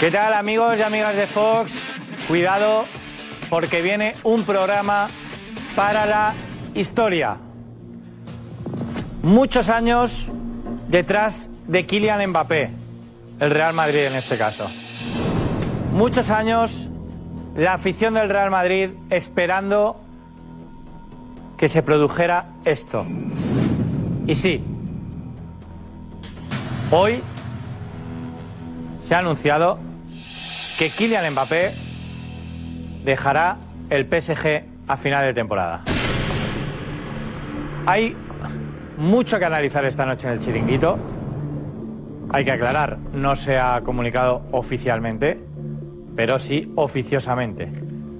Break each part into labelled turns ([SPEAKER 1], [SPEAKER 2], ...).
[SPEAKER 1] ¿Qué tal amigos y amigas de Fox? Cuidado porque viene un programa para la historia. Muchos años detrás de Kylian Mbappé, el Real Madrid en este caso. Muchos años la afición del Real Madrid esperando que se produjera esto. Y sí, hoy se ha anunciado que Kylian Mbappé dejará el PSG a final de temporada. Hay mucho que analizar esta noche en el chiringuito. Hay que aclarar, no se ha comunicado oficialmente, pero sí oficiosamente.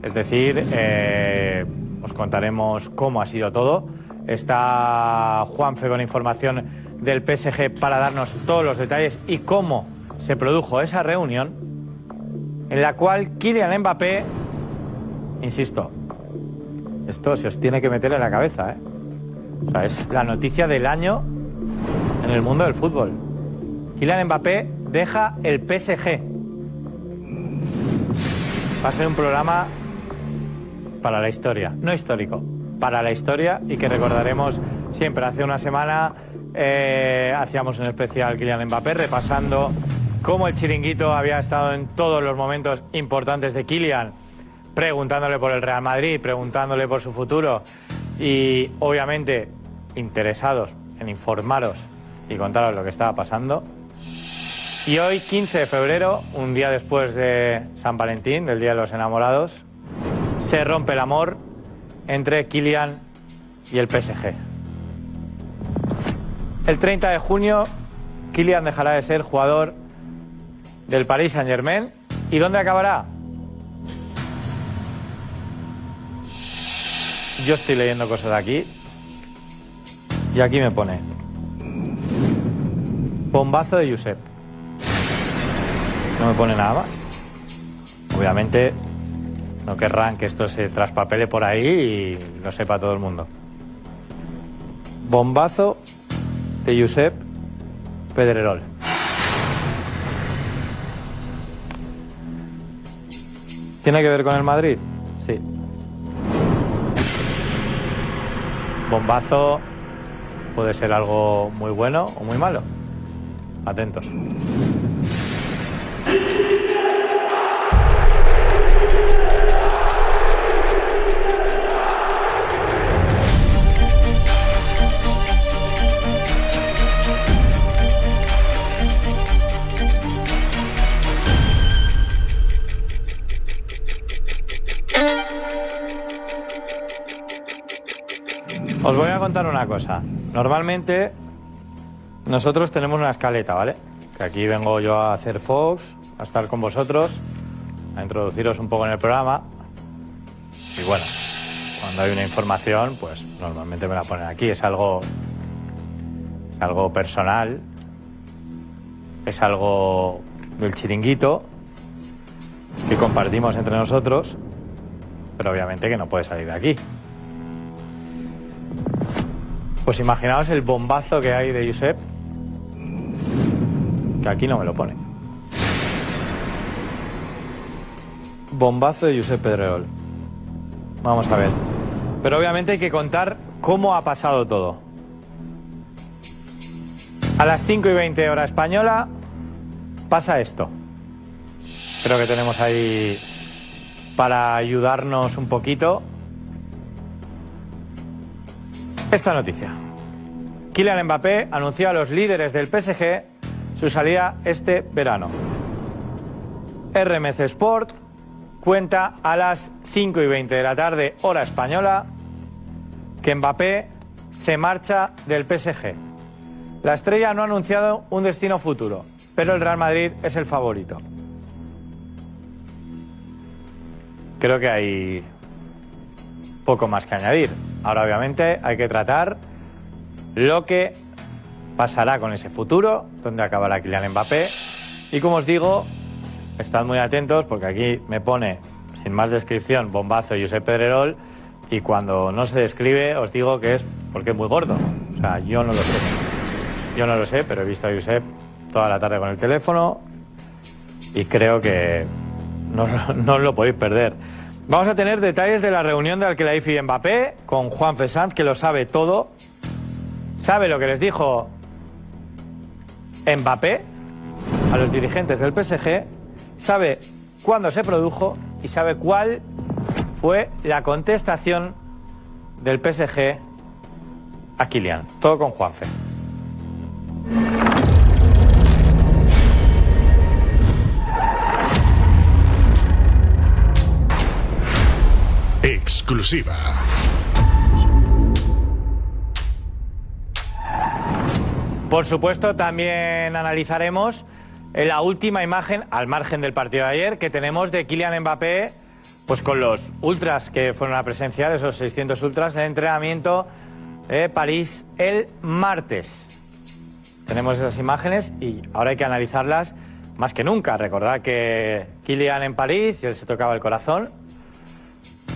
[SPEAKER 1] Es decir, eh, os contaremos cómo ha sido todo. Está Juanfe con información del PSG para darnos todos los detalles y cómo se produjo esa reunión en la cual Kylian Mbappé, insisto, esto se os tiene que meter en la cabeza, ¿eh? O sea, es la noticia del año en el mundo del fútbol. Kylian Mbappé deja el PSG. Va a ser un programa para la historia, no histórico, para la historia y que recordaremos siempre. Hace una semana eh, hacíamos un especial Kylian Mbappé repasando cómo el chiringuito había estado en todos los momentos importantes de Kylian, preguntándole por el Real Madrid, preguntándole por su futuro y obviamente interesados en informaros y contaros lo que estaba pasando. Y hoy, 15 de febrero, un día después de San Valentín, del Día de los Enamorados, se rompe el amor entre Kylian y el PSG. El 30 de junio, Kylian dejará de ser jugador del Paris Saint Germain. ¿Y dónde acabará? Yo estoy leyendo cosas aquí. Y aquí me pone. Bombazo de Josep. No me pone nada más. Obviamente no querrán que esto se traspapele por ahí y lo sepa todo el mundo. Bombazo de Josep Pedrerol. ¿Tiene que ver con el Madrid? Sí. Bombazo puede ser algo muy bueno o muy malo. Atentos. Cosa. Normalmente nosotros tenemos una escaleta, ¿vale? Que aquí vengo yo a hacer Fox, a estar con vosotros, a introduciros un poco en el programa. Y bueno, cuando hay una información, pues normalmente me la ponen aquí. Es algo, es algo personal, es algo del chiringuito que compartimos entre nosotros, pero obviamente que no puede salir de aquí. Pues imaginaos el bombazo que hay de Josep, que aquí no me lo pone. Bombazo de Josep Pedrerol. Vamos a ver. Pero obviamente hay que contar cómo ha pasado todo. A las 5 y 20 hora española pasa esto. Creo que tenemos ahí para ayudarnos un poquito esta noticia. Kylian Mbappé anunció a los líderes del PSG su salida este verano. RMC Sport cuenta a las 5 y 20 de la tarde, hora española, que Mbappé se marcha del PSG. La estrella no ha anunciado un destino futuro. pero el Real Madrid es el favorito. Creo que hay poco más que añadir. Ahora obviamente hay que tratar lo que pasará con ese futuro, donde acabará Kylian Mbappé. Y como os digo, estad muy atentos porque aquí me pone, sin más descripción, bombazo Josep Pedrerol y cuando no se describe os digo que es porque es muy gordo. O sea, yo no lo sé. Yo no lo sé, pero he visto a Josep toda la tarde con el teléfono y creo que no, lo podéis perder. Vamos a tener detalles de la reunión de Alquelaifi y Mbappé con Juan Fesant, que lo sabe todo. Sabe lo que les dijo Mbappé a los dirigentes del PSG, sabe cuándo se produjo y sabe cuál fue la contestación del PSG a Kylian. Todo con Juanfe.
[SPEAKER 2] Exclusiva.
[SPEAKER 1] Por supuesto, también analizaremos la última imagen, al margen del partido de ayer, que tenemos de Kylian Mbappé, pues con los ultras que fueron a presenciar, esos 600 ultras, en el entrenamiento de París el martes. Tenemos esas imágenes y ahora hay que analizarlas más que nunca. Recordad que Kylian en París y él se tocaba el corazón.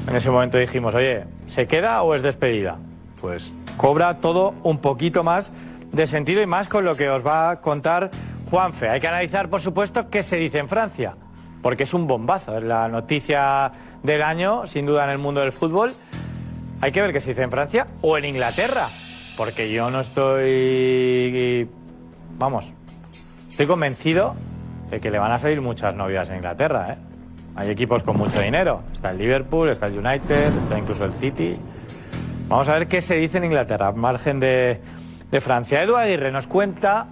[SPEAKER 1] En ese momento dijimos, oye, ¿se queda o es despedida? Pues cobra todo un poquito más de sentido y más con lo que os va a contar Juanfe. Hay que analizar, por supuesto, qué se dice en Francia, porque es un bombazo, es la noticia del año, sin duda, en el mundo del fútbol. Hay que ver qué se dice en Francia o en Inglaterra, porque yo no estoy, vamos, estoy convencido de que le van a salir muchas novias en Inglaterra. ¿eh? Hay equipos con mucho dinero. Está el Liverpool, está el United, está incluso el City. Vamos a ver qué se dice en Inglaterra, margen de, de Francia. Edu Aguirre nos cuenta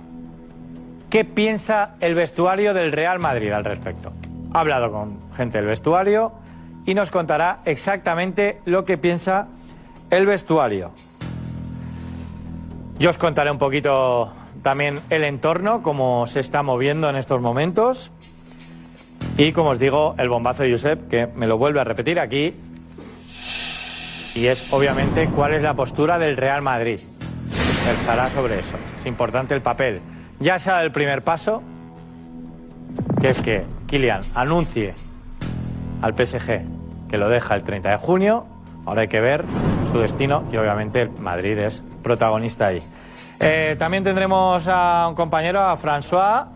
[SPEAKER 1] qué piensa el vestuario del Real Madrid al respecto. Ha hablado con gente del vestuario y nos contará exactamente lo que piensa el vestuario. Yo os contaré un poquito también el entorno, cómo se está moviendo en estos momentos. Y como os digo, el bombazo de Josep, que me lo vuelve a repetir aquí. Y es obviamente cuál es la postura del Real Madrid versará sobre eso. Es importante el papel. Ya se dado el primer paso, que es que Kylian anuncie al PSG que lo deja el 30 de junio. Ahora hay que ver su destino y obviamente Madrid es protagonista ahí. Eh, también tendremos a un compañero, a François.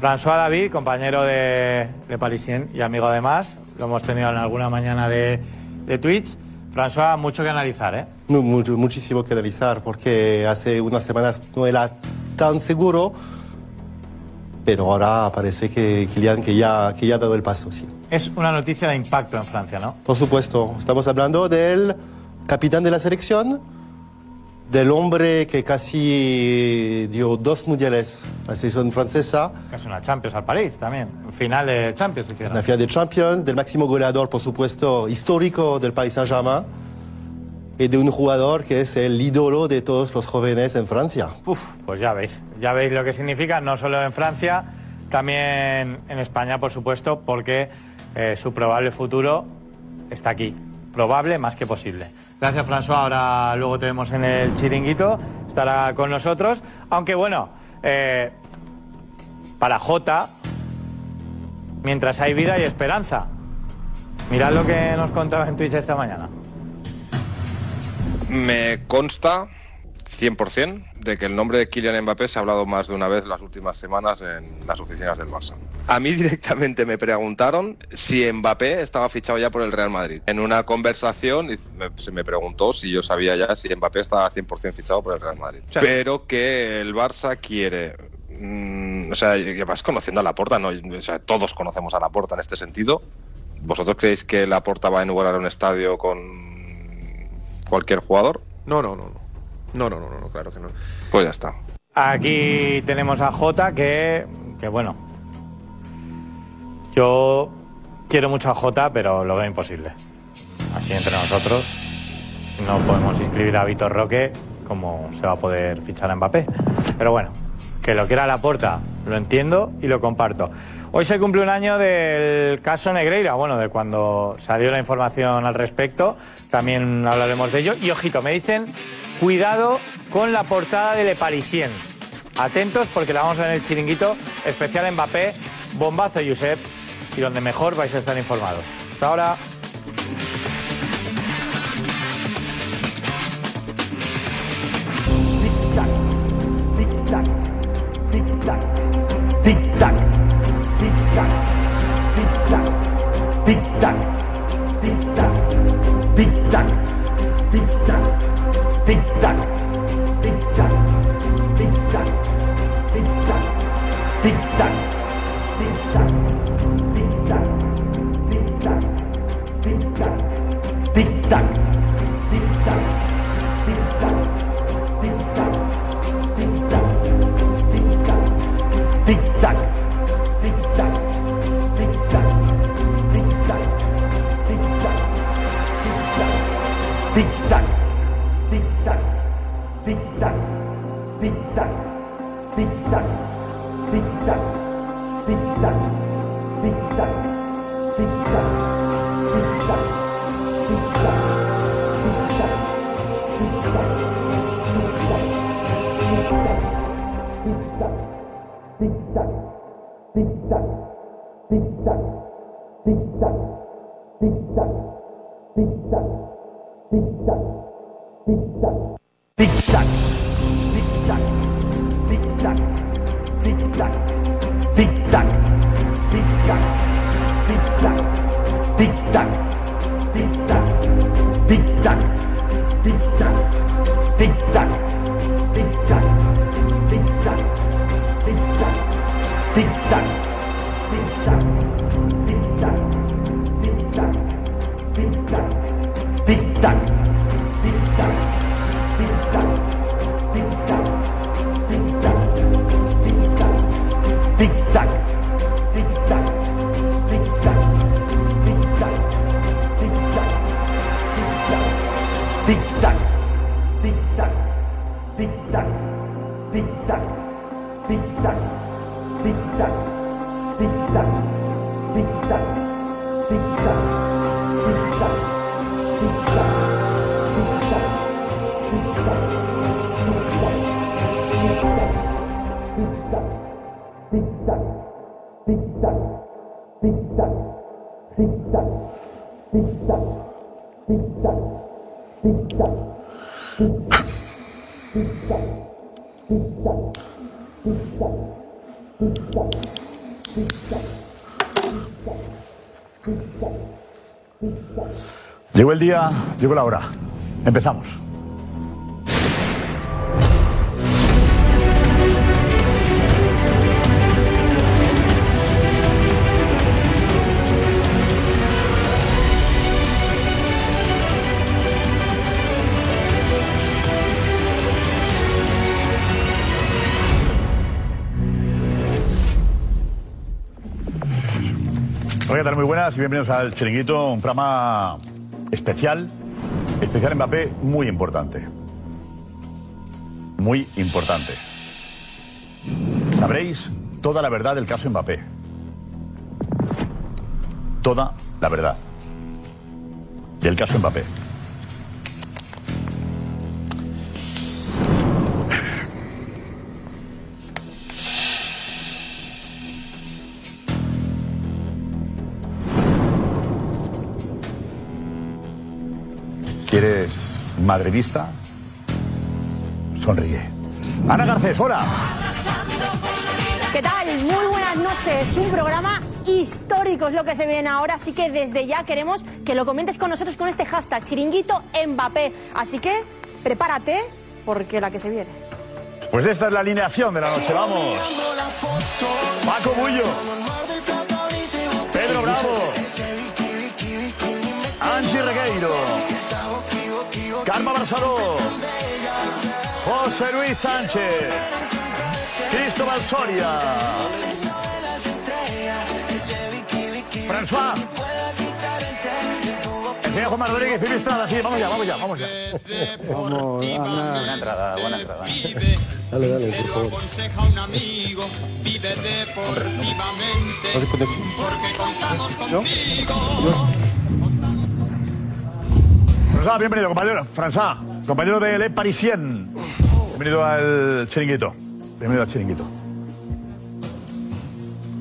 [SPEAKER 1] François David, compañero de, de Parisien y amigo además. Lo hemos tenido en alguna mañana de, de Twitch. François, mucho que analizar, ¿eh?
[SPEAKER 3] Mucho, muchísimo que analizar, porque hace unas semanas no era tan seguro, pero ahora parece que Kylian que ya, que ya ha dado el paso, sí.
[SPEAKER 1] Es una noticia de impacto en Francia, ¿no?
[SPEAKER 3] Por supuesto, estamos hablando del capitán de la selección, del hombre que casi dio dos mundiales la selección francesa.
[SPEAKER 1] Es una Champions al París también. Final de Champions, si
[SPEAKER 3] La final de Champions, del máximo goleador, por supuesto, histórico del Paris Saint-Germain. Y de un jugador que es el ídolo de todos los jóvenes en Francia.
[SPEAKER 1] Uf, pues ya veis, ya veis lo que significa, no solo en Francia, también en España, por supuesto, porque eh, su probable futuro está aquí. Probable más que posible. Gracias, François. Ahora luego te vemos en el chiringuito. Estará con nosotros. Aunque bueno, eh, para Jota, mientras hay vida hay esperanza. Mirad lo que nos contaba en Twitch esta mañana.
[SPEAKER 4] Me consta 100% de que el nombre de Kylian Mbappé se ha hablado más de una vez las últimas semanas en las oficinas del Barça. A mí directamente me preguntaron si Mbappé estaba fichado ya por el Real Madrid. En una conversación se me preguntó si yo sabía ya si Mbappé estaba 100% fichado por el Real Madrid. Pero que el Barça quiere mm, o sea, vas conociendo a Laporta, ¿no? O sea, todos conocemos a Laporta en este sentido. ¿Vosotros creéis que Laporta va a inaugurar un estadio con cualquier jugador?
[SPEAKER 5] No, no, no, no. No, no, no, no, claro que no.
[SPEAKER 4] Pues ya está.
[SPEAKER 1] Aquí tenemos a Jota que, que bueno. Yo quiero mucho a Jota, pero lo veo imposible. Así entre nosotros. No podemos inscribir a Vitor Roque como se va a poder fichar a Mbappé. Pero bueno, Que lo quiera la porta, lo entiendo y lo comparto. Hoy se cumple un año del caso Negreira, bueno, de cuando salió la información al respecto, también hablaremos de ello. Y ojito, me dicen, cuidado con la portada de Le Parisien. Atentos porque la vamos a ver en el chiringuito especial Mbappé, bombazo Josep, y donde mejor vais a estar informados. Hasta ahora.
[SPEAKER 2] Tic-tac, tic-tac, tic-tac, tic-tac, tic-tac, tic-tac, tic tac, tic tac, Zigzag. Zigzag.
[SPEAKER 6] Llegó el día, llegó la hora. Empezamos. Hola, ¿qué tal? Muy buenas y bienvenidos al Chiringuito, un programa especial, especial Mbappé, muy importante. Muy importante. Sabréis toda la verdad del caso Mbappé. Toda la verdad del caso Mbappé. Madridista, sonríe. Ana Garcés, hola.
[SPEAKER 7] ¿Qué tal? Muy buenas noches. Un programa histórico es lo que se viene ahora, así que desde ya queremos que lo comentes con nosotros con este hashtag chiringuito Mbappé. Así que prepárate porque la que se viene.
[SPEAKER 6] Pues esta es la alineación de la noche, vamos. Paco Bullo. Pedro Bravo. Angie Regueiro. Barceló. José Luis Sánchez. Cristóbal Soria. François. El señor Juan Rodríguez, Felipe Estrada, sí, vamos ya, vamos ya, vamos ya.
[SPEAKER 8] Vamos,
[SPEAKER 9] Buena entrada, buena entrada.
[SPEAKER 8] Dale, dale, por favor.
[SPEAKER 2] aconseja un amigo, vive deportivamente, porque contamos
[SPEAKER 3] ¿No?
[SPEAKER 2] contigo.
[SPEAKER 6] François, bienvenido, compañero. François, compañero de Le Parisien. Bienvenido al chiringuito. Bienvenido al chiringuito.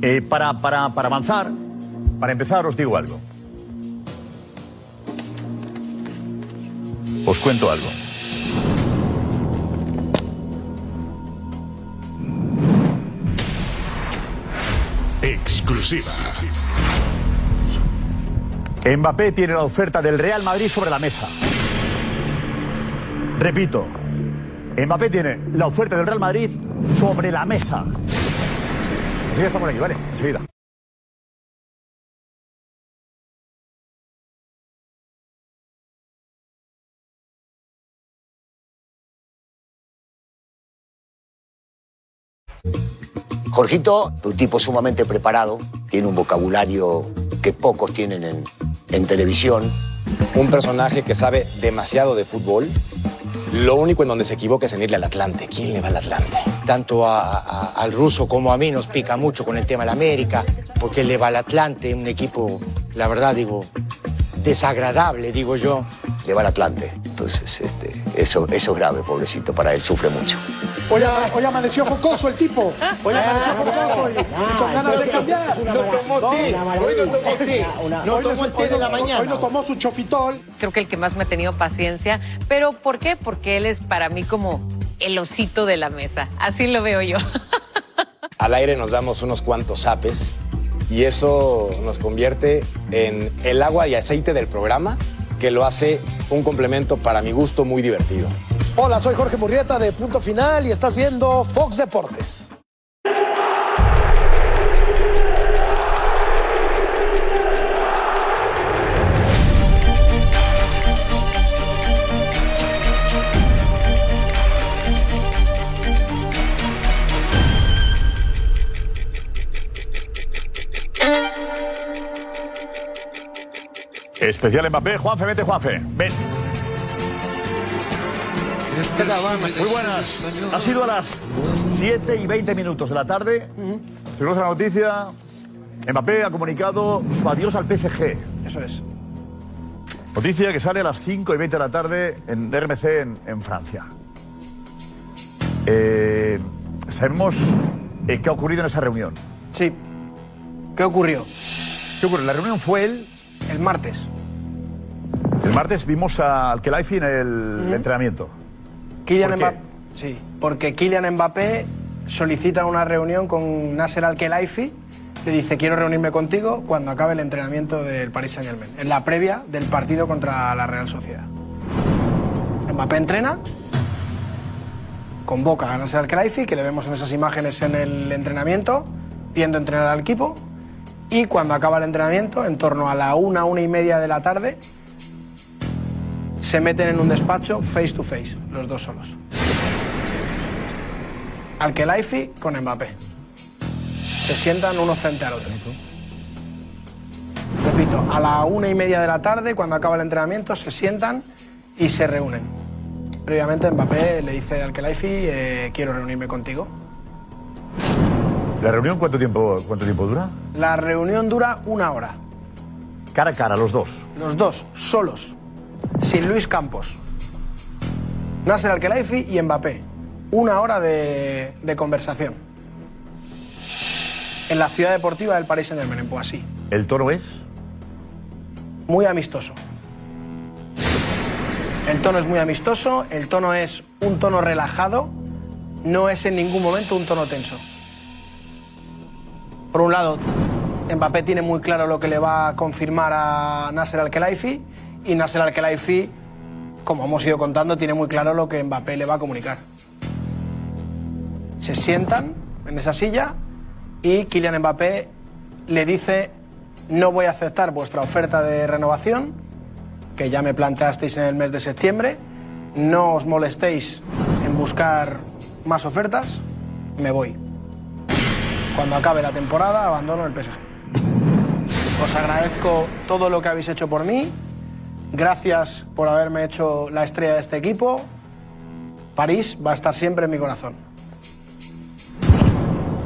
[SPEAKER 6] Eh, para, para, para avanzar, para empezar, os digo algo. Os cuento algo.
[SPEAKER 10] Exclusiva.
[SPEAKER 6] Mbappé tiene la oferta del Real Madrid sobre la mesa. Repito, Mbappé tiene la oferta del Real Madrid sobre la mesa. Enseguida estamos aquí, ¿vale? Enseguida.
[SPEAKER 11] Jorgito, un tipo sumamente preparado, tiene un vocabulario que pocos tienen en, en televisión.
[SPEAKER 12] Un personaje que sabe demasiado de fútbol. Lo único en donde se equivoca es en irle al Atlante. ¿Quién le va al Atlante?
[SPEAKER 11] Tanto al ruso como a mí nos pica mucho con el tema de la América, porque le va al Atlante, un equipo, la verdad digo, desagradable, digo yo. Le va al Atlante. Entonces, este, eso, eso es grave, pobrecito, para él sufre mucho.
[SPEAKER 13] Hoy, hoy amaneció jocoso el tipo. Hoy amaneció jocoso y, y con ganas de cambiar.
[SPEAKER 11] No tomó té, hoy no tomó té, no tomó el té de la mañana.
[SPEAKER 13] Hoy no tomó su chofitol.
[SPEAKER 14] Creo que el que más me ha tenido paciencia. ¿Pero por qué? Porque él es para mí como el osito de la mesa. Así lo veo yo.
[SPEAKER 12] Al aire nos damos unos cuantos zapes y eso nos convierte en el agua y aceite del programa que lo hace un complemento para mi gusto muy divertido.
[SPEAKER 13] Hola, soy Jorge Murrieta de Punto Final y estás viendo Fox Deportes.
[SPEAKER 6] Especial Mbappé, Juanfe, vete Juanfe. Ven. Muy buenas. Ha sido a las 7 y 20 minutos de la tarde. Se conoce la noticia. Mbappé ha comunicado su adiós al PSG.
[SPEAKER 13] Eso es.
[SPEAKER 6] Noticia que sale a las 5 y 20 de la tarde en RMC en, en Francia. Eh, sabemos eh, qué ha ocurrido en esa reunión.
[SPEAKER 13] Sí. ¿Qué ocurrió?
[SPEAKER 6] ¿Qué ocurrió? La reunión fue el...
[SPEAKER 13] El martes.
[SPEAKER 6] El martes vimos a Al-Khelaifi en el entrenamiento.
[SPEAKER 13] Kylian. Mbappé. Sí, porque Kylian Mbappé solicita una reunión con Nasser Al-Khelaifi. Le dice, quiero reunirme contigo cuando acabe el entrenamiento del Paris Saint-Germain, en la previa del partido contra la Real Sociedad. Mbappé entrena, convoca a Nasser Al-Khelaifi, que le vemos en esas imágenes en el entrenamiento, viendo entrenar al equipo, y cuando acaba el entrenamiento, en torno a la una, una y media de la tarde, se meten en un despacho face to face, los dos solos. Al-Khelaifi con Mbappé. Se sientan uno frente al otro. Repito, a la una y media de la tarde, cuando acaba el entrenamiento, se sientan y se reúnen. Previamente Mbappé le dice al Khelaifi, eh, quiero reunirme contigo.
[SPEAKER 6] ¿La reunión cuánto tiempo, cuánto tiempo dura?
[SPEAKER 13] La reunión dura una hora.
[SPEAKER 6] Cara a cara, los dos.
[SPEAKER 13] Los dos, solos. Sin Luis Campos. Nasser Al-Khelaifi y Mbappé. Una hora de, de conversación. En la ciudad deportiva del Paris Saint-Germain, en Poissy.
[SPEAKER 6] ¿El tono es?
[SPEAKER 13] Muy amistoso. El tono es muy amistoso, el tono es un tono relajado, no es en ningún momento un tono tenso. Por un lado, Mbappé tiene muy claro lo que le va a confirmar a Nasser Al-Khelaifi y Nasser Al-Khelaifi, como hemos ido contando, tiene muy claro lo que Mbappé le va a comunicar. Se sientan en esa silla y Kylian Mbappé le dice no voy a aceptar vuestra oferta de renovación, que ya me planteasteis en el mes de septiembre, no os molestéis en buscar más ofertas, me voy. Cuando acabe la temporada abandono el PSG. Os agradezco todo lo que habéis hecho por mí, gracias por haberme hecho la estrella de este equipo. París va a estar siempre en mi corazón.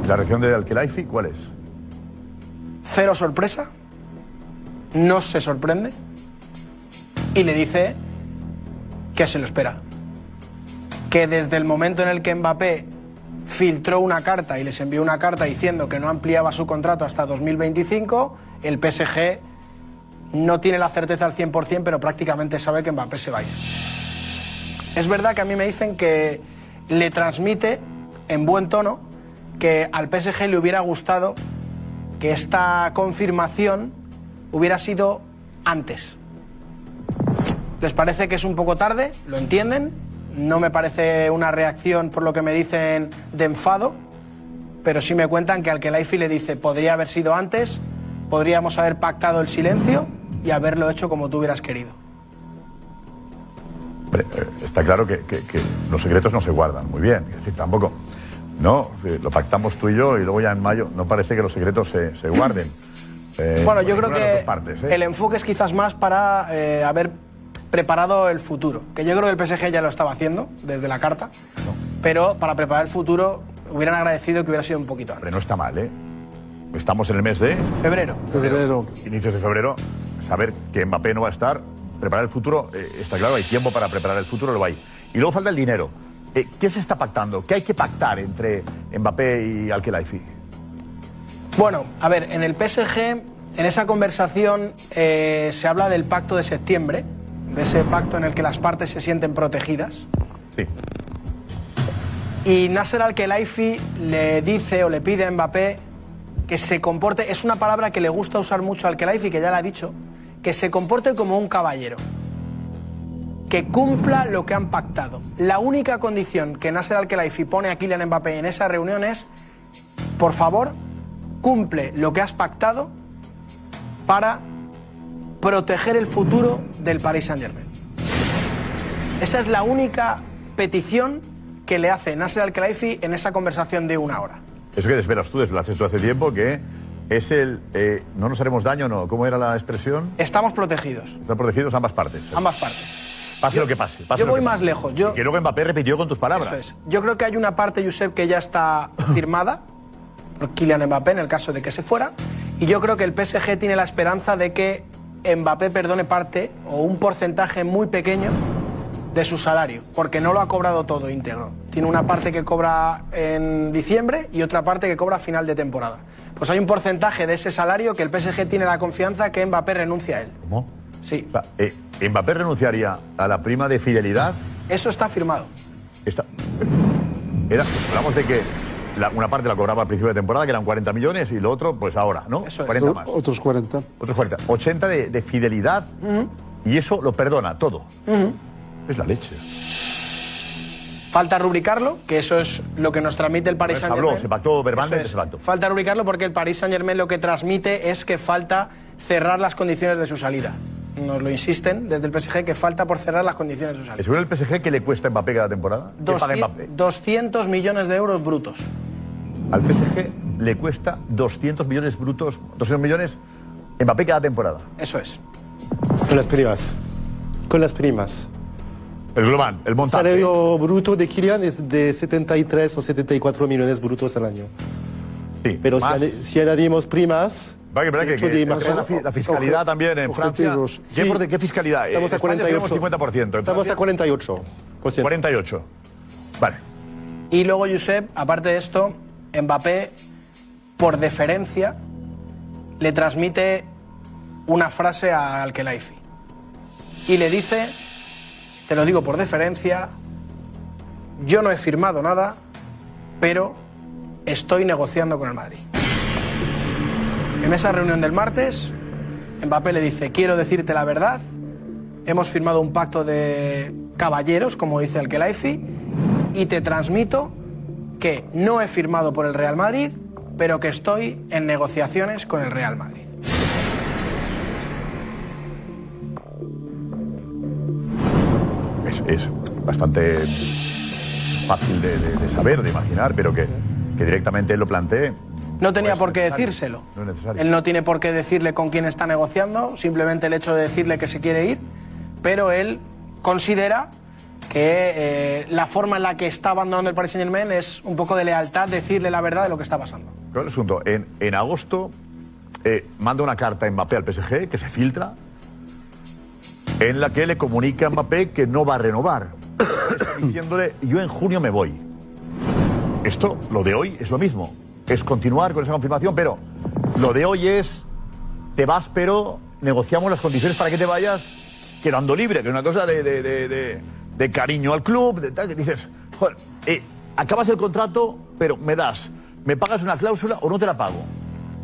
[SPEAKER 6] ¿La reacción de Alquelaifi cuál es?
[SPEAKER 13] Cero sorpresa, no se sorprende y le dice que se lo espera. Que desde el momento en el que Mbappé filtró una carta y les envió una carta diciendo que no ampliaba su contrato hasta 2025, el PSG no tiene la certeza al 100%, pero prácticamente sabe que Mbappé se va a ir. Es verdad que a mí me dicen que le transmite en buen tono que al PSG le hubiera gustado que esta confirmación hubiera sido antes. ¿Les parece que es un poco tarde? ¿Lo entienden? No me parece una reacción, por lo que me dicen, de enfado, pero sí me cuentan que al que Laifi le dice podría haber sido antes, podríamos haber pactado el silencio y haberlo hecho como tú hubieras querido.
[SPEAKER 6] Eh, Está claro que, que- que los secretos no se guardan muy bien. Es decir, tampoco. No, eh, lo pactamos tú y yo y luego ya en mayo no parece que los secretos se, se guarden. Eh,
[SPEAKER 13] Bueno, yo creo que
[SPEAKER 6] partes, ¿eh?
[SPEAKER 13] el enfoque es quizás más para eh, haber preparado el futuro, que yo creo que el PSG ya lo estaba haciendo desde la carta, pero para preparar el futuro hubieran agradecido que hubiera sido un poquito antes.
[SPEAKER 6] Hombre, no está mal, ¿eh? Estamos en el mes de
[SPEAKER 13] Febrero.
[SPEAKER 8] Febrero.
[SPEAKER 6] inicios de febrero. Saber que Mbappé no va a estar, preparar el futuro, eh, está claro, hay tiempo para preparar el futuro, lo hay. Y luego falta el dinero. Eh, ¿Qué se está pactando? ¿Qué hay que pactar entre Mbappé y Alquelaifi?
[SPEAKER 13] Bueno, a ver, en el PSG, en esa conversación eh, se habla del pacto de septiembre, de ese pacto en el que las partes se sienten protegidas.
[SPEAKER 6] Sí.
[SPEAKER 13] Y Nasser Al-Khelaifi le dice o le pide a Mbappé que se comporte, es una palabra que le gusta usar mucho a Al-Khelaifi, que ya la ha dicho, que se comporte como un caballero, que cumpla lo que han pactado. La única condición que Nasser Al-Khelaifi pone a Kylian Mbappé en esa reunión es, por favor, cumple lo que has pactado para proteger el futuro del Paris Saint-Germain. Esa es la única petición que le hace Nasser Al-Khelaifi en esa conversación de una hora.
[SPEAKER 6] Eso que desvelas tú, desvelaste tú hace tiempo, que es el eh, no nos haremos daño, ¿no? ¿Cómo era la expresión?
[SPEAKER 13] Estamos protegidos,
[SPEAKER 6] Están protegidos ambas partes.
[SPEAKER 13] ambas partes.
[SPEAKER 6] Pase lo que pase. pase
[SPEAKER 13] yo voy más
[SPEAKER 6] pase.
[SPEAKER 13] lejos. Yo,
[SPEAKER 6] Y que luego Mbappé repitió con tus palabras.
[SPEAKER 13] Eso es. Yo creo que hay una parte, Josep, que ya está firmada, por Kylian Mbappé, en el caso de que se fuera. Y yo creo que el PSG tiene la esperanza de que Mbappé perdone parte o un porcentaje muy pequeño de su salario, porque no lo ha cobrado todo íntegro. Tiene una parte que cobra en diciembre y otra parte que cobra a final de temporada. Pues hay un porcentaje de ese salario que el PSG tiene la confianza que Mbappé renuncia a él.
[SPEAKER 6] ¿Cómo?
[SPEAKER 13] Sí.
[SPEAKER 6] O sea, eh, ¿Mbappé renunciaría a la prima de fidelidad?
[SPEAKER 13] Eso está firmado.
[SPEAKER 6] Era, hablamos de que la- una parte la cobraba al principio de temporada, que eran 40 millones, y lo otro, pues ahora, ¿no? 40 más.
[SPEAKER 8] Otros 40.
[SPEAKER 6] Otros 40. 80 de, de fidelidad, y eso lo perdona todo. Es la leche.
[SPEAKER 13] Falta rubricarlo, que eso es lo que nos transmite el Paris
[SPEAKER 6] Se
[SPEAKER 13] Saint
[SPEAKER 6] habló,
[SPEAKER 13] Germain.
[SPEAKER 6] se pactó verbalmente, se pactó.
[SPEAKER 13] Falta rubricarlo porque el Paris Saint Germain lo que transmite es que falta cerrar las condiciones de su salida. Nos lo insisten desde el PSG que falta por cerrar las condiciones de su salida.
[SPEAKER 6] ¿Según el PSG qué le cuesta a Mbappé cada temporada? ¿Qué paga
[SPEAKER 13] 200,
[SPEAKER 6] Mbappé?
[SPEAKER 13] 200 millones de euros brutos.
[SPEAKER 6] Al PSG le cuesta 200 millones brutos, 200 millones Mbappé cada temporada.
[SPEAKER 13] Eso es.
[SPEAKER 3] Con las primas. Con las primas.
[SPEAKER 6] El global, el
[SPEAKER 3] El
[SPEAKER 6] montaje.
[SPEAKER 3] salario bruto de Kylian es de 73 o 74 millones brutos al año.
[SPEAKER 6] Sí,
[SPEAKER 3] Pero si,
[SPEAKER 6] más-
[SPEAKER 3] si añadimos primas...
[SPEAKER 6] Que, que, que- la, fi- la fiscalidad también en Francia.
[SPEAKER 3] objetivos.
[SPEAKER 6] ¿Qué,
[SPEAKER 3] Sí.
[SPEAKER 6] por- qué fiscalidad?
[SPEAKER 3] Estamos a
[SPEAKER 6] España
[SPEAKER 3] 48.
[SPEAKER 6] tenemos 50%. en
[SPEAKER 3] Estamos
[SPEAKER 6] Francia,
[SPEAKER 3] a 48.
[SPEAKER 6] 48. Vale.
[SPEAKER 13] Y luego, Josep, aparte de esto, Mbappé, por deferencia, le transmite una frase a Al-Khelaifi. Y le dice, te lo digo por deferencia, yo no he firmado nada, pero estoy negociando con el Madrid. En esa reunión del martes, Mbappé le dice, quiero decirte la verdad, hemos firmado un pacto de caballeros, como dice Al-Khelaifi, y te transmito que no he firmado por el Real Madrid, pero que estoy en negociaciones con el Real Madrid.
[SPEAKER 6] Es, bastante fácil de saber, de imaginar, pero que, que directamente él lo plantee.
[SPEAKER 13] No tenía por qué
[SPEAKER 6] necesario.
[SPEAKER 13] decírselo.
[SPEAKER 6] No es necesario.
[SPEAKER 13] Él no tiene por qué decirle con quién está negociando, simplemente el hecho de decirle que se quiere ir pero él considera que eh, la forma en la que está abandonando el Paris Saint Germain es un poco de lealtad decirle la verdad de lo que está pasando.
[SPEAKER 6] Pero el asunto, en, en agosto eh, manda una carta a Mbappé al PSG que se filtra, en la que le comunica a Mbappé que no va a renovar, diciéndole yo en junio me voy. Esto, lo de hoy, es lo mismo. Es continuar con esa confirmación, pero lo de hoy es te vas, pero negociamos las condiciones para que te vayas quedando libre, que es una cosa de, de- de- cariño al club, de tal, que dices, joder, eh, acabas el contrato, pero me das, me pagas una cláusula o no te la pago.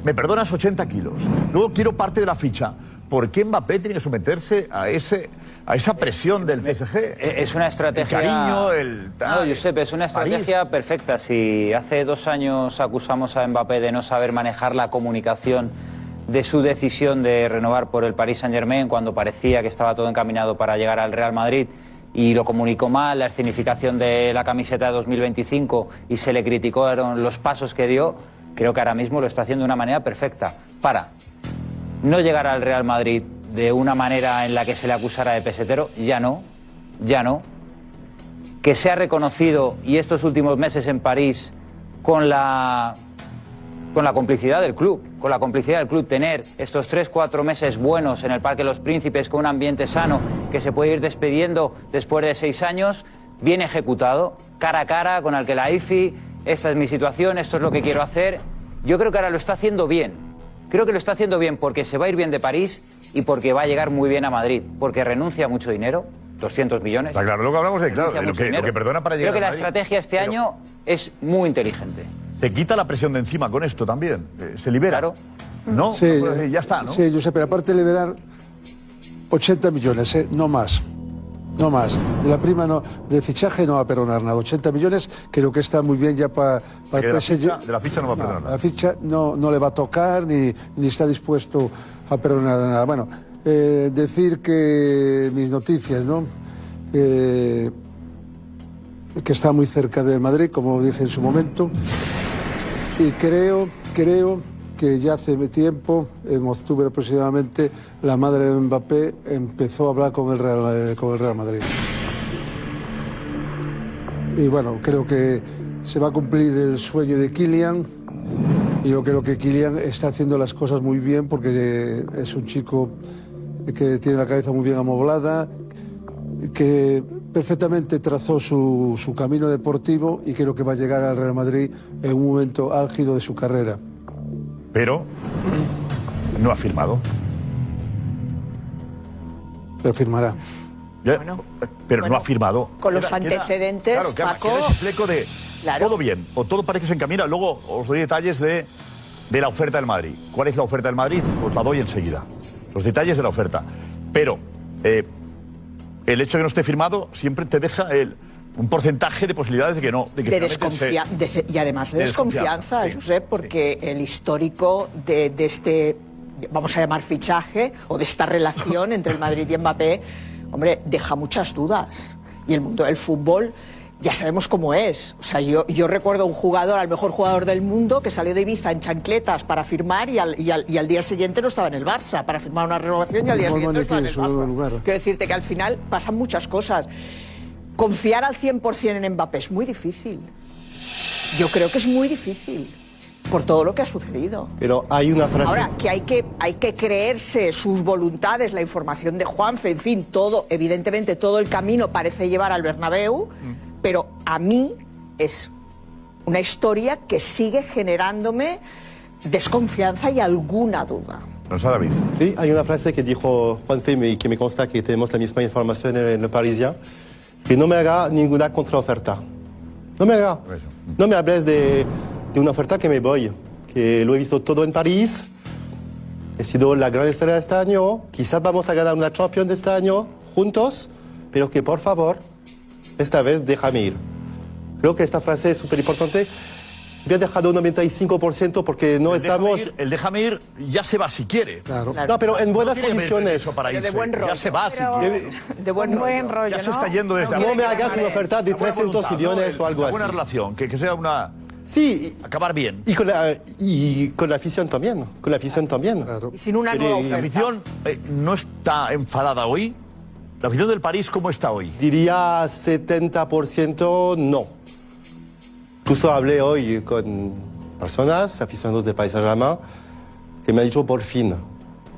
[SPEAKER 6] Me perdonas 80 kilos. Luego quiero parte de la ficha. ¿Por qué Mbappé tiene que someterse a, ese, a esa presión del PSG?
[SPEAKER 9] Eh, Es una estrategia.
[SPEAKER 6] El cariño, el tal.
[SPEAKER 9] No, Josep, es una estrategia perfecta. Si hace dos años acusamos a Mbappé de no saber manejar la comunicación de su decisión de renovar por el Paris Saint-Germain cuando parecía que estaba todo encaminado para llegar al Real Madrid y lo comunicó mal, la escenificación de la camiseta de 2025 y se le criticaron los pasos que dio, creo que ahora mismo lo está haciendo de una manera perfecta para no llegar al Real Madrid de una manera en la que se le acusara de pesetero, ya no, ya no. Que sea reconocido y estos últimos meses en París con la con la complicidad del club, con la complicidad del club, tener estos tres, cuatro meses buenos en el Parque los Príncipes con un ambiente sano que se puede ir despediendo después de seis años, bien ejecutado, cara a cara con el que la IFI, esta es mi situación, esto es lo que quiero hacer. Yo creo que ahora lo está haciendo bien. Creo que lo está haciendo bien porque se va a ir bien de París y porque va a llegar muy bien a Madrid, porque renuncia a mucho dinero, 200 millones.
[SPEAKER 6] Está claro, luego hablamos de, claro,
[SPEAKER 9] Renuncia
[SPEAKER 6] de lo que, lo perdona para llegar
[SPEAKER 9] Creo que
[SPEAKER 6] a
[SPEAKER 9] la estrategia este año es muy inteligente.
[SPEAKER 6] Se quita la presión de encima con esto también. eh, se libera. ¿No?
[SPEAKER 10] Sí,
[SPEAKER 6] Pues, eh, ya está, ¿no?
[SPEAKER 10] Sí, Josep, pero aparte de liberar 80 millones, ¿eh? no más. No más. De la prima no, de fichaje no va a perdonar nada. 80 millones creo que está muy bien ya para el
[SPEAKER 6] la
[SPEAKER 10] PSG.
[SPEAKER 6] ficha- de la ficha no va a perdonar nada.
[SPEAKER 10] La ficha no, no le va a tocar ni, ni está dispuesto a perdonar nada. Bueno, eh, decir que mis noticias, ¿no? Eh, que está muy cerca del Madrid, como dije en su momento. Y creo, creo que ya hace tiempo, en octubre aproximadamente, la madre de Mbappé empezó a hablar con el Real, eh, con el Real Madrid. Y bueno, creo que se va a cumplir el sueño de Kylian. Y yo creo que Kylian está haciendo las cosas muy bien porque eh, es un chico que tiene la cabeza muy bien amoblada, que perfectamente trazó su, su camino deportivo y creo que va a llegar al Real Madrid en un momento álgido de su carrera.
[SPEAKER 6] Pero no ha firmado.
[SPEAKER 10] Lo firmará.
[SPEAKER 6] Ya, pero no ha firmado.
[SPEAKER 15] Con los
[SPEAKER 6] Queda- queda-
[SPEAKER 15] antecedentes,
[SPEAKER 6] claro, queda-
[SPEAKER 15] Paco.
[SPEAKER 6] queda ese fleco de todo bien, o todo parece que se encamina. Luego os doy detalles de, de la oferta del Madrid. ¿Cuál es la oferta del Madrid? Os la doy enseguida. Los detalles de la oferta. Pero eh, el hecho de que no esté firmado siempre te deja el, un porcentaje de posibilidades de que no. De que
[SPEAKER 15] de
[SPEAKER 6] se-
[SPEAKER 15] desconfianza y además de,
[SPEAKER 6] de
[SPEAKER 15] desconfianza, Josep, porque el histórico de, de este, vamos a llamar fichaje, o de esta relación entre el Madrid y Mbappé, hombre, deja muchas dudas. Y el mundo del fútbol ya sabemos cómo es. O sea, yo, yo recuerdo un jugador, al mejor jugador del mundo, que salió de Ibiza en chancletas para firmar y al, y al- y al día siguiente no estaba en el Barça para firmar una renovación y al día siguiente no estaba en el Barça.
[SPEAKER 10] lugar.
[SPEAKER 15] Quiero decirte que al final pasan muchas cosas. Confiar al 100% en Mbappé es muy difícil. Yo creo que es muy difícil por todo lo que ha sucedido.
[SPEAKER 3] Pero hay una frase.
[SPEAKER 15] Ahora, que hay, que hay que creerse sus voluntades, la información de Juanfe, en fin, todo, evidentemente todo el camino parece llevar al Bernabéu, pero a mí es una historia que sigue generándome desconfianza y alguna duda.
[SPEAKER 6] David.
[SPEAKER 3] Sí, hay una frase que dijo Juan Feme y que me consta que tenemos la misma información en el Parisien, que no me haga ninguna contraoferta. No me haga. No me hables de, de una oferta que me voy, que lo he visto todo en París, he sido la gran estrella de este año, quizás vamos a ganar una Champions de este año juntos, pero que por favor, esta vez déjame ir. Creo que esta frase es súper importante. Ha dejado un 95% porque no
[SPEAKER 6] El déjame
[SPEAKER 3] estamos...
[SPEAKER 6] ir- el déjame ir ya se va si quiere.
[SPEAKER 3] No, pero en buenas
[SPEAKER 6] haber
[SPEAKER 3] condiciones.
[SPEAKER 6] para irse. Ya se va si
[SPEAKER 3] Pero-
[SPEAKER 6] quiere.
[SPEAKER 15] De buen,
[SPEAKER 6] rollo. Ya se está yendo desde
[SPEAKER 3] No
[SPEAKER 6] ahora.
[SPEAKER 3] me hagas una oferta de
[SPEAKER 6] La buena
[SPEAKER 3] 300
[SPEAKER 6] voluntad,
[SPEAKER 3] millones
[SPEAKER 6] ¿no?
[SPEAKER 3] o algo
[SPEAKER 6] Una
[SPEAKER 3] así.
[SPEAKER 6] buena relación, que, que sea una.
[SPEAKER 3] Sí.
[SPEAKER 6] Acabar bien.
[SPEAKER 3] Y con la, y con la afición también. Con la afición también.
[SPEAKER 15] Y sin una nueva
[SPEAKER 6] ¿y la
[SPEAKER 15] oferta.
[SPEAKER 6] afición eh, no está enfadada hoy. ¿La afición del París cómo está hoy?
[SPEAKER 3] Diría 70% no. Incluso hablé hoy con personas, aficionados de Paris Saint-Germain, que me han dicho por fin,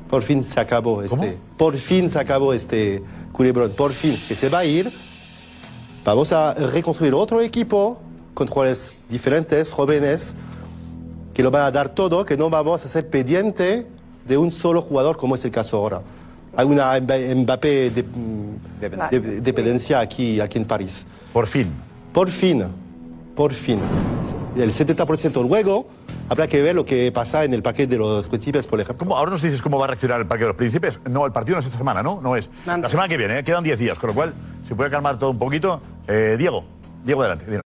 [SPEAKER 3] por fin se acabó este, por fin se acabó este culebrón, por fin, que se va a ir. Vamos a reconstruir otro equipo con jugadores diferentes, jóvenes, que lo van a dar todo, que no vamos a ser pendiente de un solo jugador como es el caso ahora. Hay una Mba- Mbappé de- de- dependencia aquí, aquí en París.
[SPEAKER 6] Por fin.
[SPEAKER 3] Por fin, por fin. El 70% luego habrá que ver lo que pasa en el paquete de los príncipes, por ejemplo.
[SPEAKER 6] ¿Cómo? Ahora nos dices cómo va a reaccionar el Parque de los Príncipes. No, el partido no es esta semana, ¿no? No es. La semana que viene, ¿eh? quedan 10 días, con lo cual se puede calmar todo un poquito. Eh, Diego, Diego, adelante.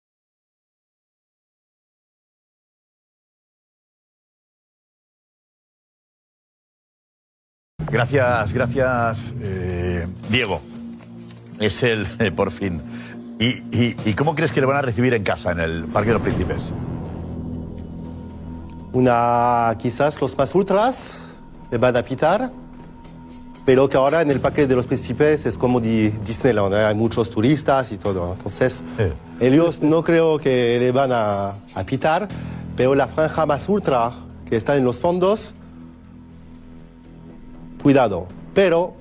[SPEAKER 6] Gracias, gracias, eh, Diego. Es el, eh, por fin. ¿Y, y, y cómo crees que le van a recibir en casa, en el Parque de los Príncipes?
[SPEAKER 3] Una, quizás los más ultras le van a pitar, pero que ahora en el paquete de los príncipes es como Di- Disneyland, ¿eh? hay muchos turistas y todo. Entonces, ellos no creo que le van a, a pitar, pero la franja más ultra que está en los fondos, cuidado. Pero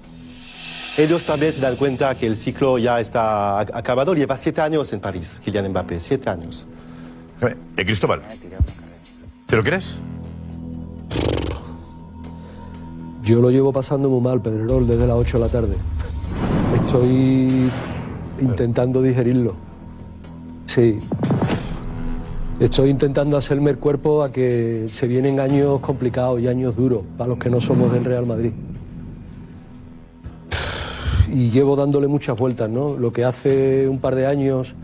[SPEAKER 3] ellos también se dan cuenta que el ciclo ya está ac- acabado. Lleva siete años en París, Kylian Mbappé, siete años.
[SPEAKER 6] Eh, Cristóbal, ¿te lo crees?
[SPEAKER 8] Yo lo llevo pasando muy mal, Pedrerol, desde las 8 de la tarde. Estoy intentando digerirlo. Sí. Estoy intentando hacerme el cuerpo a que se vienen años complicados y años duros para los que no somos del Real Madrid. Y llevo dándole muchas vueltas, ¿no? Lo que hace un par de años,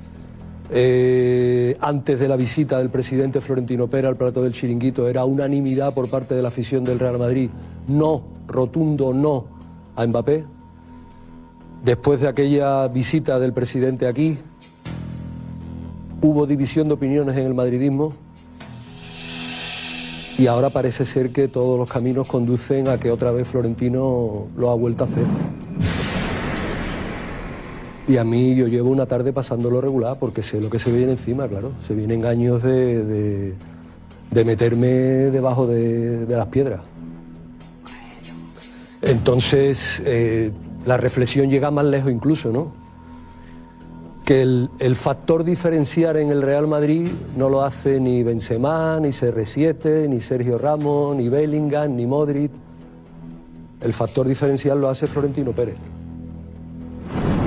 [SPEAKER 8] eh, antes de la visita del presidente Florentino Pera al plato del chiringuito, era unanimidad por parte de la afición del Real Madrid. No, rotundo no a Mbappé. Después de aquella visita del presidente aquí, hubo división de opiniones en el madridismo y ahora parece ser que todos los caminos conducen a que otra vez Florentino lo ha vuelto a hacer. Y a mí yo llevo una tarde pasándolo regular porque sé lo que se viene encima, claro. Se vienen años de, de- meterme debajo de, de las piedras. Entonces, eh, la reflexión llega más lejos incluso, ¿no? Que el, el factor diferenciar en el Real Madrid no lo hace ni Benzema, ni CR7, ni Sergio Ramos, ni Bellingham, ni Modric. El factor diferencial lo hace Florentino Pérez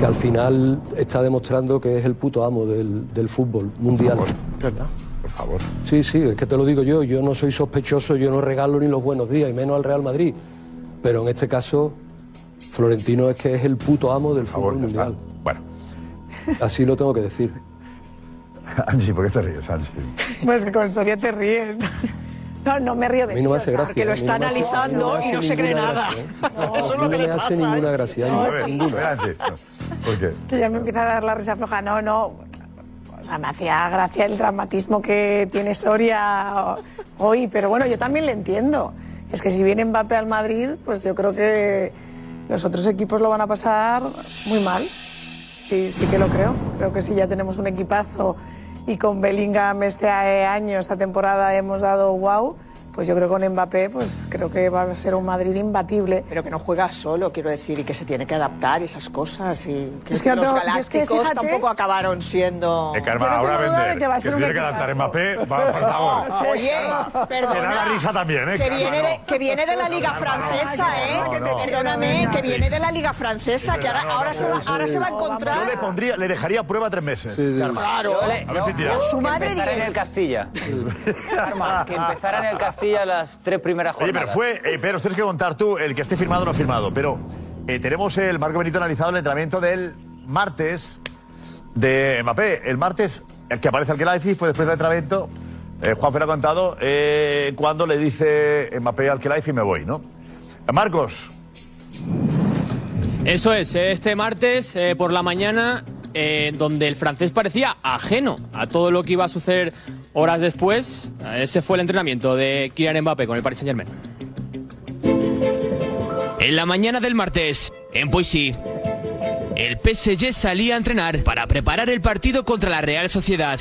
[SPEAKER 8] que al final está demostrando que es el puto amo del, del fútbol mundial.
[SPEAKER 6] ¿Verdad? Por favor.
[SPEAKER 8] Sí, sí, es que te lo digo yo, yo no soy sospechoso, yo no regalo ni los buenos días, y menos al Real Madrid. Pero en este caso, Florentino es que es el puto amo del fútbol mundial.
[SPEAKER 6] Bueno.
[SPEAKER 8] Así lo tengo que decir.
[SPEAKER 6] Angie, ¿por qué te ríes, Angie?
[SPEAKER 7] Pues que con Soria te ríes. No, no me río de
[SPEAKER 8] A mí no me hace gracia,
[SPEAKER 7] porque lo está
[SPEAKER 8] no hace-
[SPEAKER 7] analizando
[SPEAKER 8] no
[SPEAKER 7] y no se cree nada.
[SPEAKER 8] gracia, ¿eh?
[SPEAKER 7] No, eso es lo que
[SPEAKER 8] no
[SPEAKER 7] le
[SPEAKER 8] me hace
[SPEAKER 7] pasa.
[SPEAKER 8] ninguna gracia,
[SPEAKER 7] No,
[SPEAKER 8] Angie, ninguna.
[SPEAKER 6] ¿Por qué?
[SPEAKER 7] Que ya me empieza a dar la risa floja. No, no. O sea, me hacía gracia el dramatismo que tiene Soria hoy, pero bueno, yo también le entiendo. Es que si viene Mbappé al Madrid, pues yo creo que los otros equipos lo van a pasar muy mal. Sí, sí que lo creo. Creo que si ya tenemos un equipazo y con Bellingham este año, esta temporada hemos dado wow, pues yo creo que con Mbappé, pues creo que va a ser un Madrid imbatible.
[SPEAKER 15] Pero que no juega solo, quiero decir, y que se tiene que adaptar y esas cosas. Y que,
[SPEAKER 7] Es que
[SPEAKER 15] los
[SPEAKER 7] tengo- yo es que
[SPEAKER 15] galácticos
[SPEAKER 7] fíjate-
[SPEAKER 15] tampoco acabaron siendo.
[SPEAKER 6] Eh, Karma, ahora vender.
[SPEAKER 15] que va a
[SPEAKER 6] Que
[SPEAKER 15] ser
[SPEAKER 6] se
[SPEAKER 15] un
[SPEAKER 6] tiene que adaptar Mbappé, va, por favor.
[SPEAKER 15] No, Oye, perdona.
[SPEAKER 6] Que da la risa también, ¿eh?
[SPEAKER 15] Que viene, de, que viene de la Liga Francesa, ¿eh? Perdóname, que viene de la Liga Francesa, que ahora, ahora, se, va, ahora se va a encontrar.
[SPEAKER 6] Yo le pondría, le dejaría a prueba tres meses. Karma.
[SPEAKER 15] Claro.
[SPEAKER 6] A ver si tira.
[SPEAKER 15] Su madre
[SPEAKER 9] que empezara en el Castilla. Que empezara en el Castilla las tres primeras
[SPEAKER 6] Oye,
[SPEAKER 9] jornadas.
[SPEAKER 6] pero fue, eh, pero tienes que contar tú el que esté firmado o no firmado. Pero eh, tenemos el Marco Benito analizado el entrenamiento del martes de Mbappé. El martes el que aparece al Kelaifi fue después del entrenamiento. Eh, Juan Fer ha contado eh, cuando le dice Mbappé al Kelaifi me voy, ¿no? Eh, Marcos,
[SPEAKER 16] Eso es, este martes eh, por la mañana, eh, donde el francés parecía ajeno a todo lo que iba a suceder horas después, eh, ese fue el entrenamiento de Kylian Mbappé con el Paris Saint Germain. En la mañana del martes, en Poissy. el PSG salía a entrenar para preparar el partido contra la Real Sociedad,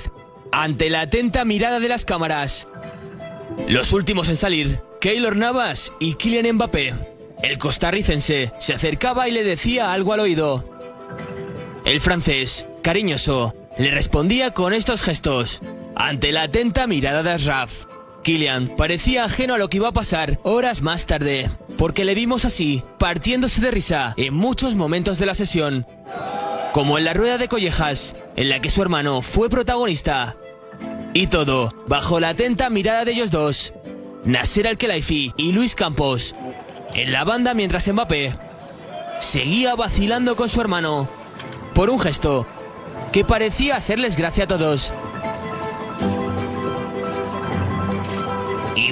[SPEAKER 16] ante la atenta mirada de las cámaras. Los últimos en salir, Keylor Navas y Kylian Mbappé. El costarricense se acercaba y le decía algo al oído. El francés, cariñoso, le respondía con estos gestos, ante la atenta mirada de Ashraf. Kylian parecía ajeno a lo que iba a pasar horas más tarde, porque le vimos así, partiéndose de risa en muchos momentos de la sesión. Como en la rueda de collejas, en la que su hermano fue protagonista. Y todo bajo la atenta mirada de ellos dos, Nasser Al-Khelaifi y Luis Campos, en la banda mientras Mbappé seguía vacilando con su hermano por un gesto que parecía hacerles gracia a todos.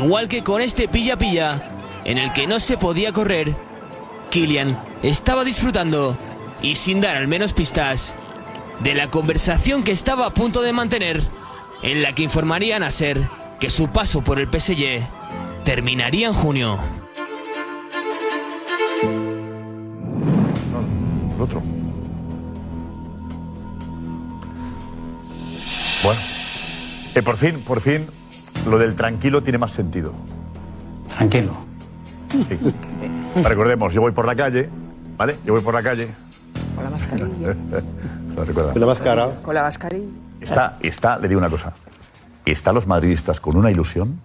[SPEAKER 16] Igual que con este pilla-pilla, en el que no se podía correr, Kylian estaba disfrutando, y sin dar al menos pistas, de la conversación que estaba a punto de mantener, en la que informarían a Ser que su paso por el PSG terminaría en junio.
[SPEAKER 6] El otro. Bueno. Eh, por fin, por fin, lo del tranquilo tiene más sentido.
[SPEAKER 17] Tranquilo.
[SPEAKER 6] Sí. Recordemos, yo voy por la calle, ¿vale? Yo voy por la calle.
[SPEAKER 15] Con la mascarilla.
[SPEAKER 6] ¿Lo recuerda?
[SPEAKER 3] Con la máscara.
[SPEAKER 15] Con la mascarilla.
[SPEAKER 6] Está, está, le digo una cosa. ¿Están los madridistas con una ilusión?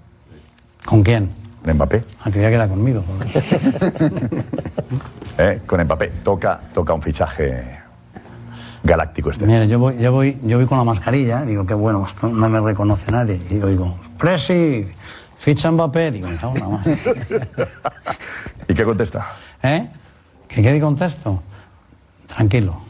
[SPEAKER 17] ¿Con quién?
[SPEAKER 6] Con Mbappé.
[SPEAKER 17] Ah, que era conmigo.
[SPEAKER 6] ¿Eh? Con Mbappé. Toca, toca un fichaje galáctico este.
[SPEAKER 17] Mira, yo voy, yo voy, yo voy con la mascarilla, digo, qué bueno, pues no, no me reconoce nadie. Y oigo, Presi, ficha Mbappé, digo, en la madre.
[SPEAKER 6] ¿Y qué contesta?
[SPEAKER 17] ¿Eh? ¿Qué, qué contesto? Tranquilo.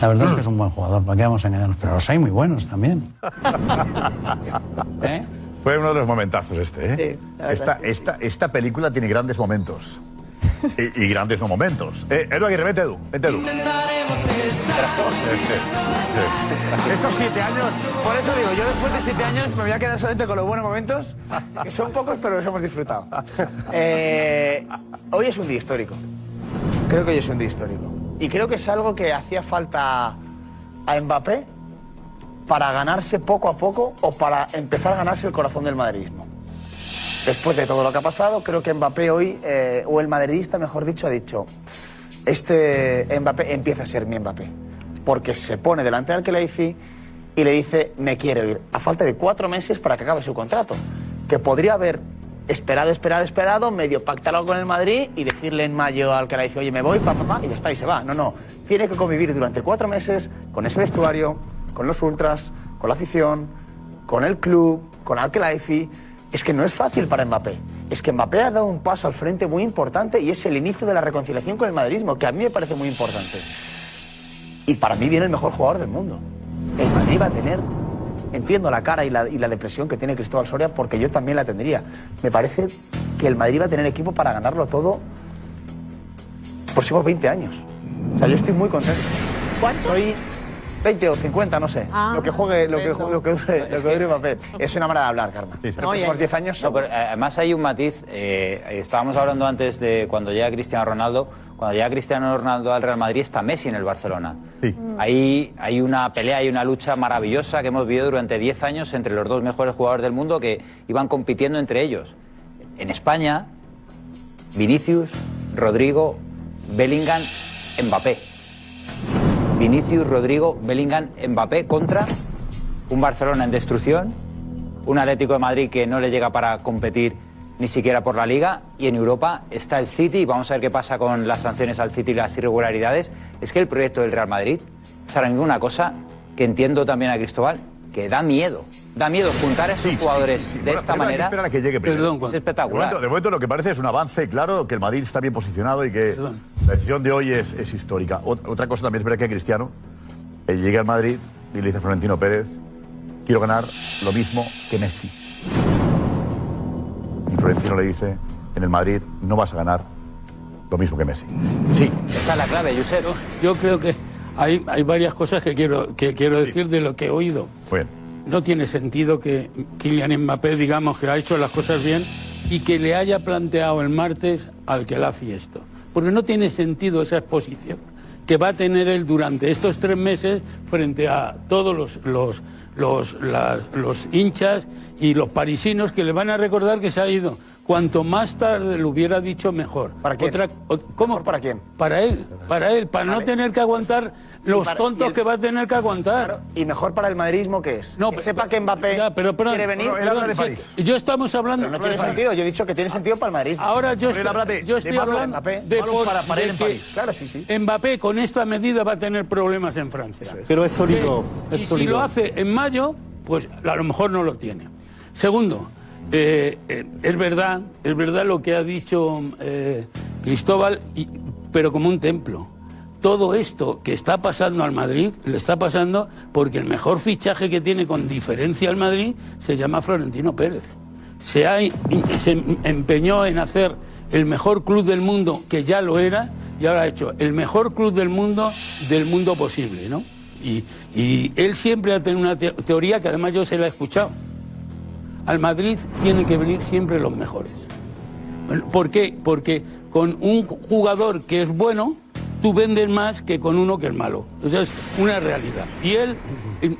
[SPEAKER 17] La verdad es que es un buen jugador, ¿para qué vamos a engañarnos? Pero los hay muy buenos también. ¿Eh?
[SPEAKER 6] Fue uno de los momentazos este, ¿eh?
[SPEAKER 17] Sí,
[SPEAKER 6] esta,
[SPEAKER 17] es que
[SPEAKER 6] esta, esta película tiene grandes momentos. y, y grandes no momentos. Eh, Edu Aguirre, vete Edu, vete Edu.
[SPEAKER 18] Estos siete años, por eso digo, yo después de siete años me voy a quedar solamente con los buenos momentos, que son pocos, pero los hemos disfrutado. Eh, hoy es un día histórico. Creo que hoy es un día histórico. Y creo que es algo que hacía falta a Mbappé para ganarse poco a poco o para empezar a ganarse el corazón del madridismo. Después de todo lo que ha pasado, creo que Mbappé hoy, eh, o el madridista mejor dicho, ha dicho, este Mbappé empieza a ser mi Mbappé. Porque se pone delante del Khelaifi y le dice, me quiero ir. A falta de cuatro meses para que acabe su contrato. Que podría haber esperado, esperado, esperado, medio pactarlo con el Madrid y decirle en mayo al Khelaifi, oye, me voy, pa, pa, pa, y ya está, y se va. No, no. Tiene que convivir durante cuatro meses con ese vestuario, con los ultras, con la afición, con el club, con Al Khelaifi. Es que no es fácil para Mbappé. Es que Mbappé ha dado un paso al frente muy importante y es el inicio de la reconciliación con el madridismo, que a mí me parece muy importante. Y para mí viene el mejor jugador del mundo. El Madrid va a tener, entiendo la cara y la, y la depresión que tiene Cristóbal Soria, porque yo también la tendría. Me parece que el Madrid va a tener equipo para ganarlo todo próximos 20 años. O sea, yo estoy muy contento.
[SPEAKER 15] ¿Cuántos?
[SPEAKER 18] Estoy 20 o 50, no sé.
[SPEAKER 15] Ah,
[SPEAKER 18] lo que juegue, lo que,
[SPEAKER 15] estupendo.
[SPEAKER 18] lo que dure, lo que dure Mbappé. Es una manera de hablar, Carmen.
[SPEAKER 9] Y-
[SPEAKER 18] próximos 10 años
[SPEAKER 9] No, pero, eh, además hay un matiz. eh, estábamos hablando antes de cuando llega Cristiano Ronaldo. Cuando llega Cristiano Ronaldo al Real Madrid está Messi en el Barcelona. Ahí hay una pelea y una lucha maravillosa que hemos vivido durante 10 años entre los dos mejores jugadores del mundo que iban compitiendo entre ellos. En España, Vinicius, Rodrigo, Bellingham, Mbappé. Vinicius, Rodrigo, Bellingham, Mbappé contra un Barcelona en destrucción, un Atlético de Madrid que no le llega para competir ni siquiera por la Liga y en Europa está el City y vamos a ver qué pasa con las sanciones al City y las irregularidades. Es que el proyecto del Real Madrid es ahora mismo una cosa que entiendo también a Cristóbal, que da miedo. Da miedo juntar a estos jugadores de
[SPEAKER 6] Bueno,
[SPEAKER 9] esta
[SPEAKER 6] que
[SPEAKER 9] manera.
[SPEAKER 6] esperar a que llegue primero.
[SPEAKER 9] es
[SPEAKER 6] De
[SPEAKER 9] espectacular.
[SPEAKER 6] momento, de momento lo que parece es un avance, claro, que el Madrid está bien posicionado y que la decisión de hoy es, es histórica. Ot- Otra cosa también es ver que Cristiano eh, llega al Madrid y le dice a Florentino Pérez, quiero ganar lo mismo que Messi. Y Florentino le dice, en el Madrid no vas a ganar lo mismo que Messi. Sí.
[SPEAKER 9] Esa es la clave, Josep.
[SPEAKER 19] Yo creo que hay, hay varias cosas que quiero, que quiero decir de lo que he oído.
[SPEAKER 6] Bien.
[SPEAKER 19] No tiene sentido que Kylian Mbappé, digamos, que ha hecho las cosas bien y que le haya planteado el martes al que la esto. Porque no tiene sentido esa exposición. que va a tener él durante estos tres meses frente a todos los, los, los, los hinchas y los parisinos que le van a recordar que se ha ido. Cuanto más tarde lo hubiera dicho, mejor. ¿Para
[SPEAKER 18] quién?
[SPEAKER 19] ¿Cómo?
[SPEAKER 18] ¿Para quién?
[SPEAKER 19] Para él, para él, para no tener que aguantar los
[SPEAKER 18] para-
[SPEAKER 19] tontos
[SPEAKER 18] el-
[SPEAKER 19] que va a tener que aguantar.
[SPEAKER 18] ¿Y mejor para el madridismo qué es?
[SPEAKER 19] No,
[SPEAKER 18] que sepa que Mbappé
[SPEAKER 19] Ya, pero,
[SPEAKER 18] quiere venir.
[SPEAKER 19] Yo estamos hablando.
[SPEAKER 18] Pero no tiene sentido, yo he dicho que tiene sentido para el Madrid.
[SPEAKER 19] Ahora yo estoy,
[SPEAKER 18] de-
[SPEAKER 19] yo
[SPEAKER 18] de
[SPEAKER 19] estoy hablando
[SPEAKER 18] Mbappé,
[SPEAKER 19] de, por-
[SPEAKER 18] para- para
[SPEAKER 19] de
[SPEAKER 18] en
[SPEAKER 19] que
[SPEAKER 18] París. Claro, sí, sí.
[SPEAKER 19] Mbappé con esta medida va a tener problemas en Francia.
[SPEAKER 3] Pero es sólido,
[SPEAKER 19] Que-
[SPEAKER 3] es
[SPEAKER 19] y si
[SPEAKER 3] sólido.
[SPEAKER 19] lo hace en mayo, pues a lo mejor no lo tiene. Segundo, eh, eh, es verdad, es verdad lo que ha dicho eh, Cristóbal, y- pero como un templo. Todo esto que está pasando al Madrid le está pasando porque el mejor fichaje que tiene con diferencia al Madrid se llama Florentino Pérez. Se, ha, empeñó en hacer el mejor club del mundo, que ya lo era, y ahora ha hecho el mejor club del mundo del mundo posible, ¿no? Y, él siempre ha tenido una te- teoría que además yo se la he escuchado. Al Madrid tienen que venir siempre los mejores. ¿Por qué? Porque con un jugador que es bueno, tú vendes más que con uno que es malo. Esa es una realidad. Y él eh,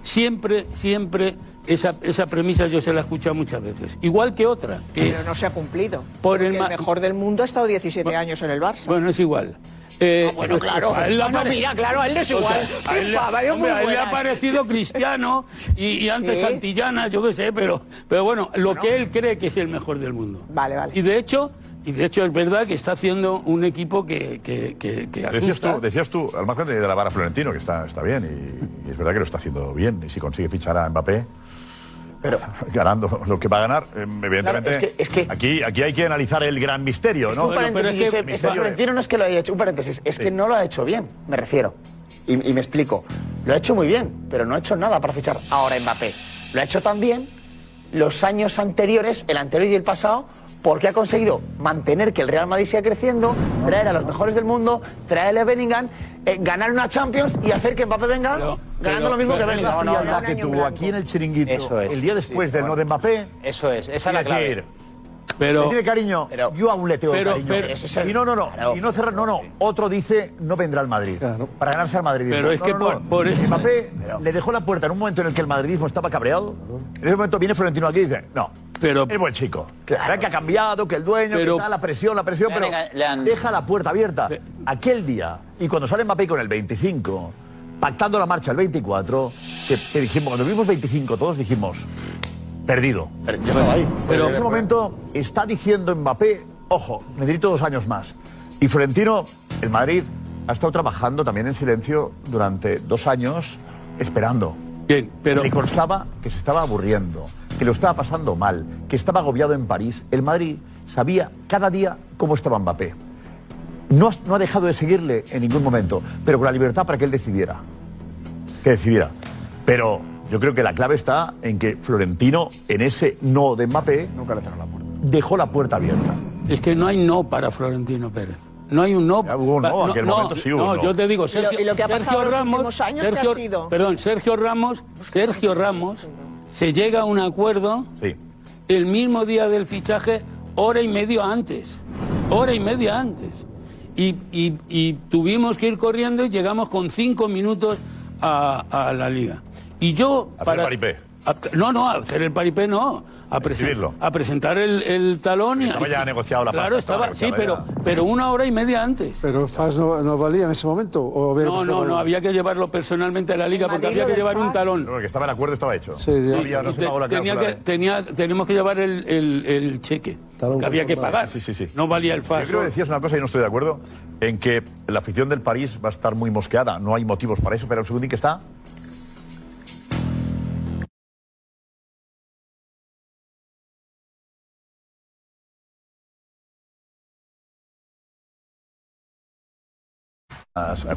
[SPEAKER 19] siempre, siempre, esa, esa premisa yo se la he escuchado muchas veces. Igual que otra. Que
[SPEAKER 15] Pero no se ha cumplido.
[SPEAKER 19] Por el
[SPEAKER 15] mejor del mundo ha estado 17 años en el Barça.
[SPEAKER 19] Bueno, es igual. Eh,
[SPEAKER 15] bueno, claro.
[SPEAKER 19] a él
[SPEAKER 15] Ah, mira, claro, a él no es
[SPEAKER 19] O
[SPEAKER 15] igual.
[SPEAKER 19] sea, a él, le-
[SPEAKER 15] Pava, yo
[SPEAKER 19] hombre,
[SPEAKER 15] muy
[SPEAKER 19] a él le ha parecido cristiano y, y antes
[SPEAKER 15] Sí.
[SPEAKER 19] Santillana, yo qué sé, pero, pero bueno, lo que él cree que es el mejor del mundo.
[SPEAKER 15] Vale, vale.
[SPEAKER 19] Y de hecho, y de hecho es verdad que está haciendo un equipo que, que, que, que
[SPEAKER 6] Decías tú, decías tú, al margen de alabar a Florentino, que está, está bien, y, y es verdad que lo está haciendo bien, y si consigue fichar a Mbappé, pero ganando lo que va a ganar, eh, evidentemente,
[SPEAKER 18] Claro, es que- es que-
[SPEAKER 6] aquí, aquí hay que analizar el gran misterio, ¿no?
[SPEAKER 18] un paréntesis, Josep, es que
[SPEAKER 6] misterio de-
[SPEAKER 18] Florentino no es que lo haya hecho, un paréntesis, es que no lo ha hecho bien, me refiero. Y, y me explico. Lo ha hecho muy bien, pero no ha hecho nada para fichar ahora a Mbappé. Lo ha hecho también los años anteriores, el anterior y el pasado, porque ha conseguido mantener que el Real Madrid siga creciendo, traer a los mejores del mundo, traer a Bellingham, eh, ganar una Champions y hacer que Mbappé venga ganando lo mismo que Bellingham. No, no,
[SPEAKER 6] frialdad
[SPEAKER 18] no.
[SPEAKER 6] que tuvo aquí en el chiringuito
[SPEAKER 9] Eso es.
[SPEAKER 6] el día después del no de Mbappé.
[SPEAKER 9] Eso es, esa es la clave.
[SPEAKER 19] Pero,
[SPEAKER 6] ¿me tiene cariño? yo aún le tengo
[SPEAKER 19] pero-
[SPEAKER 6] cariño.
[SPEAKER 19] pero-
[SPEAKER 18] es el-
[SPEAKER 6] y no, no, no.
[SPEAKER 18] Claro.
[SPEAKER 6] Y no cerrar, no, no. Otro dice, no vendrá al Madrid. Para ganarse al madridismo.
[SPEAKER 19] Pero es
[SPEAKER 6] No,
[SPEAKER 19] que
[SPEAKER 6] no,
[SPEAKER 19] por-
[SPEAKER 6] no.
[SPEAKER 19] por-
[SPEAKER 6] Mbappé le dejó la puerta en un momento en el que el madridismo estaba cabreado. En ese momento viene Florentino aquí y dice, no.
[SPEAKER 19] Pero,
[SPEAKER 6] es buen chico. Verá que ha cambiado, que el dueño,
[SPEAKER 19] Pero-
[SPEAKER 6] que tal, la presión, la presión, pero deja la puerta abierta. Aquel día, y cuando sale Mbappé con el 25, pactando la marcha el 24, que, que dijimos, cuando vimos 25 todos dijimos, perdido.
[SPEAKER 18] Ahí.
[SPEAKER 6] Pero en ese momento está diciendo Mbappé, ojo, necesito dos años más. Y Florentino, el Madrid, ha estado trabajando también en silencio durante dos años, esperando.
[SPEAKER 19] Bien, pero...
[SPEAKER 6] Le constaba que se estaba aburriendo, que lo estaba pasando mal, que estaba agobiado en París. El Madrid sabía cada día cómo estaba Mbappé. No, no ha dejado de seguirle en ningún momento, pero con la libertad para que él decidiera. Que decidiera. Pero yo creo que la clave está en que Florentino, en ese no de Mbappé,
[SPEAKER 18] Nunca le cerró la puerta.
[SPEAKER 6] dejó la puerta abierta.
[SPEAKER 19] Es que no hay no para Florentino Pérez. No hay un no.
[SPEAKER 6] hubo un no, en aquel momento sí hubo
[SPEAKER 19] no,
[SPEAKER 6] un no.
[SPEAKER 19] yo te digo, Sergio,
[SPEAKER 15] y lo que ha
[SPEAKER 19] Sergio
[SPEAKER 15] pasado en los
[SPEAKER 19] Ramos,
[SPEAKER 15] últimos años, ¿qué ha sido?
[SPEAKER 19] Perdón, Sergio Ramos, Sergio Ramos, se llega a un acuerdo
[SPEAKER 6] Sí.
[SPEAKER 19] el mismo día del fichaje, hora y media antes. Hora y media antes. Y, y- y tuvimos que ir corriendo y llegamos con cinco minutos a, a la liga. Y yo.
[SPEAKER 6] Hacer el paripé.
[SPEAKER 19] a- no, no, a hacer el paripé no. A, presen- a presentar el, el talón y.
[SPEAKER 6] Estaba ya negociado la
[SPEAKER 19] Claro,
[SPEAKER 6] pasta, estaba
[SPEAKER 19] estaba, sí, pero, pero una hora y media antes.
[SPEAKER 10] Pero FAS no, no valía en ese momento. ¿O había
[SPEAKER 19] No,
[SPEAKER 10] que
[SPEAKER 19] no, no, había que llevarlo personalmente a la liga porque había que llevar un talón.
[SPEAKER 6] Porque estaba el acuerdo, estaba hecho.
[SPEAKER 10] Sí, ya.
[SPEAKER 6] No, había- no se pagó la
[SPEAKER 19] tenía que,
[SPEAKER 6] de-
[SPEAKER 19] tenía, tenemos que llevar el, el- el cheque.
[SPEAKER 8] Talón
[SPEAKER 19] que había que pagar.
[SPEAKER 6] Sí, sí, sí.
[SPEAKER 19] No valía el
[SPEAKER 6] Yo
[SPEAKER 19] FAS.
[SPEAKER 6] creo que decías una cosa y no estoy de acuerdo, en que la afición del París va a estar muy mosqueada. No hay motivos para eso, pero un segundín que está.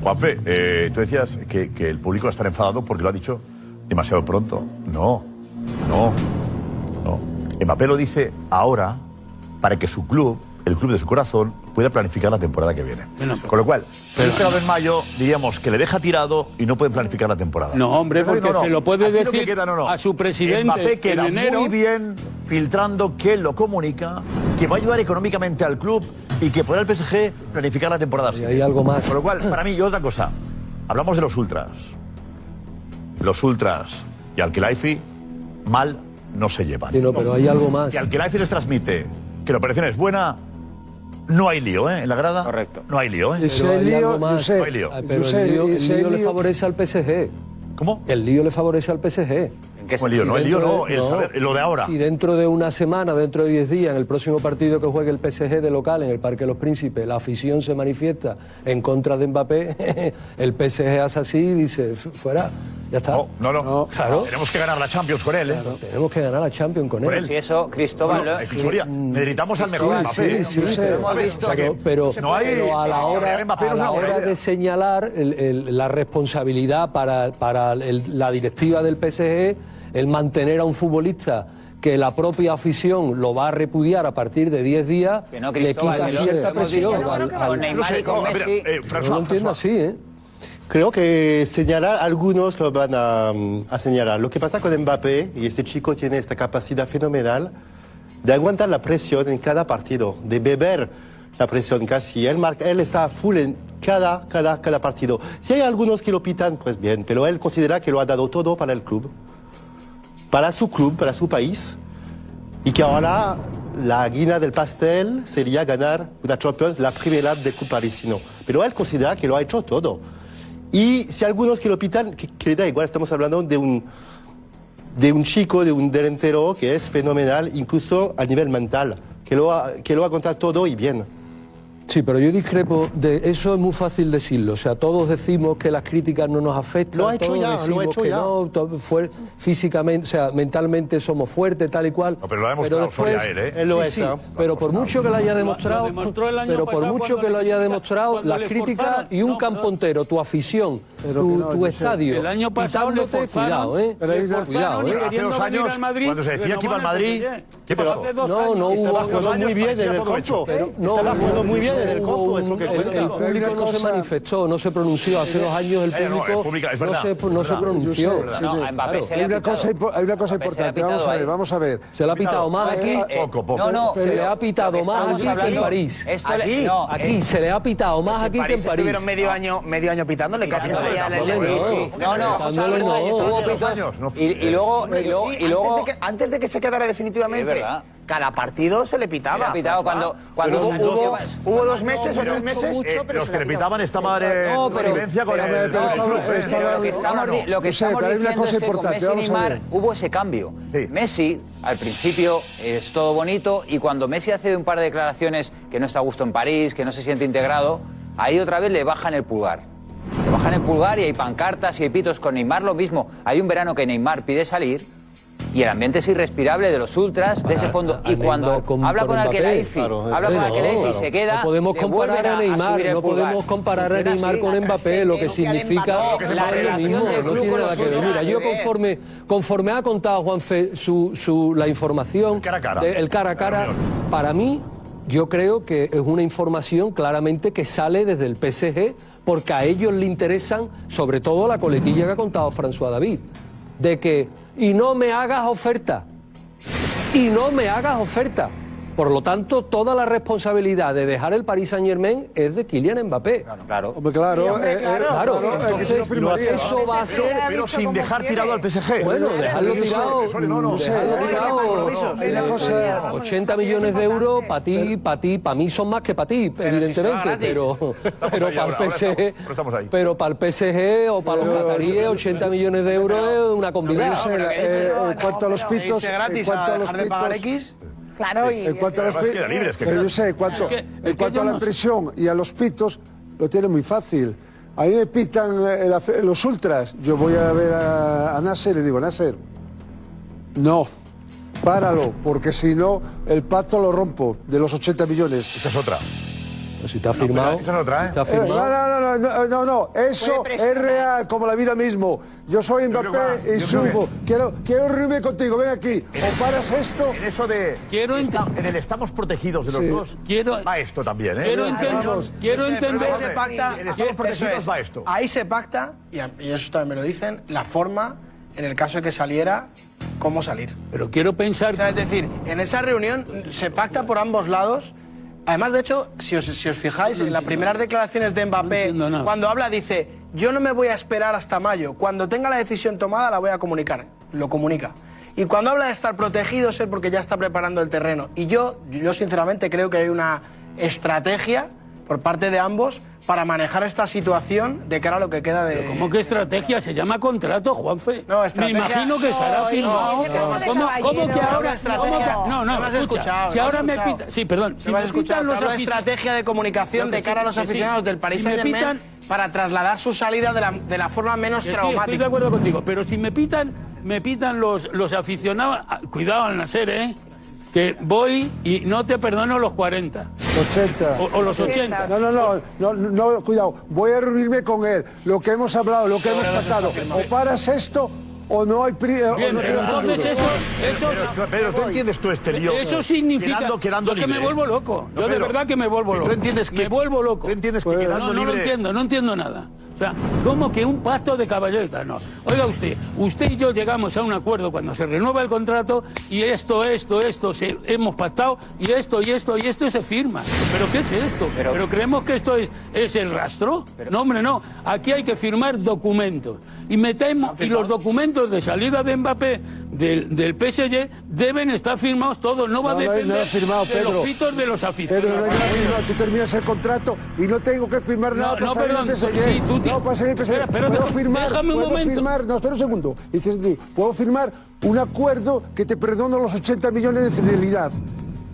[SPEAKER 6] Juanfe, eh, tú decías que, que el público va a estar enfadado porque lo ha dicho demasiado pronto. No, no, no. Mbappé lo dice ahora para que su club, el club de su corazón, pueda planificar la temporada que viene.
[SPEAKER 19] Bueno,
[SPEAKER 6] Con lo cual, hubiera esperado en mayo, diríamos que le deja tirado y no pueden planificar la temporada.
[SPEAKER 19] No, hombre,
[SPEAKER 6] Entonces,
[SPEAKER 19] porque se lo puede
[SPEAKER 6] Aquí
[SPEAKER 19] decir
[SPEAKER 6] que queda, no, no.
[SPEAKER 19] a su presidente
[SPEAKER 6] Mbappé
[SPEAKER 19] en
[SPEAKER 6] queda
[SPEAKER 19] enero.
[SPEAKER 6] muy bien filtrando que él lo comunica, que va a ayudar económicamente al club y que podrá el PSG planificar la temporada siguiente.
[SPEAKER 8] hay algo más.
[SPEAKER 6] Por lo cual, para mí, y otra cosa, hablamos de los ultras. Los ultras y Alquilaifi mal no se llevan.
[SPEAKER 8] Sí, no, pero hay algo más.
[SPEAKER 6] Si Alquilaifi les transmite que la operación es buena, no hay lío, ¿eh? En la grada. Correcto. No hay lío, ¿eh?
[SPEAKER 8] Pero hay más.
[SPEAKER 6] No hay lío.
[SPEAKER 8] Pero el lío, el lío le favorece al PSG.
[SPEAKER 6] ¿Cómo?
[SPEAKER 8] El lío le favorece al PSG.
[SPEAKER 6] ¿En qué el lío? No, el lío no, el saber- lo de ahora.
[SPEAKER 8] Si dentro de una semana, dentro de 10 días, en el próximo partido que juegue el PSG de local en el Parque de los Príncipes, la afición se manifiesta en contra de Mbappé, el PSG hace así y dice, "Fu- fuera, ya está.
[SPEAKER 6] No, no.
[SPEAKER 8] Claro.
[SPEAKER 6] Tenemos que ganar la Champions con él, ¿eh?
[SPEAKER 8] Tenemos que ganar la Champions con
[SPEAKER 6] Por
[SPEAKER 8] él.
[SPEAKER 6] él.
[SPEAKER 9] Si eso, Cristóbal.
[SPEAKER 6] Bueno, necesitamos al mejor
[SPEAKER 8] Sí,
[SPEAKER 6] Mbappé.
[SPEAKER 8] sí, sí,
[SPEAKER 6] ¿eh?
[SPEAKER 8] pero, pero-
[SPEAKER 6] que
[SPEAKER 8] pero-
[SPEAKER 6] no hay-
[SPEAKER 8] pero a la
[SPEAKER 6] no,
[SPEAKER 8] hora,
[SPEAKER 6] no
[SPEAKER 8] a la hora de señalar el- el- la responsabilidad para, para el- la directiva del PSG, el mantener a un futbolista que la propia afición lo va a repudiar a partir de 10 días,
[SPEAKER 9] Que no,
[SPEAKER 8] le quita cierta presión.
[SPEAKER 9] con- con Neymar y con Messi.
[SPEAKER 8] Yo lo entiendo así, ¿eh?
[SPEAKER 3] Creo que señalar, algunos lo van a, a señalar. Lo que pasa con Mbappé, y este chico tiene esta capacidad fenomenal de aguantar la presión en cada partido, de beber la presión casi. Él, él está full en cada, cada, cada partido. Si hay algunos que lo pitan, pues bien, pero él considera que lo ha dado todo para el club, para su club, para su país, y que ahora la guina del pastel sería ganar una Champions, la primera del club parisino. Pero él considera que lo ha hecho todo. Y si algunos que lo pitan, que, que da igual, estamos hablando de un, de un chico, de un delantero que es fenomenal, incluso a nivel mental, que lo que lo ha contado todo y bien.
[SPEAKER 8] Sí, pero yo discrepo de eso es muy fácil decirlo. O sea, todos decimos que las críticas no nos afectan.
[SPEAKER 3] Lo ha hecho
[SPEAKER 8] todos
[SPEAKER 3] ya, lo ha
[SPEAKER 8] decimos
[SPEAKER 3] hecho
[SPEAKER 8] que
[SPEAKER 3] ya.
[SPEAKER 8] No, to- fuer- físicamente, o sea, mentalmente somos fuertes, tal y cual.
[SPEAKER 6] pero lo ha demostrado Soria él, ¿eh?
[SPEAKER 3] Él lo
[SPEAKER 8] Sí,
[SPEAKER 3] es,
[SPEAKER 8] sí,
[SPEAKER 3] ¿eh?
[SPEAKER 8] pero por mucho que lo haya
[SPEAKER 19] Lo- lo
[SPEAKER 8] demostrado,
[SPEAKER 19] demostró el año
[SPEAKER 8] pero por
[SPEAKER 19] pasado
[SPEAKER 8] mucho
[SPEAKER 19] cuando
[SPEAKER 8] que lo
[SPEAKER 19] le-
[SPEAKER 8] haya demostrado,
[SPEAKER 19] cuando
[SPEAKER 8] las
[SPEAKER 19] le
[SPEAKER 8] críticas
[SPEAKER 19] forzaron.
[SPEAKER 8] y un
[SPEAKER 19] No,
[SPEAKER 8] campo entero, tu afición,
[SPEAKER 10] Pero
[SPEAKER 8] tu,
[SPEAKER 10] no,
[SPEAKER 8] estadio,
[SPEAKER 19] El año pasado le
[SPEAKER 8] quitándote,
[SPEAKER 19] forzaron,
[SPEAKER 8] cuidado, ¿eh?
[SPEAKER 19] Le forzaron
[SPEAKER 8] Cuidado,
[SPEAKER 19] y
[SPEAKER 8] ¿eh?
[SPEAKER 6] Hace
[SPEAKER 19] queriendo
[SPEAKER 6] dos
[SPEAKER 19] venir
[SPEAKER 6] años,
[SPEAKER 19] al Madrid,
[SPEAKER 6] cuando se decía que iba al Madrid, ¿qué pasó?
[SPEAKER 19] Hace dos
[SPEAKER 8] No,
[SPEAKER 19] años.
[SPEAKER 8] no hubo.
[SPEAKER 3] Estaba jugando muy bien el campo.
[SPEAKER 8] No,
[SPEAKER 3] Estaba jugando muy bien el es lo que
[SPEAKER 8] público no se manifestó, no se pronunció. Hace dos años el
[SPEAKER 6] Eh, no,
[SPEAKER 8] público no se, no pronunció.
[SPEAKER 10] Yo sé,
[SPEAKER 9] No,
[SPEAKER 10] sí,
[SPEAKER 9] a Mbappé se le
[SPEAKER 10] Hay
[SPEAKER 9] ha
[SPEAKER 10] una cosa, hay una importante, vamos a ver, vamos a ver.
[SPEAKER 8] Se le ha pitado más aquí.
[SPEAKER 6] Poco, poco.
[SPEAKER 9] No, no.
[SPEAKER 8] Se le ha pitado más
[SPEAKER 9] Estamos
[SPEAKER 8] aquí que en París.
[SPEAKER 18] Aquí,
[SPEAKER 8] Aquí se le ha pitado más
[SPEAKER 18] Pues
[SPEAKER 8] aquí
[SPEAKER 18] en
[SPEAKER 8] que
[SPEAKER 18] París
[SPEAKER 8] en París.
[SPEAKER 18] estuvieron medio año, medio año pitándole, casi
[SPEAKER 8] no.
[SPEAKER 9] No, no, y, luego,
[SPEAKER 18] antes, de que, se quedara definitivamente. Cada partido se le pitaba.
[SPEAKER 9] Se le pitado cuando- cuando
[SPEAKER 18] hubo, hubo,
[SPEAKER 9] dos-
[SPEAKER 18] hubo dos meses o tres meses.
[SPEAKER 6] eh,
[SPEAKER 18] pero
[SPEAKER 6] los que
[SPEAKER 18] le
[SPEAKER 6] pitaban estaban en
[SPEAKER 9] No,
[SPEAKER 6] convivencia con el, ¿eh?
[SPEAKER 9] Lo que estamos, diciendo es que con Messi y Neymar hubo ese cambio. Messi, al principio, es todo bonito y cuando Messi hace un par de declaraciones que no está a gusto en París, que no se siente integrado, ahí otra vez le bajan el pulgar. Le bajan el pulgar y hay pancartas y hay pitos con Neymar lo mismo. Hay un verano que Neymar pide salir y el ambiente es irrespirable de los ultras, de ese fondo.
[SPEAKER 8] a
[SPEAKER 9] Y cuando
[SPEAKER 8] con-
[SPEAKER 9] habla
[SPEAKER 8] con.
[SPEAKER 9] Alquelaifi,
[SPEAKER 3] Claro,
[SPEAKER 9] habla con
[SPEAKER 3] no,
[SPEAKER 9] Alquelaifi y
[SPEAKER 3] claro.
[SPEAKER 9] se queda...
[SPEAKER 8] No podemos comparar a Neymar, no podemos comparar a Neymar con Mbappé, lo que significa
[SPEAKER 9] la relación
[SPEAKER 8] no tiene nada que ver. Mira, yo conforme, conforme ha contado Juanfe su, su, la información,
[SPEAKER 6] El cara a cara.
[SPEAKER 8] de- el cara a cara, para mí, yo creo que es una información claramente que sale desde el PSG, porque a ellos le interesan, sobre todo la coletilla que ha contado François David, de que, y no me hagas oferta, y no me hagas oferta. Por lo tanto, toda la responsabilidad de dejar el Paris Saint Germain es de Kylian Mbappé.
[SPEAKER 9] Claro.
[SPEAKER 10] Hombre, claro,
[SPEAKER 8] Claro,
[SPEAKER 10] no
[SPEAKER 8] eso va a ser.
[SPEAKER 6] Pero sin dejar tirado al PSG.
[SPEAKER 8] Bueno, dejarlo tirado,
[SPEAKER 6] no, no,
[SPEAKER 8] dejarlo tirado.
[SPEAKER 10] compromisos. Hay una cosa-
[SPEAKER 8] 80 millones de euros para ti, para ti, para mí son más que para ti, evidentemente, pero, para el PSG, pero para el PSG o para los cataríes 80 millones de euros es una combinada.
[SPEAKER 10] sé, eh, en cuanto a los pitos, en
[SPEAKER 13] gratis
[SPEAKER 10] cuanto
[SPEAKER 13] a
[SPEAKER 10] los
[SPEAKER 13] dejar de pagar
[SPEAKER 10] pitos,
[SPEAKER 13] X.
[SPEAKER 15] Claro, y
[SPEAKER 10] en cuanto a los
[SPEAKER 6] Además
[SPEAKER 10] pitos,
[SPEAKER 6] queda libre, es que
[SPEAKER 10] pero
[SPEAKER 6] claro.
[SPEAKER 10] yo sé, en cuanto,
[SPEAKER 19] Es que-
[SPEAKER 10] en
[SPEAKER 19] es que
[SPEAKER 10] cuanto
[SPEAKER 19] yo
[SPEAKER 10] a la
[SPEAKER 19] no sé.
[SPEAKER 10] presión y a los pitos, lo tiene muy fácil. A mí me pitan eh, la fe- los ultras, yo voy a ver a, a Nasser y le digo, Nasser, no, páralo, porque si no, el pacto lo rompo de los 80 millones.
[SPEAKER 6] Esta es otra.
[SPEAKER 8] Si está firmado,
[SPEAKER 6] esa es otra, ¿eh?
[SPEAKER 8] si está
[SPEAKER 10] no,
[SPEAKER 8] firmado.
[SPEAKER 10] no, no, no, no, no, eso es real, como la vida mismo. Yo soy Mbappé y subo. Quiero, quiero reunirme contigo, ven aquí. O paras esto.
[SPEAKER 6] En eso de.
[SPEAKER 19] Quiero
[SPEAKER 6] está- en el estamos protegidos de los
[SPEAKER 10] Sí.
[SPEAKER 6] dos.
[SPEAKER 19] Quiero-
[SPEAKER 6] Va esto también, ¿eh?
[SPEAKER 19] Quiero entender,
[SPEAKER 10] Vamos.
[SPEAKER 19] quiero entender...
[SPEAKER 13] Ahí se pacta,
[SPEAKER 6] El estamos
[SPEAKER 13] eso
[SPEAKER 6] protegidos
[SPEAKER 13] es.
[SPEAKER 6] va esto.
[SPEAKER 13] Ahí se pacta, y, a- y eso también me lo dicen, la forma, en el caso de que saliera, cómo salir.
[SPEAKER 19] Pero quiero pensar...
[SPEAKER 13] O sea, es decir, en esa reunión se pacta por ambos lados Además, de hecho, si os, si os fijáis, en las primeras declaraciones de Mbappé, cuando habla, dice: Yo no me voy a esperar hasta mayo. Cuando tenga la decisión tomada, la voy a comunicar. Lo comunica. Y cuando habla de estar protegido, es porque ya está preparando el terreno. Y yo, yo sinceramente creo que hay una estrategia por parte de ambos para manejar esta situación de cara a lo que queda de.
[SPEAKER 19] ¿Cómo que estrategia? Se llama contrato, Juanfe.
[SPEAKER 13] No,
[SPEAKER 19] Me
[SPEAKER 13] estrategia-
[SPEAKER 19] imagino que estará firmado.
[SPEAKER 13] no, no,
[SPEAKER 19] ¿Cómo, que ahora?
[SPEAKER 13] estrategia.
[SPEAKER 19] ¿cómo que- no, no,
[SPEAKER 13] me has
[SPEAKER 19] escucha,
[SPEAKER 13] escuchado,
[SPEAKER 19] Si
[SPEAKER 13] me
[SPEAKER 19] ahora me
[SPEAKER 13] escuchado.
[SPEAKER 19] pita. Sí, perdón. Si
[SPEAKER 13] me has
[SPEAKER 19] me
[SPEAKER 13] escuchado,
[SPEAKER 19] pitan los
[SPEAKER 13] de estrategia de comunicación de cara a los aficionados del Paris
[SPEAKER 19] me
[SPEAKER 13] Saint Germain
[SPEAKER 19] pitan-
[SPEAKER 13] para trasladar su salida de la, de la forma menos traumática.
[SPEAKER 19] estoy de acuerdo contigo, pero si me pitan, me pitan los, los aficionados, ah, cuidado al nacer, ¿eh? Que voy y no te perdono los 40.
[SPEAKER 10] 80.
[SPEAKER 19] O, o los 80.
[SPEAKER 10] No, no, no, no, no, cuidado. Voy a reunirme con él. Lo que hemos hablado, lo que hemos tratado. O paras esto o no hay pri o no
[SPEAKER 19] pero
[SPEAKER 10] dan
[SPEAKER 19] entonces eso, eso
[SPEAKER 6] Pedro, ¿tú entiendes tú este lío?
[SPEAKER 19] Eso significa
[SPEAKER 6] Quedando,
[SPEAKER 19] que me vuelvo loco.
[SPEAKER 6] No,
[SPEAKER 19] yo de verdad que me vuelvo loco.
[SPEAKER 6] ¿Tú entiendes que
[SPEAKER 19] me vuelvo loco.
[SPEAKER 6] ¿Tú entiendes que
[SPEAKER 19] Pues,
[SPEAKER 6] quedando
[SPEAKER 19] no, no lo entiendo, no entiendo nada. O sea, ¿cómo que un pacto de caballetas? No. Oiga usted, usted y yo llegamos a un acuerdo cuando se renueva el contrato y esto, esto, esto, se, hemos pactado y esto, y esto, y esto se firma. ¿Pero qué es esto? ¿Pero, creemos que esto es, es el rastro? No, hombre, no. Aquí hay que firmar documentos. Y metemos, y los documentos de salida de Mbappé del, del PSG deben estar firmados todos. No va
[SPEAKER 10] No,
[SPEAKER 19] a
[SPEAKER 10] no
[SPEAKER 19] depender
[SPEAKER 10] nada firmado,
[SPEAKER 19] de
[SPEAKER 10] Pedro.
[SPEAKER 19] los pitos de los
[SPEAKER 10] Pedro,
[SPEAKER 19] aficionados.
[SPEAKER 10] no hay nada firmado. Tú terminas el contrato y no tengo que firmar
[SPEAKER 19] No,
[SPEAKER 10] nada para
[SPEAKER 19] no,
[SPEAKER 10] salir
[SPEAKER 19] perdón,
[SPEAKER 10] PSG.
[SPEAKER 19] sí, tú ti-
[SPEAKER 10] no, para salir PSG.
[SPEAKER 19] Espera, pero
[SPEAKER 10] puedo firmar,
[SPEAKER 19] déjame un
[SPEAKER 10] puedo
[SPEAKER 19] momento.
[SPEAKER 10] firmar, no, espera un segundo. Dices, puedo firmar un acuerdo que te perdono los 80 millones de fidelidad.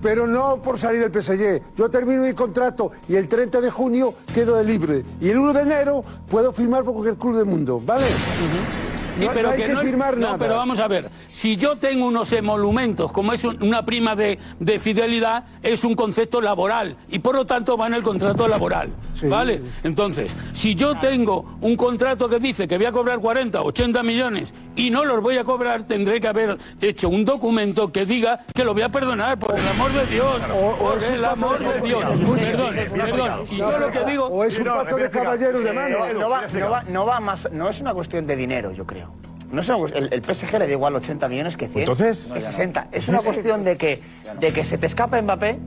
[SPEAKER 10] Pero no por salir del PSG. Yo termino mi contrato y el 30 de junio quedo de libre. Y el 1 de enero puedo firmar por cualquier club del mundo, ¿vale?
[SPEAKER 19] Sí,
[SPEAKER 10] no,
[SPEAKER 19] pero
[SPEAKER 10] no hay que,
[SPEAKER 19] no-
[SPEAKER 10] firmar
[SPEAKER 19] no,
[SPEAKER 10] nada.
[SPEAKER 19] pero vamos a ver. Si yo tengo unos emolumentos, como es un- una prima de, de fidelidad, es un concepto laboral y por lo tanto va en el contrato laboral. ¿Vale? Entonces, si yo tengo un contrato que dice que voy a cobrar 40, 80 millones y no los voy a cobrar, tendré que haber hecho un documento que diga que lo voy a perdonar, por el amor de Dios. por
[SPEAKER 10] es un
[SPEAKER 19] el amor
[SPEAKER 10] de-
[SPEAKER 19] de Dios. Perdón, perdón. Y
[SPEAKER 10] sí,
[SPEAKER 19] yo lo que digo.
[SPEAKER 10] o es un pacto de caballeros de mano.
[SPEAKER 18] No, no va, no, va, no va más, no es una cuestión de dinero, yo creo. No es una el, el PSG le da igual 80 millones que 100.
[SPEAKER 6] Entonces-
[SPEAKER 18] que 60. Es una cuestión de que, de que se te escapa Mbappé,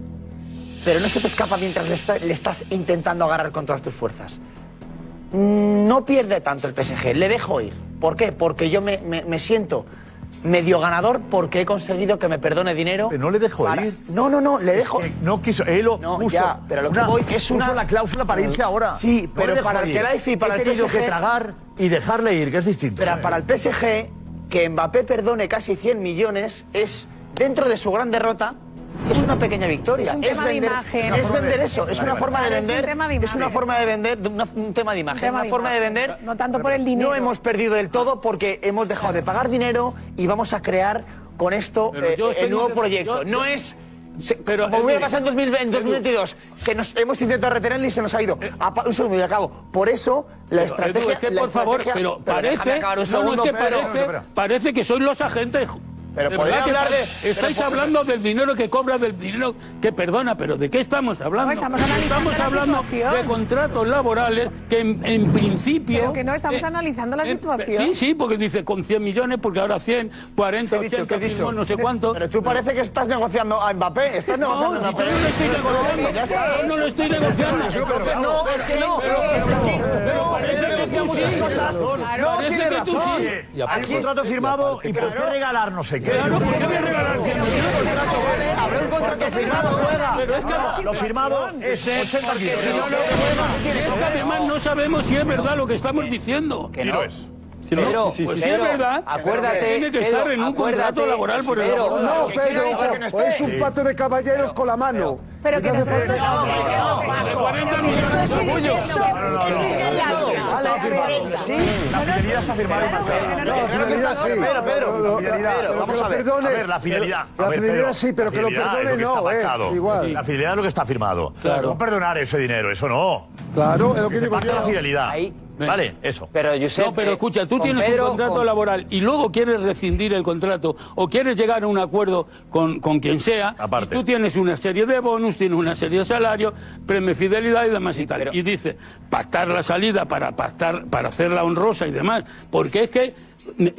[SPEAKER 18] pero no se te escapa mientras le, está- le estás intentando agarrar con todas tus fuerzas. Mm, No pierde tanto el PSG, le dejo ir. ¿Por qué? Porque yo me, me- me siento medio ganador porque he conseguido que me perdone dinero.
[SPEAKER 6] Pero no le dejo
[SPEAKER 18] para-
[SPEAKER 6] ir.
[SPEAKER 18] No, no, no, le
[SPEAKER 6] Es
[SPEAKER 18] dejo.
[SPEAKER 6] que no quiso, él lo
[SPEAKER 18] No,
[SPEAKER 6] puso.
[SPEAKER 18] ya, pero lo que voy es
[SPEAKER 6] puso
[SPEAKER 18] una-
[SPEAKER 6] la cláusula para irse ahora.
[SPEAKER 18] Sí,
[SPEAKER 6] No
[SPEAKER 18] pero para el
[SPEAKER 6] ir.
[SPEAKER 18] Kelaifi y para
[SPEAKER 6] He
[SPEAKER 18] el
[SPEAKER 6] tenido
[SPEAKER 18] PSG
[SPEAKER 6] que tragar y dejarle ir, que es distinto.
[SPEAKER 18] Pero para el PSG, que Mbappé perdone casi 100 millones es, dentro de su gran derrota, es una pequeña victoria.
[SPEAKER 7] Es un tema de
[SPEAKER 18] vender,
[SPEAKER 7] imagen.
[SPEAKER 18] es vender eso, es una forma de
[SPEAKER 7] es
[SPEAKER 18] vender.
[SPEAKER 7] tema de
[SPEAKER 18] Es una forma de vender, un tema de imagen,
[SPEAKER 7] tema
[SPEAKER 18] una
[SPEAKER 7] de
[SPEAKER 18] forma de vender.
[SPEAKER 7] No tanto por el dinero.
[SPEAKER 18] No hemos perdido del todo porque hemos dejado de pagar dinero y vamos a crear con esto
[SPEAKER 19] Pero
[SPEAKER 18] eh, el nuevo proyecto.
[SPEAKER 19] yo-
[SPEAKER 18] no
[SPEAKER 19] yo-
[SPEAKER 18] es. se-
[SPEAKER 19] Pero,
[SPEAKER 18] como
[SPEAKER 19] Edu,
[SPEAKER 18] hubiera pasado en 2020, en
[SPEAKER 19] Edu.
[SPEAKER 18] 2022, se nos, hemos intentado retenerle y se nos ha ido. Apa- un segundo y acabo. Por eso la
[SPEAKER 19] Pero,
[SPEAKER 18] estrategia.
[SPEAKER 19] Edu, es que,
[SPEAKER 18] la
[SPEAKER 19] por favor,
[SPEAKER 18] estrategia-
[SPEAKER 19] pero
[SPEAKER 18] déjame
[SPEAKER 19] parece, no, no, es que parece, parece que sois los agentes.
[SPEAKER 18] Pero podría hablar de-
[SPEAKER 19] está-
[SPEAKER 18] pero
[SPEAKER 19] Estáis
[SPEAKER 18] por-
[SPEAKER 19] hablando del dinero que cobra, del dinero que perdona, pero ¿de qué estamos hablando?
[SPEAKER 7] No, estamos analizando la
[SPEAKER 19] hablando
[SPEAKER 7] situación.
[SPEAKER 19] de contratos laborales que en, en principio...
[SPEAKER 7] Pero que no estamos
[SPEAKER 19] eh,
[SPEAKER 7] analizando la
[SPEAKER 19] eh,
[SPEAKER 7] situación.
[SPEAKER 19] Sí, sí, porque dice con 100 millones, porque ahora 100, 40,
[SPEAKER 18] ¿Qué he dicho?
[SPEAKER 19] 80,
[SPEAKER 18] ¿Qué he dicho?
[SPEAKER 19] firmó no sé cuánto.
[SPEAKER 18] Pero tú parece que estás negociando a Mbappé. Estás
[SPEAKER 19] No,
[SPEAKER 18] negociando
[SPEAKER 19] si
[SPEAKER 18] a
[SPEAKER 19] yo
[SPEAKER 18] Mbappé.
[SPEAKER 19] no lo estoy negociando. Yo no lo estoy negociando.
[SPEAKER 18] No, es que no.
[SPEAKER 19] Pero- pero parece que tú sí. parece que tú sí.
[SPEAKER 6] Hay un contrato firmado y ¿por qué regalar no sé qué?
[SPEAKER 19] Claro, ¿por qué voy a regalar 100 millones?
[SPEAKER 18] Habrá un contrato firmado.
[SPEAKER 19] Pero es que
[SPEAKER 6] lo firmado es 80.
[SPEAKER 19] Es que además no sabemos si es verdad lo que estamos diciendo.
[SPEAKER 18] Que no es.
[SPEAKER 19] Pero,
[SPEAKER 18] sí, sí,
[SPEAKER 19] pues Pedro, es verdad.
[SPEAKER 18] Acuérdate.
[SPEAKER 19] Tiene que estar en un contrato laboral por el labor.
[SPEAKER 10] No, Pedro,
[SPEAKER 18] no,
[SPEAKER 10] es un pacto de caballeros con la mano.
[SPEAKER 7] Pero,
[SPEAKER 10] pero
[SPEAKER 19] que, 40 millones de
[SPEAKER 6] La fidelidad está firmada
[SPEAKER 10] la fidelidad sí.
[SPEAKER 6] Pero,
[SPEAKER 10] pero,
[SPEAKER 18] vamos a ver.
[SPEAKER 6] La fidelidad.
[SPEAKER 10] La fidelidad sí, pero que lo perdone no. Igual.
[SPEAKER 6] La fidelidad es lo que está firmado. No perdonar ese dinero, eso no.
[SPEAKER 10] Claro, es lo que,
[SPEAKER 6] que
[SPEAKER 10] digo
[SPEAKER 6] yo. la fidelidad. Vale, eso.
[SPEAKER 18] Pero, Josep,
[SPEAKER 19] no, pero escucha, tú tienes
[SPEAKER 18] Pedro,
[SPEAKER 19] un contrato
[SPEAKER 18] con...
[SPEAKER 19] laboral y luego quieres rescindir el contrato o quieres llegar a un acuerdo con, con quien sea.
[SPEAKER 6] Aparte.
[SPEAKER 19] Y tú tienes una serie de bonus, tienes una serie de salarios, premios fidelidad y demás y tal.
[SPEAKER 18] pero-
[SPEAKER 19] Y dice, pactar la salida para pactar, para hacerla honrosa y demás. Porque es que eh, eh,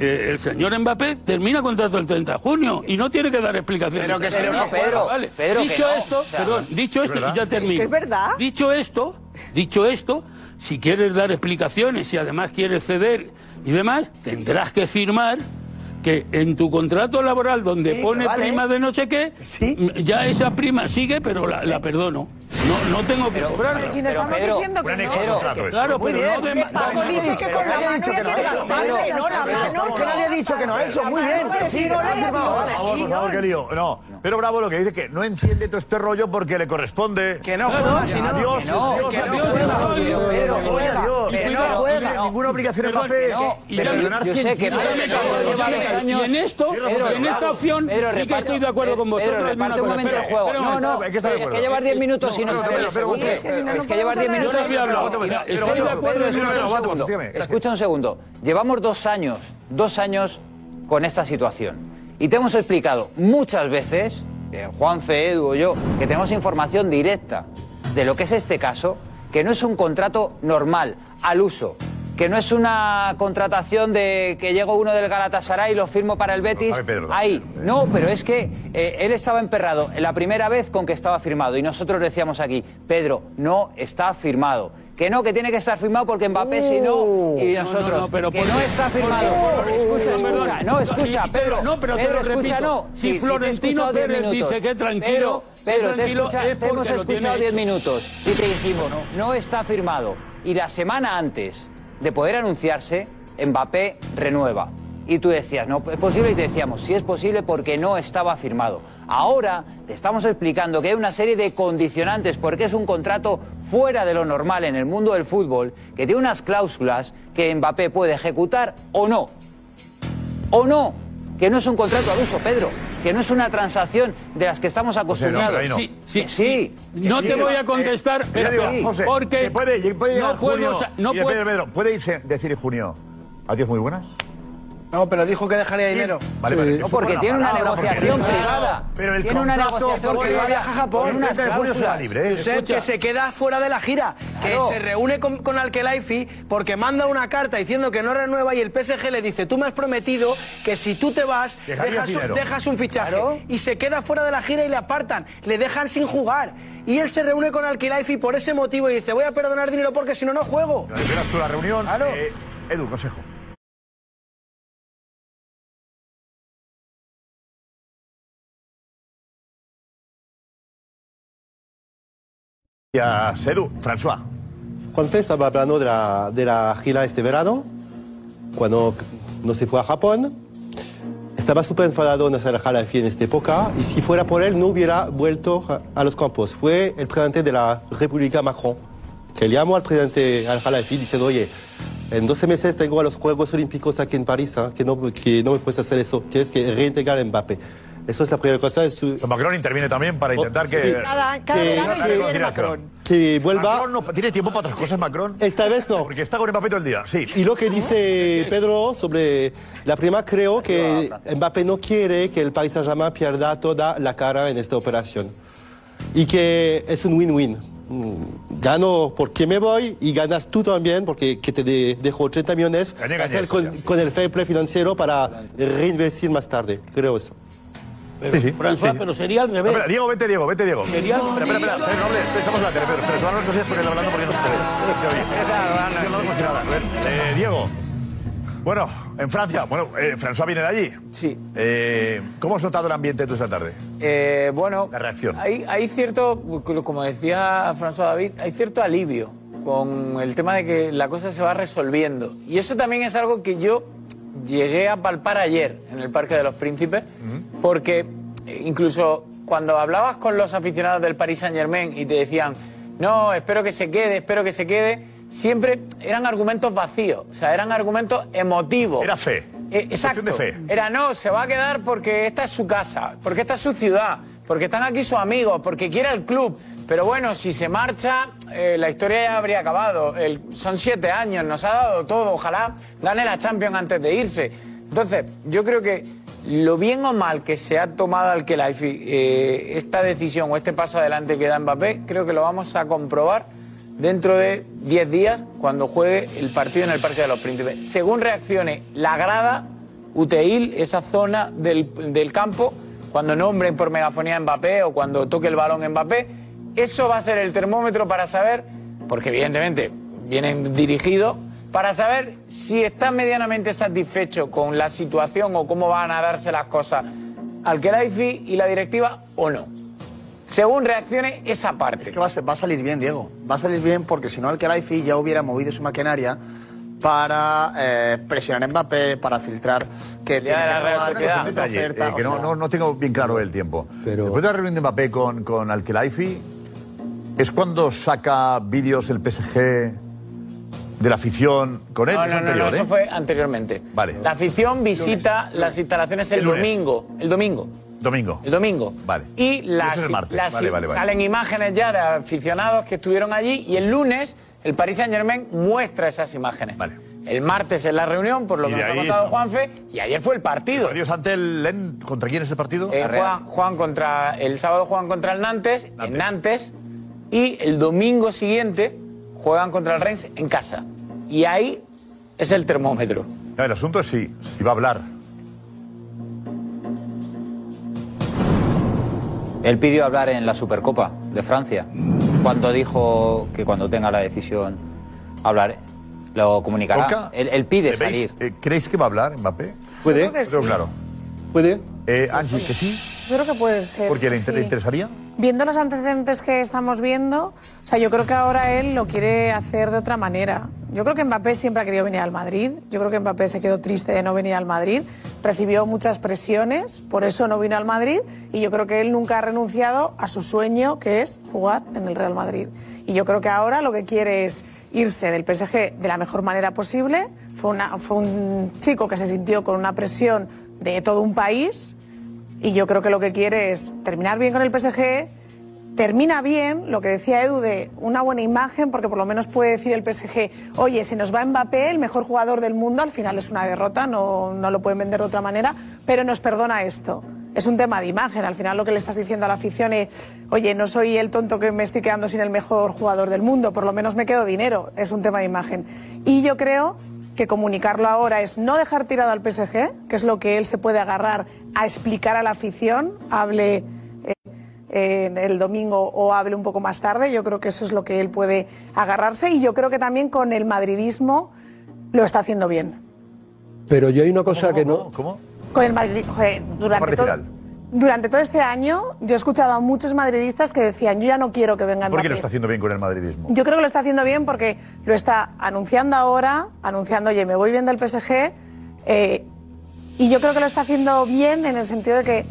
[SPEAKER 19] eh, el señor Mbappé termina contrato el 30 de junio y no tiene que dar explicaciones.
[SPEAKER 18] Pero que no, Pedro,
[SPEAKER 19] vale.
[SPEAKER 18] Pedro, que
[SPEAKER 19] dicho
[SPEAKER 18] no.
[SPEAKER 19] esto,
[SPEAKER 18] O sea,
[SPEAKER 19] perdón, dicho
[SPEAKER 18] ¿es
[SPEAKER 19] esto,
[SPEAKER 18] verdad?
[SPEAKER 19] y ya
[SPEAKER 18] Es que
[SPEAKER 19] termino.
[SPEAKER 18] es verdad.
[SPEAKER 19] Dicho esto, dicho esto, si quieres dar explicaciones y además quieres ceder y demás, tendrás que firmar que en tu contrato laboral donde
[SPEAKER 18] Sí,
[SPEAKER 19] pone
[SPEAKER 18] vale.
[SPEAKER 19] prima de no sé qué, ya esa prima sigue, pero la, la perdono. No, no tengo que cobrar.
[SPEAKER 15] Pero si no estamos diciendo que no.
[SPEAKER 19] Claro,
[SPEAKER 18] Muy
[SPEAKER 19] pero no
[SPEAKER 18] bien.
[SPEAKER 19] de
[SPEAKER 18] Paco dice que con la
[SPEAKER 15] mano
[SPEAKER 18] que no
[SPEAKER 15] bastante,
[SPEAKER 18] Pedro,
[SPEAKER 15] no la mano.
[SPEAKER 18] Es que nadie ha dicho que no eso. Muy bien. Que sí, ha firmado.
[SPEAKER 6] Por favor, qué lío. No, pero Bravo lo que dice que no enciende todo este rollo porque le corresponde.
[SPEAKER 13] Que no juega, si no.
[SPEAKER 6] Adiós,
[SPEAKER 13] Que no,
[SPEAKER 6] adiós,
[SPEAKER 13] no
[SPEAKER 6] adiós,
[SPEAKER 13] Pero juega, pero no
[SPEAKER 6] no ninguna obligación en papel
[SPEAKER 19] no,
[SPEAKER 6] de perdonar
[SPEAKER 9] yo sé
[SPEAKER 6] 100
[SPEAKER 9] que. Pedro años-
[SPEAKER 19] Y en esto,
[SPEAKER 9] Pedro,
[SPEAKER 19] en esta opción,
[SPEAKER 9] Pedro,
[SPEAKER 19] sí que estoy de acuerdo con vosotros.
[SPEAKER 9] Pedro,
[SPEAKER 19] una
[SPEAKER 9] reparte un momento el juego. No, no,
[SPEAKER 6] hay que estar de
[SPEAKER 9] es que
[SPEAKER 6] acuerdo.
[SPEAKER 9] llevas 10 minutos y no
[SPEAKER 6] No,
[SPEAKER 9] sabes.
[SPEAKER 6] pero, pero, pero,
[SPEAKER 9] Es que
[SPEAKER 6] pero,
[SPEAKER 9] es que llevas 10
[SPEAKER 19] Yo
[SPEAKER 9] minutos
[SPEAKER 19] Estoy
[SPEAKER 9] de acuerdo,
[SPEAKER 6] Pedro,
[SPEAKER 9] escucha
[SPEAKER 6] Pedro,
[SPEAKER 9] un
[SPEAKER 6] Pedro,
[SPEAKER 9] segundo.
[SPEAKER 6] dígame,
[SPEAKER 9] Escucha un segundo. Llevamos dos años, dos años con esta situación. Y te hemos explicado muchas veces, eh, Juan Fe, Edu o yo, que tenemos información directa de lo que es este caso, que no es un contrato normal, al uso. Que no es una contratación de que llega uno del Galatasaray y lo firmo para el Betis. ahí. No, pero es que eh, él estaba emperrado la primera vez con que estaba firmado. Y nosotros decíamos aquí, Pedro, no está firmado. Que no, que tiene que estar firmado porque Mbappé si no. Y
[SPEAKER 19] no,
[SPEAKER 9] nosotros,
[SPEAKER 19] no, no, pero
[SPEAKER 9] que
[SPEAKER 19] por-
[SPEAKER 9] no está firmado.
[SPEAKER 19] por-
[SPEAKER 9] escucha, escucha, no, escucha, Pedro.
[SPEAKER 19] no, pero te Pedro, lo
[SPEAKER 9] escucha,
[SPEAKER 19] repito.
[SPEAKER 9] no.
[SPEAKER 19] Si Florentino
[SPEAKER 9] diez
[SPEAKER 19] Pérez
[SPEAKER 9] minutos.
[SPEAKER 19] dice que tranquilo,
[SPEAKER 9] Pedro, Pedro, te,
[SPEAKER 19] tranquilo
[SPEAKER 9] escucha-
[SPEAKER 19] es
[SPEAKER 9] te hemos escuchado 10
[SPEAKER 19] hecho.
[SPEAKER 9] minutos y te dijimos, no está firmado. Y la semana antes de poder anunciarse, Mbappé renueva. Y tú decías, no es posible, y te decíamos, sí es posible porque no estaba firmado. Ahora te estamos explicando que hay una serie de condicionantes porque es un contrato fuera de lo normal en el mundo del fútbol, que tiene unas cláusulas que Mbappé puede ejecutar o no. O no, que no es un contrato al uso, Pedro, que no es una transacción de las que estamos acostumbrados.
[SPEAKER 6] no.
[SPEAKER 19] Sí, sí,
[SPEAKER 9] sí.
[SPEAKER 19] No te voy a contestar,
[SPEAKER 6] Yo
[SPEAKER 19] pero
[SPEAKER 6] digo,
[SPEAKER 9] sí,
[SPEAKER 6] José,
[SPEAKER 19] porque
[SPEAKER 6] que puede, puede
[SPEAKER 19] no puedo
[SPEAKER 6] junio
[SPEAKER 19] no puedo-
[SPEAKER 6] Pedro, Pedro, puede irse, decir en junio, adiós muy buenas.
[SPEAKER 13] No, pero dijo que dejaría dinero.
[SPEAKER 6] Vale,
[SPEAKER 9] No, porque tiene una negociación privada.
[SPEAKER 6] Pero el
[SPEAKER 9] Tiene una
[SPEAKER 6] contrato
[SPEAKER 9] negociación privada
[SPEAKER 6] viaja a Japón, el
[SPEAKER 9] unas
[SPEAKER 6] 30 de junio será libre. ¿eh?
[SPEAKER 13] Que se queda fuera de la gira, que
[SPEAKER 9] Claro.
[SPEAKER 13] se reúne con, con Alkelaifi porque manda una carta diciendo que no renueva y el PSG le dice, tú me has prometido que si tú te vas, dejas, un-
[SPEAKER 6] dinero.
[SPEAKER 13] dejas un fichaje.
[SPEAKER 9] Claro.
[SPEAKER 13] Y se queda fuera de la gira y le apartan, le dejan sin jugar. Y él se reúne con Alkelaifi por ese motivo y dice, voy a perdonar dinero porque si no, no juego.
[SPEAKER 6] Esperas tú la reunión.
[SPEAKER 13] Claro.
[SPEAKER 6] Eh, Edu, consejo. Ya, Edu, François.
[SPEAKER 3] Juanfe estaba hablando de la, de la gira este verano, cuando no se fue a Japón. Estaba súper enfadado Nasser Al-Khelaifi en esta época y si fuera por él no hubiera vuelto a, a los campos. Fue el presidente de la República Macron que llamó al presidente Al-Khelaifi diciendo, oye, en 12 meses tengo a los Juegos Olímpicos aquí en París, ¿eh? que, no, que no me puedes hacer eso, tienes que reintegrar a Mbappé. Eso es la primera cosa. Es su-
[SPEAKER 6] Macron interviene también para intentar que.
[SPEAKER 3] sí.
[SPEAKER 15] Cada, cada
[SPEAKER 3] Que-
[SPEAKER 15] verano interviene. Macron.
[SPEAKER 3] que vuelva...
[SPEAKER 6] Macron no tiene tiempo para otras cosas, Macron.
[SPEAKER 3] Esta vez no.
[SPEAKER 6] Porque está con Mbappé todo el día, sí.
[SPEAKER 3] Y lo que dice Pedro sobre la prima, creo que Mbappé no quiere que el Paris Saint-Germain pierda toda la cara en esta operación. Y que es un win-win. Mm, Gano porque me voy y ganas tú también porque que te de- dejo 80 millones
[SPEAKER 6] Gané, gané,
[SPEAKER 3] hacer
[SPEAKER 6] eso
[SPEAKER 3] con,
[SPEAKER 6] ya.
[SPEAKER 3] con el fair play financiero para reinvestir más tarde. Creo eso.
[SPEAKER 19] Pero,
[SPEAKER 6] Sí, sí.
[SPEAKER 19] François,
[SPEAKER 6] Sí,
[SPEAKER 19] pero sería al revés.
[SPEAKER 6] espera, Diego, vete, Diego, vete, Diego.
[SPEAKER 19] Sería-
[SPEAKER 6] Espera, espera, espera. Pedro, no hables, pensamos la tele. Pero tú no seas con él hablando porque no se te ve. No nada. A ver, eh, Diego. Bueno, en Francia, bueno, eh, François viene de allí.
[SPEAKER 20] Sí.
[SPEAKER 6] Eh, ¿Cómo has notado el ambiente tú esta tarde?
[SPEAKER 20] Eh, bueno,
[SPEAKER 6] La reacción.
[SPEAKER 20] hay, hay cierto, como decía François David, hay cierto alivio con el tema de que la cosa se va resolviendo. Y eso también es algo que yo llegué a palpar ayer en el Parque de los Príncipes, porque incluso cuando hablabas con los aficionados del Paris Saint Germain y te decían, no, espero que se quede, espero que se quede, siempre eran argumentos vacíos, o sea, eran argumentos emotivos.
[SPEAKER 6] Era fe.
[SPEAKER 20] Eh, exacto.
[SPEAKER 6] Cuestión de fe.
[SPEAKER 20] Era no, se va a quedar porque esta es su casa, porque esta es su ciudad, porque están aquí sus amigos, porque quiere el club. Pero bueno, si se marcha, eh, la historia ya habría acabado. Son siete años, nos ha dado todo. Ojalá gane la Champions antes de irse. Entonces, yo creo que lo bien o mal que se ha tomado al Kelaifi eh, esta decisión o este paso adelante que da Mbappé, creo que lo vamos a comprobar dentro de 10 días cuando juegue el partido en el Parque de los Príncipes. Según reaccione la grada, Uteil, esa zona del, del campo, cuando nombren por megafonía Mbappé o cuando toque el balón Mbappé, eso va a ser el termómetro para saber, porque evidentemente vienen dirigidos, para saber si está medianamente satisfecho con la situación o cómo van a darse las cosas al Kelaifi y la directiva o no. Según reaccione esa parte.
[SPEAKER 18] Es que va a, ser- va a salir bien, Diego. Va a salir bien porque si no, el Kelaifi ya hubiera movido su maquinaria para eh, presionar a Mbappé, para filtrar que tiene que robar, que oferta,
[SPEAKER 6] eh, que no,
[SPEAKER 18] sea-
[SPEAKER 6] no, no tengo bien claro el tiempo. Después de la reunión de Mbappé con, con Al-Khelaifi, ¿es cuando saca vídeos el PSG de la afición con él?
[SPEAKER 20] No,
[SPEAKER 6] Es
[SPEAKER 20] no, no,
[SPEAKER 6] anterior,
[SPEAKER 20] no,
[SPEAKER 6] ¿eh?
[SPEAKER 20] eso fue anteriormente.
[SPEAKER 6] Vale.
[SPEAKER 20] La afición visita las instalaciones el, domingo. El domingo.
[SPEAKER 6] Domingo.
[SPEAKER 20] El domingo.
[SPEAKER 6] Vale.
[SPEAKER 20] Y las,
[SPEAKER 6] Eso es el martes.
[SPEAKER 20] las-
[SPEAKER 6] Vale, vale, vale.
[SPEAKER 20] salen imágenes ya de aficionados que estuvieron allí y el lunes el Paris Saint Germain muestra esas imágenes. El martes es la reunión, por lo
[SPEAKER 6] Y
[SPEAKER 20] que nos ha contado
[SPEAKER 6] está.
[SPEAKER 20] Juanfe, y ayer fue el partido.
[SPEAKER 6] Dios ante el Len, ¿contra quién es el partido?
[SPEAKER 20] Eh, juegan, juegan contra, el sábado juegan contra el Nantes, en Nantes, y el domingo siguiente juegan contra el Reims en casa. Y ahí es el termómetro.
[SPEAKER 6] No, el asunto es si, si va a hablar.
[SPEAKER 9] Él pidió hablar en la Supercopa de Francia, cuando dijo que cuando tenga la decisión hablar, lo comunicará. Él, él pide salir.
[SPEAKER 6] Eh, ¿Creéis que va a hablar Mbappé?
[SPEAKER 3] ¿Puede?
[SPEAKER 6] Creo que
[SPEAKER 3] sí.
[SPEAKER 6] claro.
[SPEAKER 3] ¿Puede?
[SPEAKER 6] Eh, Angie, que sí.
[SPEAKER 21] Yo creo que puede ser.
[SPEAKER 6] ¿Por qué le, inter-
[SPEAKER 21] sí.
[SPEAKER 6] le interesaría?
[SPEAKER 21] Viendo los antecedentes que estamos viendo, o sea, yo creo que ahora él lo quiere hacer de otra manera. Yo creo que Mbappé siempre ha querido venir al Madrid. Yo creo que Mbappé se quedó triste de no venir al Madrid. Recibió muchas presiones, por eso no vino al Madrid. Y yo creo que él nunca ha renunciado a su sueño, que es jugar en el Real Madrid. Y yo creo que ahora lo que quiere es irse del PSG de la mejor manera posible. Fue, un chico que se sintió con una presión de todo un país y yo creo que lo que quiere es terminar bien con el PSG, termina bien, lo que decía Edu, de una buena imagen, porque por lo menos puede decir el PSG, oye, se nos va Mbappé, el mejor jugador del mundo, al final es una derrota, no, no lo pueden vender de otra manera, pero nos perdona esto. Es un tema de imagen, al final lo que le estás diciendo a la afición es, oye, no soy el tonto que me estoy quedando sin el mejor jugador del mundo, por lo menos me quedo dinero, es un tema de imagen. Y yo creo que comunicarlo ahora es no dejar tirado al PSG, que es lo que él se puede agarrar a explicar a la afición, hable eh, eh, el domingo o hable un poco más tarde. Yo creo que eso es lo que él puede agarrarse y yo creo que también con el madridismo lo está haciendo bien.
[SPEAKER 8] Pero yo hay una cosa que no.
[SPEAKER 6] ¿Cómo?
[SPEAKER 21] Con el Madrid, joder, durante,
[SPEAKER 6] Parte
[SPEAKER 21] todo,
[SPEAKER 6] final.
[SPEAKER 21] Durante todo este año yo he escuchado a muchos madridistas que decían yo ya no quiero que venga
[SPEAKER 6] ¿Por qué
[SPEAKER 21] Mbappé.
[SPEAKER 6] lo está haciendo bien con el madridismo?
[SPEAKER 21] Yo creo que lo está haciendo bien porque lo está anunciando ahora, anunciando, oye, me voy bien del PSG. eh, y yo creo que lo está haciendo bien en el sentido de que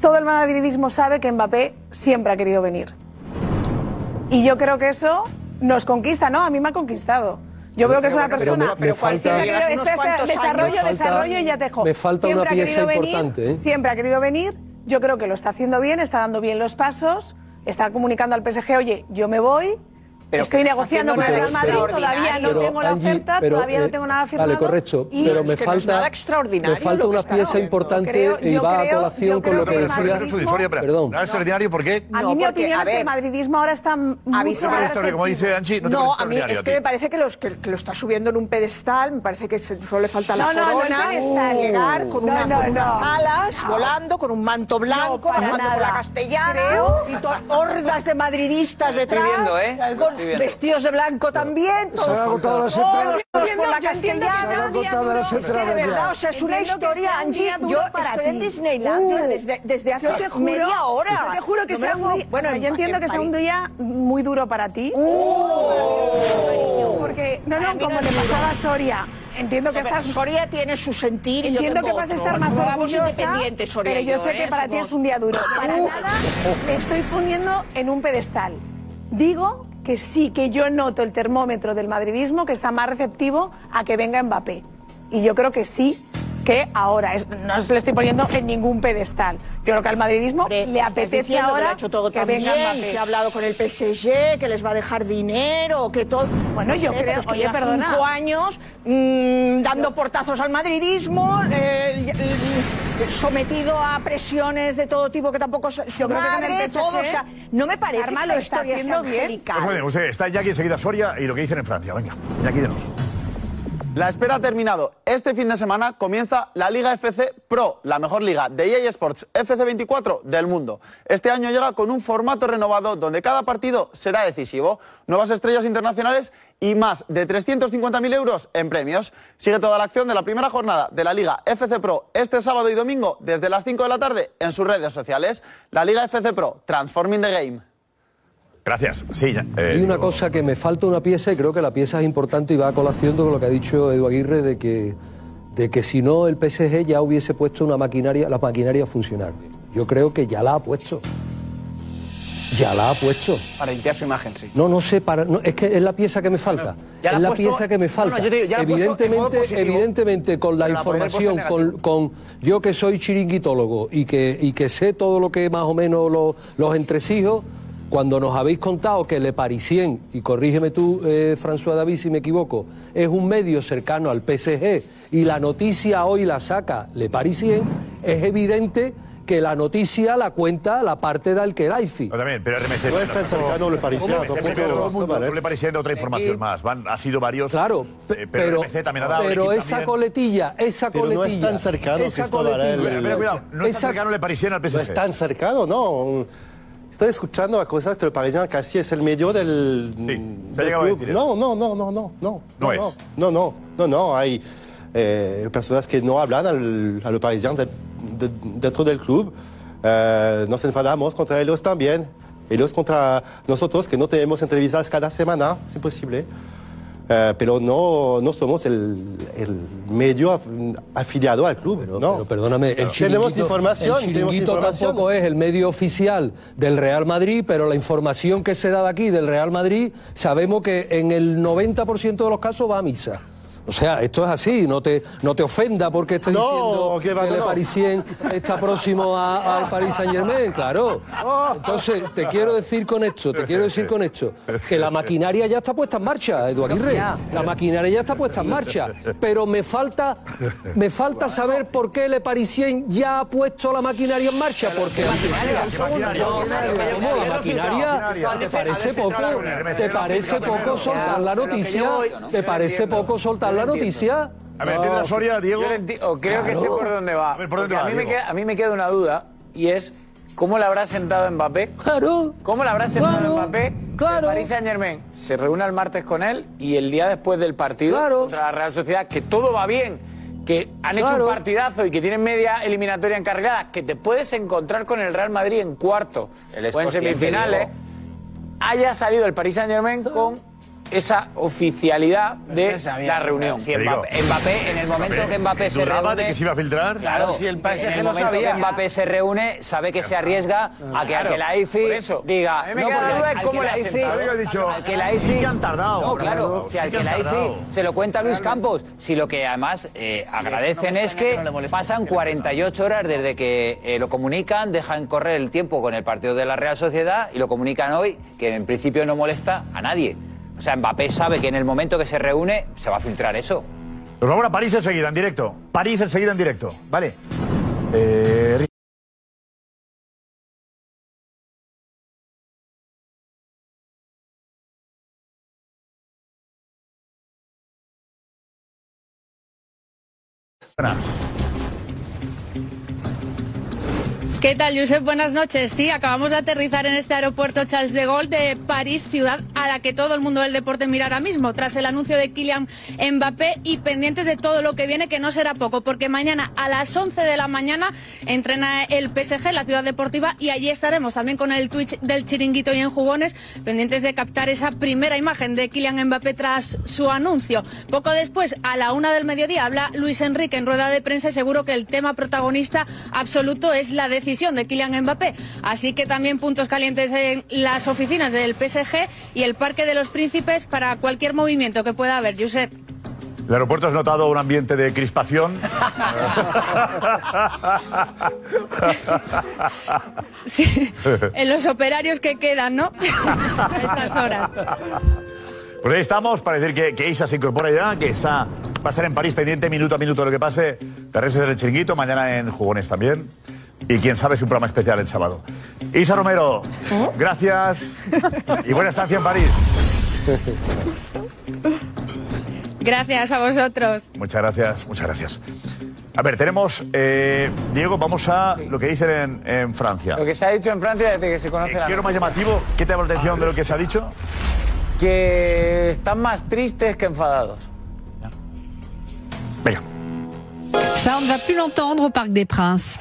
[SPEAKER 21] todo el madridismo sabe que Mbappé siempre ha querido venir. Y yo creo que eso nos conquista, ¿no? A mí me ha conquistado. Yo creo que es una
[SPEAKER 8] Pero
[SPEAKER 21] persona. espera,
[SPEAKER 8] cuantos
[SPEAKER 21] desarrollo, desarrollo y ya te dejo.
[SPEAKER 8] me falta
[SPEAKER 21] Siempre
[SPEAKER 8] una pieza
[SPEAKER 21] venir,
[SPEAKER 8] importante, ¿eh?
[SPEAKER 21] Siempre ha querido venir. Yo creo que lo está haciendo bien, está dando bien los pasos, está comunicando al PSG, oye, yo me voy.
[SPEAKER 15] Pero
[SPEAKER 21] Estoy negociando con el Real
[SPEAKER 15] nada
[SPEAKER 21] Madrid, todavía no tengo la
[SPEAKER 8] Angie,
[SPEAKER 21] oferta,
[SPEAKER 8] pero,
[SPEAKER 21] todavía
[SPEAKER 8] eh,
[SPEAKER 21] no tengo nada firmado.
[SPEAKER 8] Vale, correcto.
[SPEAKER 21] y-
[SPEAKER 8] pero me falta.
[SPEAKER 15] nada extraordinario
[SPEAKER 8] me falta una pieza importante
[SPEAKER 21] Creo-
[SPEAKER 8] y va a colación con lo
[SPEAKER 21] que
[SPEAKER 8] decía. Perdón.
[SPEAKER 6] ¿No es extraordinario por qué?
[SPEAKER 21] A mí
[SPEAKER 15] No,
[SPEAKER 21] mi
[SPEAKER 15] porque,
[SPEAKER 21] opinión
[SPEAKER 15] a
[SPEAKER 21] es que el madridismo ahora está
[SPEAKER 6] como dice Anchi, no
[SPEAKER 15] a mí es que me parece que, los, que, que lo está subiendo en un pedestal, me parece que solo le falta la
[SPEAKER 21] No, no, no,
[SPEAKER 15] corona,
[SPEAKER 21] no, pedestal.
[SPEAKER 15] llegar con, una- con unas alas, volando, con un manto blanco, bajando por la
[SPEAKER 21] nada.
[SPEAKER 15] castellana, y hordas de madridistas detrás,
[SPEAKER 20] viendo, ¿eh?
[SPEAKER 15] Con. Vestidos de blanco también, todos,
[SPEAKER 10] han agotado las entradas.
[SPEAKER 15] todos por la castellana.
[SPEAKER 21] es que de
[SPEAKER 15] verdad, o sea, es una historia, Angie. Yo estoy en. Disneylandia
[SPEAKER 21] Uh.
[SPEAKER 15] desde, desde hace media hora.
[SPEAKER 21] Yo te juro que sea un.
[SPEAKER 15] Bueno,
[SPEAKER 21] yo
[SPEAKER 15] en-
[SPEAKER 21] entiendo
[SPEAKER 15] en
[SPEAKER 21] que sea un día muy duro para ti. Porque, no, no, como le pasaba a Soria. Entiendo que estás.
[SPEAKER 15] Soria tiene su sentir y
[SPEAKER 21] Entiendo que vas a estar más orgullosa, pero yo
[SPEAKER 15] yo,
[SPEAKER 21] sé que
[SPEAKER 15] ¿eh?
[SPEAKER 21] para ti es un día duro. Para
[SPEAKER 15] Uf.
[SPEAKER 21] nada me estoy poniendo en un pedestal. Digo que sí, que yo noto el termómetro del madridismo que está más receptivo a que venga Mbappé. Y yo creo que sí, que ahora es, no se le estoy poniendo en ningún pedestal. Yo creo que al madridismo le apetece
[SPEAKER 15] que lo
[SPEAKER 21] ahora
[SPEAKER 15] ha hecho todo
[SPEAKER 21] que
[SPEAKER 15] tan
[SPEAKER 21] venga
[SPEAKER 15] que ha hablado con el PSG, que les va a dejar dinero, que todo.
[SPEAKER 21] Bueno,
[SPEAKER 15] No
[SPEAKER 21] yo
[SPEAKER 15] sé,
[SPEAKER 21] creo-
[SPEAKER 15] pero es que
[SPEAKER 21] oye,
[SPEAKER 15] lleva
[SPEAKER 21] perdona.
[SPEAKER 15] cinco años mm, dando portazos al madridismo. eh, sometido a presiones de todo tipo que tampoco su
[SPEAKER 21] Yo creo que con el
[SPEAKER 15] madre,
[SPEAKER 21] PSG,
[SPEAKER 15] todo, o sea, no me parece
[SPEAKER 21] Karma
[SPEAKER 15] que
[SPEAKER 21] lo está haciendo bien.
[SPEAKER 6] Pues bien, usted está Iñaki enseguida Soria y lo que dicen en Francia. Venga, Iñaki, dinos.
[SPEAKER 22] La espera ha terminado. Este fin de semana comienza la Liga FC Pro, la mejor liga de EA Sports FC24 del mundo. Este año llega con un formato renovado donde cada partido será decisivo, nuevas estrellas internacionales y más de 350.000 euros en premios. Sigue toda la acción de la primera jornada de la Liga FC Pro este sábado y domingo desde las 5 de la tarde en sus redes sociales. La Liga FC Pro, Transforming the Game.
[SPEAKER 6] Gracias. Sí, ya, eh,
[SPEAKER 8] Hay una cosa que me falta una pieza y creo que la pieza es importante y va a colación con lo que ha dicho Edu Aguirre de que, de que si no el PSG ya hubiese puesto una maquinaria, la maquinaria a funcionar. Yo creo que ya la ha puesto. Ya la ha puesto.
[SPEAKER 18] Para limpiar su imagen, sí.
[SPEAKER 8] No, no sé, para, no, es que es la pieza que me falta.
[SPEAKER 18] Ya la
[SPEAKER 8] es la
[SPEAKER 18] puesto-
[SPEAKER 8] pieza que me falta.
[SPEAKER 18] no, yo digo, ya
[SPEAKER 8] evidentemente,
[SPEAKER 18] positivo,
[SPEAKER 8] evidentemente, con la información, con, con yo que soy chiringuitólogo y que, y que sé todo lo que más o menos lo- los entresijos, cuando nos habéis contado que Le Parisien, y corrígeme tú, eh, François David, si me equivoco, es un medio cercano al PSG y la noticia hoy la saca Le Parisien, es evidente que la noticia la cuenta la parte de Alquelaifi.
[SPEAKER 6] También, pero RMC.
[SPEAKER 3] No es tan cercano Le Parisien, tampoco
[SPEAKER 6] pero
[SPEAKER 3] mundo, ¿vale?
[SPEAKER 6] Le Parisien da otra información más. Van, ha sido varios.
[SPEAKER 8] Claro,
[SPEAKER 6] eh, pero,
[SPEAKER 8] pero,
[SPEAKER 6] RMC también ha dado.
[SPEAKER 8] pero esa
[SPEAKER 6] también.
[SPEAKER 8] coletilla, esa
[SPEAKER 3] Pero no es
[SPEAKER 8] coletilla.
[SPEAKER 3] tan cercano,
[SPEAKER 8] esa
[SPEAKER 3] Cristóbal, ¿eh?
[SPEAKER 8] coletilla.
[SPEAKER 3] El-
[SPEAKER 6] Pero cuidado, no es tan cercano Le Parisien al PSG.
[SPEAKER 3] No es tan cercano, no. Estoy escuchando a cosas que el Parisien casi es el medio del,
[SPEAKER 6] ha
[SPEAKER 3] del club. No, no, no, no, no, no.
[SPEAKER 6] No es.
[SPEAKER 3] No, no, no, no. Hay eh, personas que no hablan al, a lo Parisien de- de- dentro del club. Eh, nos enfadamos contra ellos también. Ellos contra nosotros, que no tenemos entrevistas cada semana. Es imposible. Eh, pero no, no somos el, el medio af- afiliado al club, ¿no?
[SPEAKER 8] Pero perdóname, el
[SPEAKER 3] tenemos información,
[SPEAKER 8] el
[SPEAKER 3] tenemos información.
[SPEAKER 8] tampoco es el medio oficial del Real Madrid, pero la información que se da de aquí del Real Madrid, sabemos que en el 90% de los casos va a misa. O sea, esto es así, no te, no te ofenda porque estés
[SPEAKER 3] No,
[SPEAKER 8] diciendo
[SPEAKER 3] que va,
[SPEAKER 8] que
[SPEAKER 3] no,
[SPEAKER 8] el
[SPEAKER 3] no.
[SPEAKER 8] Parisien está próximo a- al Paris Saint Germain, claro. Entonces, te quiero decir con esto, te quiero decir con esto, que la maquinaria ya está puesta en marcha, Eduardo Aguirre. La maquinaria ya está puesta en marcha, pero me falta, me falta saber por qué Le Parisien ya ha puesto la maquinaria en marcha, porque la maquinaria. Te parece poco, te parece poco soltar la noticia, te parece poco soltar la noticia.
[SPEAKER 6] A ver, ¿entiende la Soria, Diego?
[SPEAKER 20] Yo lo enti- o creo que sé por dónde va.
[SPEAKER 6] A ver, ¿por dónde
[SPEAKER 20] Porque
[SPEAKER 6] va,
[SPEAKER 20] a, mí me
[SPEAKER 6] Diego?
[SPEAKER 20] queda, a mí me queda una duda y es ¿cómo le habrá sentado Mbappé?
[SPEAKER 8] Claro.
[SPEAKER 20] ¿Cómo le habrá sentado
[SPEAKER 8] Claro,
[SPEAKER 20] Mbappé?
[SPEAKER 8] claro.
[SPEAKER 20] El Paris Saint Germain se reúne el martes con él y el día después del partido
[SPEAKER 8] Claro.
[SPEAKER 20] contra la Real Sociedad, que todo va bien, que han hecho
[SPEAKER 8] Claro.
[SPEAKER 20] un partidazo y que tienen media eliminatoria encargada, que te puedes encontrar con el Real Madrid en cuarto
[SPEAKER 9] El
[SPEAKER 20] o en semifinales,
[SPEAKER 9] Diego.
[SPEAKER 20] haya salido el Paris Saint Germain con esa oficialidad de la reunión.
[SPEAKER 9] Si Mbappé, Mbappé, en el momento que Mbappé se
[SPEAKER 6] ¿Dudaba
[SPEAKER 9] reúne...
[SPEAKER 6] de que se iba a filtrar?
[SPEAKER 9] Claro,
[SPEAKER 13] si el
[SPEAKER 9] en
[SPEAKER 13] PSG
[SPEAKER 9] el
[SPEAKER 13] lo
[SPEAKER 9] momento
[SPEAKER 13] sabía.
[SPEAKER 9] que Mbappé se reúne, sabe que se arriesga a que
[SPEAKER 20] Claro,
[SPEAKER 9] Alkelaifi
[SPEAKER 20] por eso.
[SPEAKER 9] diga...
[SPEAKER 20] A mí me queda la duda de cómo le ha sentado.
[SPEAKER 6] Había dicho,
[SPEAKER 9] Alkelaifi-
[SPEAKER 6] sí que han tardado.
[SPEAKER 9] No, claro, si
[SPEAKER 6] sí que
[SPEAKER 9] Alkelaifi
[SPEAKER 6] tardado.
[SPEAKER 9] se lo cuenta a Luis Campos. Si lo que además eh, agradecen es que pasan 48 horas desde que eh, lo comunican, dejan correr el tiempo con el partido de la Real Sociedad y lo comunican hoy, que en principio no molesta a nadie. O sea, Mbappé sabe que en el momento que se reúne se va a filtrar eso.
[SPEAKER 6] Nos vamos a París enseguida, en directo. París enseguida, en directo. Vale. Eh,
[SPEAKER 23] ¿Qué tal, Josep? Buenas noches. Sí, acabamos de aterrizar en este aeropuerto Charles de Gaulle de París, ciudad a la que todo el mundo del deporte mira ahora mismo, tras el anuncio de Kylian Mbappé y pendientes de todo lo que viene, que no será poco, porque mañana a las 11 de la mañana entrena el PSG, la ciudad deportiva, y allí estaremos también con el Twitch del chiringuito y en jugones, pendientes de captar esa primera imagen de Kylian Mbappé tras su anuncio. Poco después, a la una del mediodía, habla Luis Enrique en rueda de prensa y seguro que el tema protagonista absoluto es la decisión de Kylian Mbappé. Así que también puntos calientes en las oficinas del PSG y el Parque de los Príncipes para cualquier movimiento que pueda haber, Josep.
[SPEAKER 6] ¿El aeropuerto has notado un ambiente de crispación?
[SPEAKER 23] Sí, en los operarios que quedan, ¿no? a estas horas.
[SPEAKER 6] Pues ahí estamos, para decir que, que Isa se incorpora ya, que está, va a estar en París pendiente minuto a minuto de lo que pase. Carreras del Chiringuito, mañana en Jugones también. Y quién sabe si un programa especial el sábado. Isa Romero, gracias y buena estancia en París.
[SPEAKER 23] Gracias a vosotros.
[SPEAKER 6] Muchas gracias, muchas gracias. A ver, tenemos, eh, Diego, vamos a lo que dicen en, en Francia.
[SPEAKER 20] Lo que se ha dicho en Francia desde que se conoce la
[SPEAKER 6] ¿Qué es lo más llamativo? ¿Qué te llama la atención de lo que se ha dicho?
[SPEAKER 20] Que están más tristes que enfadados.
[SPEAKER 6] Venga.
[SPEAKER 24] Ça, on ne va plus l'entendre au Parc des Princes.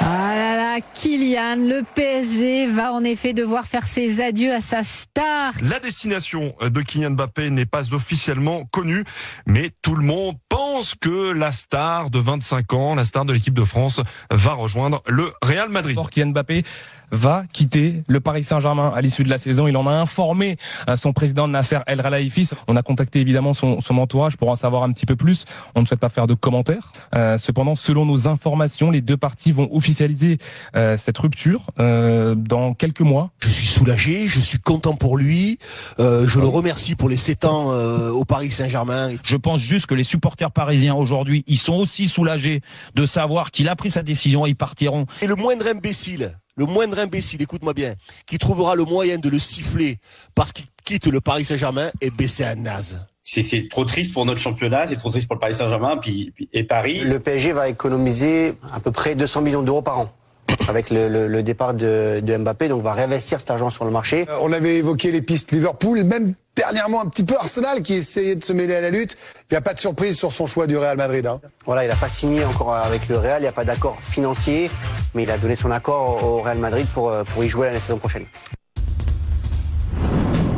[SPEAKER 24] Ah là là, Kylian, le PSG va en effet devoir faire ses adieux à sa star.
[SPEAKER 25] La destination de Kylian Mbappé n'est pas officiellement connue, mais tout le monde pense que la star de 25 ans, la star de l'équipe de France, va rejoindre le Real Madrid.
[SPEAKER 26] Kylian Mbappé va quitter le Paris Saint-Germain à l'issue de la saison. Il en a informé euh, son président Nasser El Khelaifi. On a contacté évidemment son, son entourage pour en savoir un petit peu plus. On ne souhaite pas faire de commentaires. Euh, cependant, selon nos informations, les deux parties vont officialiser euh, cette rupture euh, dans quelques mois.
[SPEAKER 27] Je suis soulagé, je suis content pour lui. Euh, je le remercie pour les 7 ans euh, au Paris Saint-Germain.
[SPEAKER 28] Je pense juste que les supporters parisiens aujourd'hui, ils sont aussi soulagés de savoir qu'il a pris sa décision et ils partiront.
[SPEAKER 27] Et le moindre imbécile, le moindre imbécile, écoute-moi bien, qui trouvera le moyen de le siffler parce qu'il quitte le Paris Saint-Germain est baissé à naze.
[SPEAKER 29] C'est c'est trop triste pour notre championnat, c'est trop triste pour le Paris Saint-Germain puis, puis- et Paris.
[SPEAKER 30] Le PSG va économiser à peu près 200 millions d'euros par an avec le, le- le départ de, de Mbappé, donc va réinvestir cet argent sur le marché.
[SPEAKER 10] Euh, On avait évoqué les pistes Liverpool, même dernièrement un petit peu Arsenal qui essayait de se mêler à la lutte. Il n'y a pas de surprise sur son choix du Real Madrid. hein.
[SPEAKER 30] Voilà, il n'a pas signé encore avec le Real, il n'y a pas d'accord financier, mais il a donné son accord au Real Madrid pour, euh, pour y jouer la saison prochaine.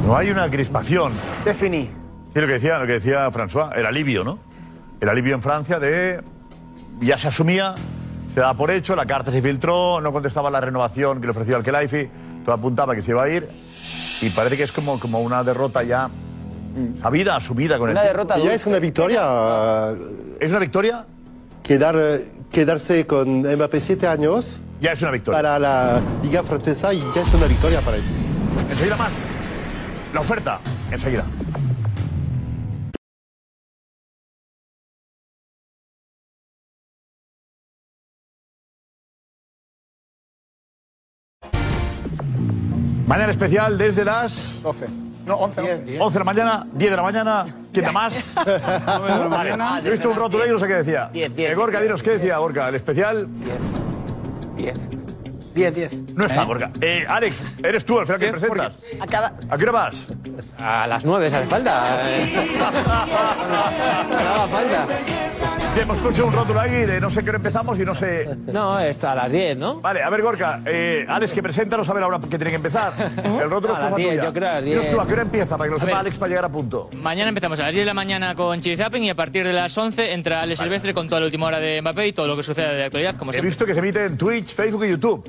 [SPEAKER 6] No hay una crispación.
[SPEAKER 30] C'est fini.
[SPEAKER 6] Sí, lo que decía, lo que decía François, el alivio, ¿no? El alivio en Francia de ya se asumía, se daba por hecho, la carta se filtró, no contestaba la renovación que le ofreció al Kelaifi, todo apuntaba que se iba a ir y parece que es como, como una derrota ya sabida, asumida con el
[SPEAKER 9] Una derrota
[SPEAKER 3] Ya es una victoria.
[SPEAKER 6] ¿Es una victoria?
[SPEAKER 3] Quedar, quedarse con Mbappé siete años.
[SPEAKER 6] Ya es una victoria.
[SPEAKER 3] Para la Liga Francesa y ya es una victoria para él.
[SPEAKER 6] Enseguida más. La oferta, enseguida. Mañana especial desde las
[SPEAKER 13] 12. No, 11.
[SPEAKER 6] 11 de la mañana, 10 de la mañana. ¿Quién da más? Vale.
[SPEAKER 13] mañana.
[SPEAKER 6] Yo he visto un rótulo y no sé qué decía. Eh, Gorka, dinos, ¿qué decía Gorka? El especial.
[SPEAKER 13] 10. 10, 10.
[SPEAKER 6] No está, Gorka. Eh, Alex, eres tú al final que presentas.
[SPEAKER 20] A cada...
[SPEAKER 6] ¿A qué hora vas?
[SPEAKER 20] A las 9 se hace falta. No falta.
[SPEAKER 6] Es que hemos puesto un rótulo ahí de no sé qué hora empezamos y no sé.
[SPEAKER 20] No, está a las 10, ¿no?
[SPEAKER 6] Vale, a ver, Gorka, eh, Alex, que presenta, no sabe la hora que tiene que empezar. El rótulo
[SPEAKER 20] A
[SPEAKER 6] es
[SPEAKER 20] las
[SPEAKER 6] cosa
[SPEAKER 20] 10,
[SPEAKER 6] tuya.
[SPEAKER 20] yo creo a las
[SPEAKER 6] Dinos
[SPEAKER 20] 10.
[SPEAKER 6] tú, ¿a qué hora empieza? Para que lo
[SPEAKER 31] A
[SPEAKER 6] sepa. Alex para llegar a punto.
[SPEAKER 31] Mañana empezamos a las 10 de la mañana con Zapping y a partir de las 11 entra Alex Silvestre con toda la última hora de Mbappé y todo lo que sucede de actualidad, como
[SPEAKER 6] He
[SPEAKER 31] siempre.
[SPEAKER 6] visto que se emite en Twitch, Facebook y YouTube.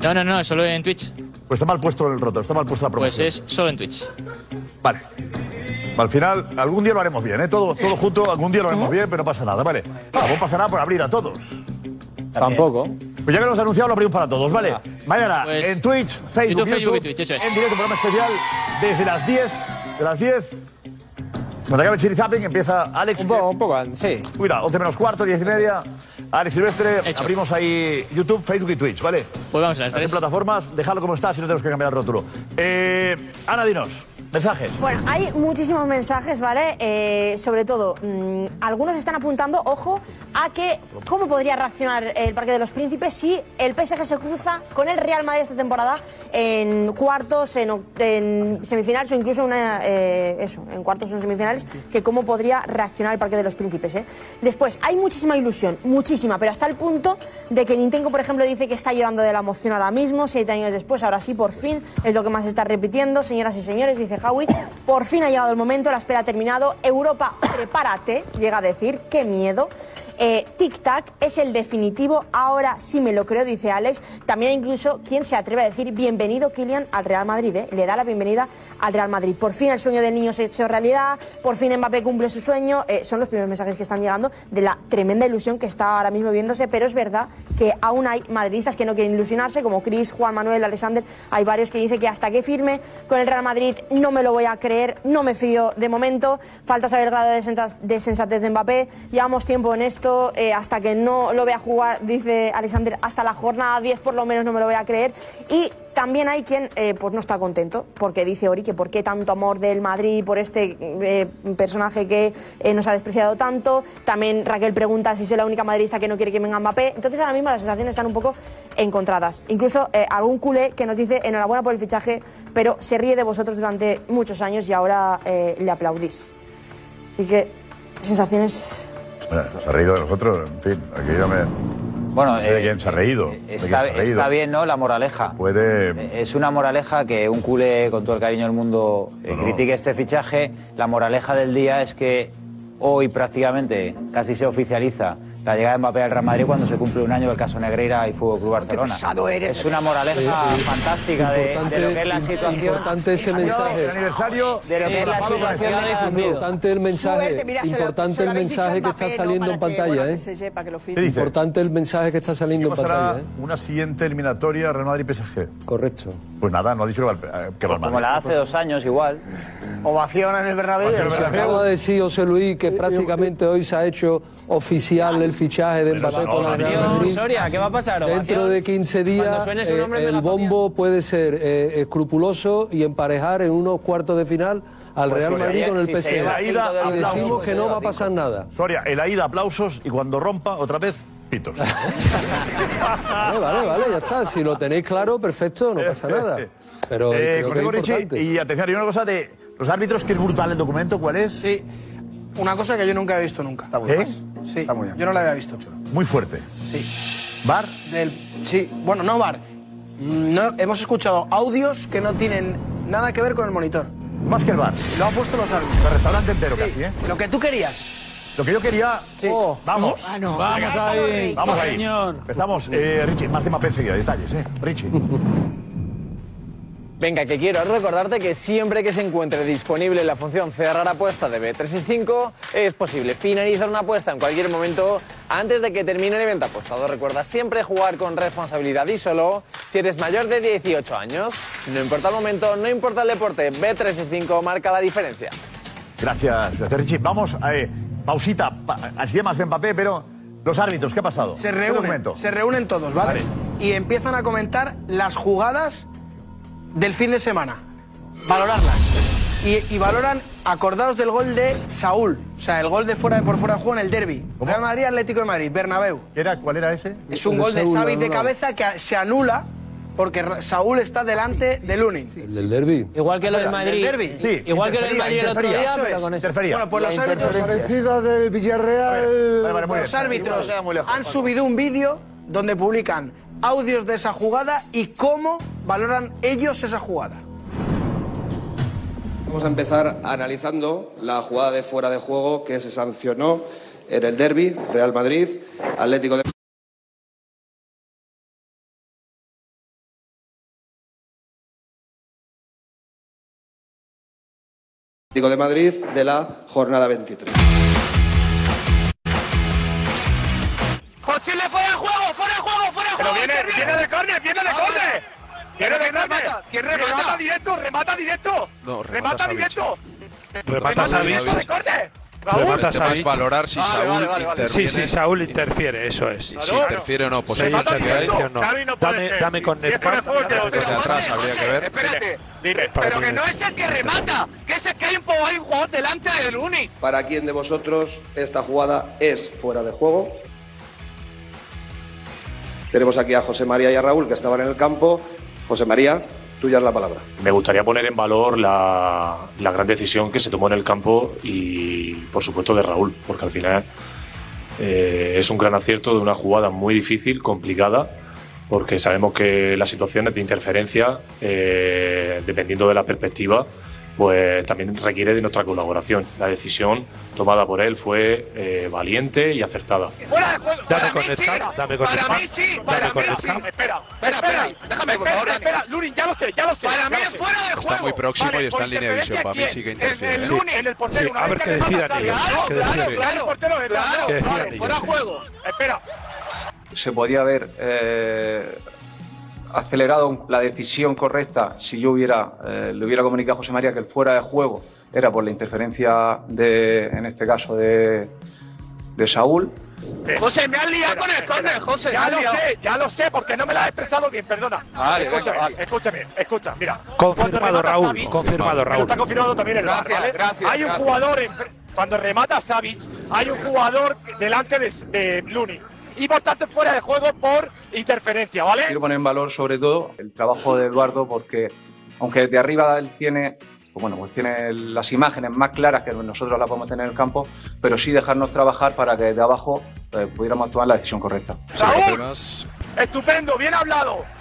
[SPEAKER 31] No, no, no, solo en Twitch.
[SPEAKER 6] Pues está mal puesto el rótulo, está mal puesta la
[SPEAKER 31] Pues
[SPEAKER 6] promoción.
[SPEAKER 31] es solo en Twitch.
[SPEAKER 6] Vale. Al final, algún día lo haremos bien, ¿eh? Todo, todo junto, algún día lo haremos bien, pero no pasa nada, ¿vale? Tampoco pasa nada por abrir a todos.
[SPEAKER 20] Tampoco.
[SPEAKER 6] Pues ya que lo hemos anunciado, lo abrimos para todos, ¿vale? Mañana
[SPEAKER 31] Pues,
[SPEAKER 6] en Twitch, Facebook,
[SPEAKER 31] YouTube, Facebook y Twitch, eso es.
[SPEAKER 6] en directo, programa especial desde las 10, de las 10. Cuando acabe el Chiri Zapping, empieza Alex. Un poco,
[SPEAKER 20] un poco, sí.
[SPEAKER 6] Cuida, 11 menos cuarto, 10 y media. Alex Silvestre, abrimos ahí YouTube, Facebook y Twitch, ¿vale?
[SPEAKER 31] Pues vamos a las
[SPEAKER 6] En
[SPEAKER 31] tres.
[SPEAKER 6] plataformas, dejadlo como está, si no tenemos que cambiar el rótulo. Eh, Ana, dinos, mensajes.
[SPEAKER 7] Bueno, hay muchísimos mensajes, ¿vale? Eh, sobre todo, mm, algunos están apuntando, ojo, a que cómo podría reaccionar el Parque de los Príncipes si el PSG se cruza con el Real Madrid esta temporada en cuartos, en, en semifinales o incluso una, eh, eso, en cuartos o en semifinales, que cómo podría reaccionar el Parque de los Príncipes. ¿eh? Después, hay muchísima ilusión, muchísima, pero hasta el punto de que Nintendo, por ejemplo, dice que está llorando de la emoción ahora mismo, siete años después, ahora sí, por fin, es lo que más está repitiendo. Señoras y señores, dice Por fin ha llegado el momento, la espera ha terminado. Europa, prepárate, llega a decir, qué miedo. Eh, tic-tac es el definitivo, ahora sí me lo creo, dice Alex. También incluso, ¿quién se atreve a decir bienvenido Kylian al Real Madrid? eh? Le da la bienvenida al Real Madrid. Por fin el sueño del niño se ha hecho realidad, por fin Mbappé cumple su sueño. Eh, son los primeros mensajes que están llegando de la tremenda ilusión que está ahora mismo viéndose, pero es verdad que aún hay madridistas que no quieren ilusionarse, como Chris, Juan Manuel, Alexander. Hay varios que dicen que hasta que firme con el Real Madrid no me lo voy a creer, no me fío de momento. Falta saber el grado de sensa- de sensatez de Mbappé. Llevamos tiempo en eh, hasta que no lo vea jugar, dice Alexander, hasta la jornada 10 por lo menos no me lo voy a creer. Y también hay quien eh, pues no está contento, porque dice Ori que por qué tanto amor del Madrid por este eh, personaje que nos ha despreciado tanto. También Raquel pregunta si soy la única madridista que no quiere que venga Mbappé. Entonces ahora mismo las sensaciones están un poco encontradas. Incluso algún culé que nos dice enhorabuena por el fichaje, pero se ríe de vosotros durante muchos años y ahora le aplaudís. Así que sensaciones
[SPEAKER 6] Bueno, se ha reído de nosotros, en fin, aquí ya me...
[SPEAKER 9] Bueno,
[SPEAKER 6] no sé de
[SPEAKER 9] eh,
[SPEAKER 6] quién se ha reído. de quién
[SPEAKER 9] Está,
[SPEAKER 6] se ha reído.
[SPEAKER 9] está bien, ¿no? La moraleja.
[SPEAKER 6] Puede...
[SPEAKER 9] Es una moraleja que un culé, con todo el cariño del mundo, eh,
[SPEAKER 6] No, no.
[SPEAKER 9] critique este fichaje. La moraleja del día es que hoy prácticamente casi se oficializa la llegada de Mbappé al Real Madrid cuando se cumple un año del caso Negreira y Fútbol Club Barcelona.
[SPEAKER 15] eres.
[SPEAKER 9] Es una moraleja
[SPEAKER 8] Sí,
[SPEAKER 9] fantástica de,
[SPEAKER 8] Importante-
[SPEAKER 9] de lo que es la situación.
[SPEAKER 8] importante ese mensaje.
[SPEAKER 9] El aniversario de lo que es la situación de difundido.
[SPEAKER 8] Importante el mensaje,
[SPEAKER 15] Suerte, mira, se lo-
[SPEAKER 8] importante
[SPEAKER 15] se lo
[SPEAKER 8] el mensaje que está
[SPEAKER 15] ¿no?
[SPEAKER 8] saliendo en
[SPEAKER 15] que,
[SPEAKER 8] pantalla,
[SPEAKER 15] bueno,
[SPEAKER 8] ¿eh? Importante el mensaje que está saliendo
[SPEAKER 6] ¿Qué
[SPEAKER 8] en pantalla, ¿eh?
[SPEAKER 6] una siguiente eliminatoria Real Madrid-PSG?
[SPEAKER 8] Correcto.
[SPEAKER 6] Pues nada, no ha dicho que va al- que va Madrid.
[SPEAKER 9] Como la hace dos años igual.
[SPEAKER 18] Ovación en el Bernabéu.
[SPEAKER 8] Se acaba de decir José Luis que prácticamente hoy se ha hecho oficial el fichaje de Mbappé con el Real Madrid.
[SPEAKER 9] Soria, ¿qué va a pasar?
[SPEAKER 8] Dentro de 15
[SPEAKER 9] Cuando
[SPEAKER 8] días eh, el
[SPEAKER 9] la
[SPEAKER 8] bombo puede ser eh, escrupuloso y emparejar en unos cuartos de final al
[SPEAKER 6] Pues
[SPEAKER 8] Real
[SPEAKER 6] Soria,
[SPEAKER 8] Madrid con el PSG.
[SPEAKER 6] la ida,
[SPEAKER 8] y
[SPEAKER 6] aplausos.
[SPEAKER 8] decimos que no va a pasar nada.
[SPEAKER 6] Soria, el ida, aplausos y cuando rompa, otra vez, pitos.
[SPEAKER 8] Vale, vale, vale, ya está. Si lo tenéis claro, perfecto, no pasa nada. Pero
[SPEAKER 6] Eh,
[SPEAKER 8] creo que es
[SPEAKER 6] y atención, hay una cosa de los árbitros que es brutal el documento, ¿cuál es?
[SPEAKER 13] Sí, una cosa que yo nunca he visto nunca.
[SPEAKER 6] ¿Qué?
[SPEAKER 13] Sí, yo no la había visto.
[SPEAKER 6] Muy fuerte.
[SPEAKER 13] Sí.
[SPEAKER 6] ¿Bar?
[SPEAKER 13] Del, sí, bueno, no bar. Mm, No, hemos escuchado audios que no tienen nada que ver con el monitor.
[SPEAKER 6] Más que el bar.
[SPEAKER 13] Lo han puesto los árbitros.
[SPEAKER 6] El restaurante entero
[SPEAKER 13] Sí,
[SPEAKER 6] casi, ¿eh?
[SPEAKER 13] Lo que tú querías.
[SPEAKER 6] Lo que yo quería.
[SPEAKER 13] Oh,
[SPEAKER 6] vamos.
[SPEAKER 13] Ah, no.
[SPEAKER 6] Vamos ahí. Vamos ahí. Empezamos. Eh, Richie, más de Mbappé enseguida. Detalles, ¿eh? Richie.
[SPEAKER 32] Venga, que quiero recordarte que siempre que se encuentre disponible la función cerrar apuesta de B365 es posible finalizar una apuesta en cualquier momento antes de que termine el evento apostado. Recuerda siempre jugar con responsabilidad y solo si eres mayor de 18 años. No importa el momento, no importa el deporte, B365 marca la diferencia.
[SPEAKER 6] Gracias, gracias Richie. Vamos, eh, pausita. Pa- así más Mbappé, pero los árbitros, ¿qué ha pasado?
[SPEAKER 13] Se
[SPEAKER 6] ¿Qué
[SPEAKER 13] reúnen, se reúnen todos, ¿vale? Y empiezan a comentar las jugadas del fin de semana. Valorarlas. Y, y valoran acordados del gol de Saúl. O sea, el gol de fuera de por fuera de juego en el derby. Real Madrid, Atlético de Madrid, Bernabéu.
[SPEAKER 6] era, ¿Cuál era ese?
[SPEAKER 13] Es un gol de Xavi de cabeza que se anula porque Saúl está delante de Lunin.
[SPEAKER 8] El del derby.
[SPEAKER 31] Igual que lo del Madrid.
[SPEAKER 13] Del derbi.
[SPEAKER 31] Sí, igual que lo del Madrid el otro día,
[SPEAKER 13] Eso
[SPEAKER 31] pero
[SPEAKER 13] es.
[SPEAKER 31] con eso.
[SPEAKER 13] Bueno, pues los
[SPEAKER 10] La
[SPEAKER 13] árbitros,
[SPEAKER 10] parecida del Villarreal.
[SPEAKER 6] Vale, vale, muy
[SPEAKER 13] los
[SPEAKER 6] bien.
[SPEAKER 13] árbitros
[SPEAKER 18] sea muy lejos,
[SPEAKER 13] han subido un vídeo donde publican audios de esa jugada y cómo valoran ellos esa jugada.
[SPEAKER 33] Vamos a empezar analizando la jugada de fuera de juego que se sancionó en el derby Real Madrid, Atlético de Atlético de Madrid de la jornada 23.
[SPEAKER 34] ¡Posible fuera de juego! ¡Fuera de juego!
[SPEAKER 35] Pero viene, viene de córner, viene de córner. Viene de córner.
[SPEAKER 34] ¿Quién remata?
[SPEAKER 35] Remata directo, remata directo.
[SPEAKER 34] No, remata
[SPEAKER 35] directo. Remata Savic.
[SPEAKER 34] directo
[SPEAKER 35] de córner.
[SPEAKER 34] Remata
[SPEAKER 35] Raúl.
[SPEAKER 34] Savic.
[SPEAKER 35] valorar si
[SPEAKER 34] Vale,
[SPEAKER 35] Saúl
[SPEAKER 34] vale, vale, vale. interviene. Sí, sí, Saúl interfiere, eso es.
[SPEAKER 35] Si interfiere o no, pues que ver.
[SPEAKER 34] directo.
[SPEAKER 35] No.
[SPEAKER 34] Xavi no
[SPEAKER 35] Dame-
[SPEAKER 34] puede ser.
[SPEAKER 35] dame
[SPEAKER 34] Si-
[SPEAKER 35] con
[SPEAKER 34] si
[SPEAKER 35] atrás habría que ver.
[SPEAKER 34] Espérate.
[SPEAKER 35] Dime,
[SPEAKER 34] Pero que no es el que remata, que es el que hay un hay un jugador delante del Uni.
[SPEAKER 33] ¿Para quién de vosotros esta jugada es fuera de juego? Tenemos aquí a José María y a Raúl que estaban en el campo. José María, tuya es la palabra.
[SPEAKER 36] Me gustaría poner en valor la, gran decisión que se tomó en el campo y, por supuesto, de Raúl, porque al final eh, es un gran acierto de una jugada muy difícil, complicada, porque sabemos que las situaciones de interferencia, eh, dependiendo de la perspectiva, pues también requiere de nuestra colaboración. La decisión tomada por él fue eh, valiente y acertada.
[SPEAKER 35] Fuera de juego.
[SPEAKER 36] Dame
[SPEAKER 35] para
[SPEAKER 36] con
[SPEAKER 35] mí
[SPEAKER 36] el
[SPEAKER 35] sí.
[SPEAKER 36] dame con
[SPEAKER 35] para mí sí. Para mí sí. Espera, espera, espera. Déjame, por favor, Espera, Lurin, ya lo sé, ya lo sé. Para mí es fuera de juego.
[SPEAKER 37] Está muy próximo y está en línea de visión. Para mí sí que interfiere.
[SPEAKER 35] El
[SPEAKER 37] ¿eh?
[SPEAKER 35] Lunin, en el portero.
[SPEAKER 37] Sí,
[SPEAKER 35] una
[SPEAKER 37] a
[SPEAKER 35] vez
[SPEAKER 37] ver
[SPEAKER 35] que
[SPEAKER 37] decidan ellos,
[SPEAKER 35] Claro, claro, portero es
[SPEAKER 37] Claro,
[SPEAKER 35] fuera de juego. Espera.
[SPEAKER 38] se podía haber eh, acelerado la decisión correcta si yo hubiera eh, le hubiera comunicado a José María que el fuera de juego era por la interferencia de en este caso de, de Saúl
[SPEAKER 35] José, me has liado con el córner, José. Ya lo
[SPEAKER 39] liado.
[SPEAKER 35] sé, ya lo sé, porque no me la has expresado bien, perdona.
[SPEAKER 39] Vale,
[SPEAKER 35] escúchame,
[SPEAKER 39] vale,
[SPEAKER 35] escúchame, escucha, mira.
[SPEAKER 39] Confirmado, Raúl,
[SPEAKER 35] Savic-
[SPEAKER 39] confirmado, Raúl.
[SPEAKER 35] Está confirmado también el
[SPEAKER 39] Gracias,
[SPEAKER 35] ¿vale?
[SPEAKER 39] gracias,
[SPEAKER 35] Hay un
[SPEAKER 39] gracias.
[SPEAKER 35] jugador, en- cuando remata Savic, hay un jugador delante de, de Luni. Y por tanto fuera de juego por interferencia, ¿vale?
[SPEAKER 38] quiero poner en valor sobre todo el trabajo de Eduardo porque aunque de arriba él tiene pues bueno pues tiene las imágenes más claras que nosotros las podemos tener en el campo pero sí dejarnos trabajar para que de abajo eh, pudiéramos tomar la decisión correcta
[SPEAKER 35] Raúl, estupendo, bien hablado.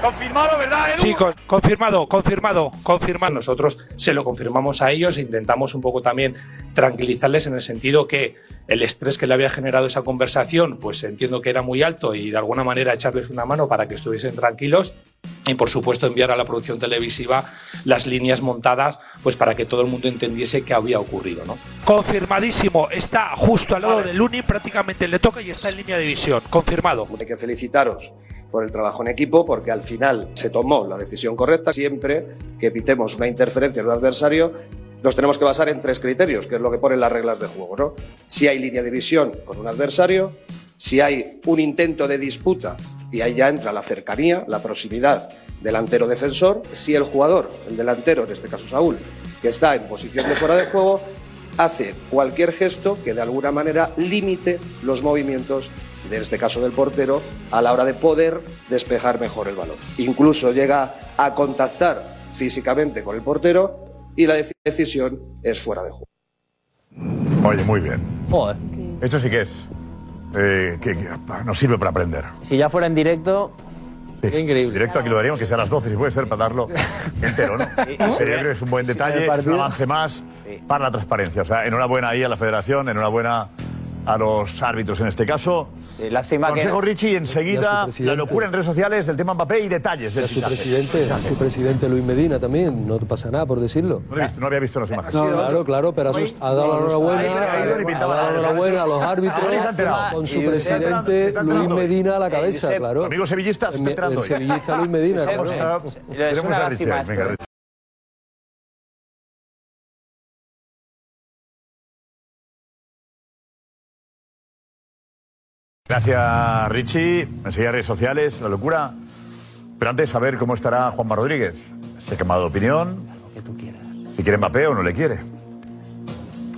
[SPEAKER 35] Confirmado, ¿verdad, Edu?
[SPEAKER 39] Sí, con- confirmado, confirmado, confirmado.
[SPEAKER 36] Nosotros se lo confirmamos a ellos e intentamos un poco también tranquilizarles en el sentido que el estrés que le había generado esa conversación, pues entiendo que era muy alto y de alguna manera echarles una mano para que estuviesen tranquilos y por supuesto enviar a la producción televisiva las líneas montadas pues para que todo el mundo entendiese qué había ocurrido, ¿no?
[SPEAKER 39] Confirmadísimo. Está justo al lado de Luni, prácticamente le toca y está en línea de visión. Confirmado.
[SPEAKER 33] Hay que felicitaros por el trabajo en equipo porque al final se tomó la decisión correcta. Siempre que evitemos una interferencia en un adversario, nos tenemos que basar en tres criterios, que es lo que ponen las reglas de juego. ¿no? Si hay línea de visión con un adversario, si hay un intento de disputa, y ahí ya entra la cercanía, la proximidad delantero-defensor, si el jugador, el delantero, en este caso Saúl, que está en posición de fuera de juego, hace cualquier gesto que de alguna manera limite los movimientos, de este caso del portero, a la hora de poder despejar mejor el balón. Incluso llega a contactar físicamente con el portero y la deci- decisión es fuera de juego.
[SPEAKER 6] Oye, muy bien. Esto sí que es. eh, que, que nos sirve para aprender.
[SPEAKER 9] Si ya fuera en directo,
[SPEAKER 6] increíble. Directo aquí lo daríamos, que sea a las 12, si puede ser, para darlo entero, ¿no? Que es un buen detalle, es un avance más para la transparencia. O sea, enhorabuena ahí a la federación, enhorabuena a los árbitros en este caso.
[SPEAKER 9] lástima que-
[SPEAKER 6] Consejo Richie,
[SPEAKER 8] Y a
[SPEAKER 6] enseguida la locura en redes sociales del tema Mbappé y detalles del
[SPEAKER 8] su presidente, a su presidente Luis Medina también, no te pasa nada por decirlo.
[SPEAKER 6] No, visto, no había visto las imágenes.
[SPEAKER 8] No, claro, claro, pero ha dado la enhorabuena, ha dado la enhorabuena a los árbitros con su presidente Luis. Medina a la
[SPEAKER 6] Eh,
[SPEAKER 8] cabeza, claro.
[SPEAKER 6] Amigo sevillista, se está
[SPEAKER 8] El-
[SPEAKER 6] enterando
[SPEAKER 8] El
[SPEAKER 6] hoy.
[SPEAKER 8] sevillista Luis Medina, claro.
[SPEAKER 6] Tenemos
[SPEAKER 9] una
[SPEAKER 6] Richie,
[SPEAKER 9] lástima
[SPEAKER 6] Gracias, Richie. Enseguida redes sociales, la locura. Pero antes, a ver cómo estará Juanma Rodríguez. Se ha quemado de opinión. Si quiere Mbappé o no le quiere.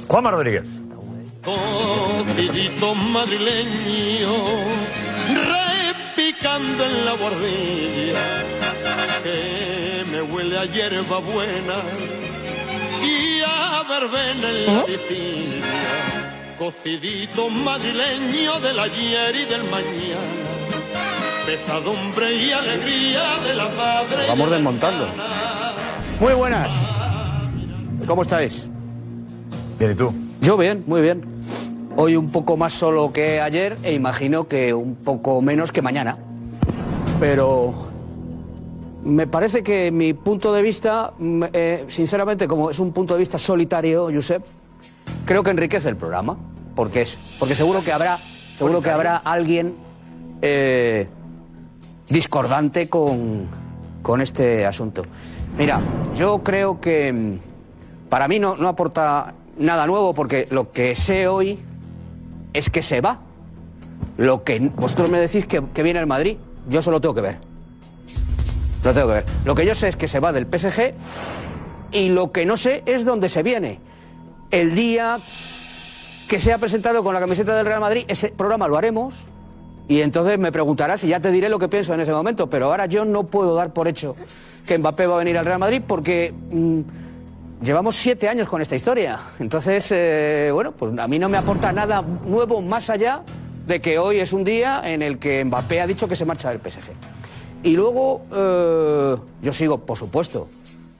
[SPEAKER 6] Juanma Rodríguez.
[SPEAKER 40] Cocidito madrileño, repicando en la guardilla, que me huele a hierba buena y a verbena en la vigilia. Cocidito madrileño del ayer y del mañana, pesadumbre y alegría de la madre.
[SPEAKER 41] Vamos desmontando. Muy buenas. ¿Cómo estáis?
[SPEAKER 6] Bien, ¿y tú?
[SPEAKER 41] Yo bien, muy bien. Hoy un poco más solo que ayer e imagino que un poco menos que mañana. Pero me parece que mi punto de vista, mm, eh, sinceramente, como es un punto de vista solitario, Josep, creo que enriquece el programa. Porque es, porque seguro que habrá, seguro que habrá alguien eh, discordante con, con este asunto. Mira, yo creo que mm, para mí no, no aporta nada nuevo porque lo que sé hoy es que se va. Lo que vosotros me decís que, que viene el Madrid, yo solo tengo que ver. Lo tengo que ver. Lo que yo sé es que se va del PSG y lo que no sé es dónde se viene. El día que se ha presentado con la camiseta del Real Madrid, ese programa lo haremos y entonces me preguntarás y ya te diré lo que pienso en ese momento. Pero ahora yo no puedo dar por hecho que Mbappé va a venir al Real Madrid porque mm, llevamos siete años con esta historia. Entonces, eh, bueno, pues a mí no me aporta nada nuevo más allá de que hoy es un día en el que Mbappé ha dicho que se marcha del PSG. Y luego, eh, yo sigo, por supuesto,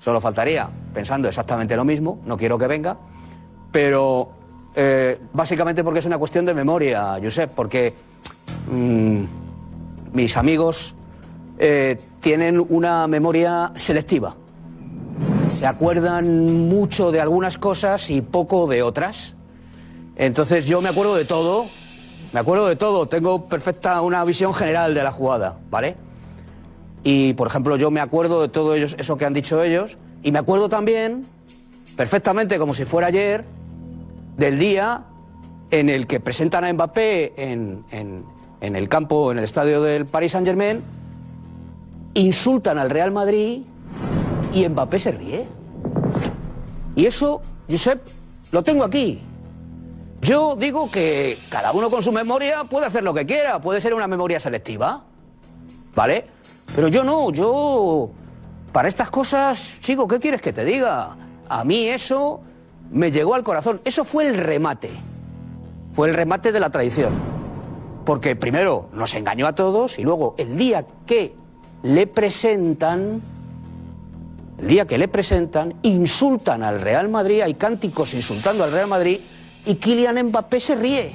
[SPEAKER 41] solo faltaría, pensando exactamente lo mismo, no quiero que venga, pero eh, básicamente porque es una cuestión de memoria, Josep, porque mm, mis amigos eh, tienen una memoria selectiva. Se acuerdan mucho de algunas cosas y poco de otras. Entonces yo me acuerdo de todo, me acuerdo de todo, tengo perfecta una visión general de la jugada, ¿vale? Y por ejemplo yo me acuerdo de todo ellos, eso que han dicho ellos, y me acuerdo también, perfectamente como si fuera ayer, del día en el que presentan a Mbappé en, el campo, en el estadio del Paris Saint Germain, insultan al Real Madrid y Mbappé se ríe. Y eso, Josep, lo tengo aquí. Yo digo que cada uno con su memoria puede hacer lo que quiera, puede ser una memoria selectiva, ¿vale? Pero yo no, yo para estas cosas, chico, ¿qué quieres que te diga? A mí eso me llegó al corazón. Eso fue el remate. Fue el remate de la traición. Porque primero nos engañó a todos y luego el día que le presentan, el día que le presentan, insultan al Real Madrid, hay cánticos insultando al Real Madrid y Kylian Mbappé se ríe.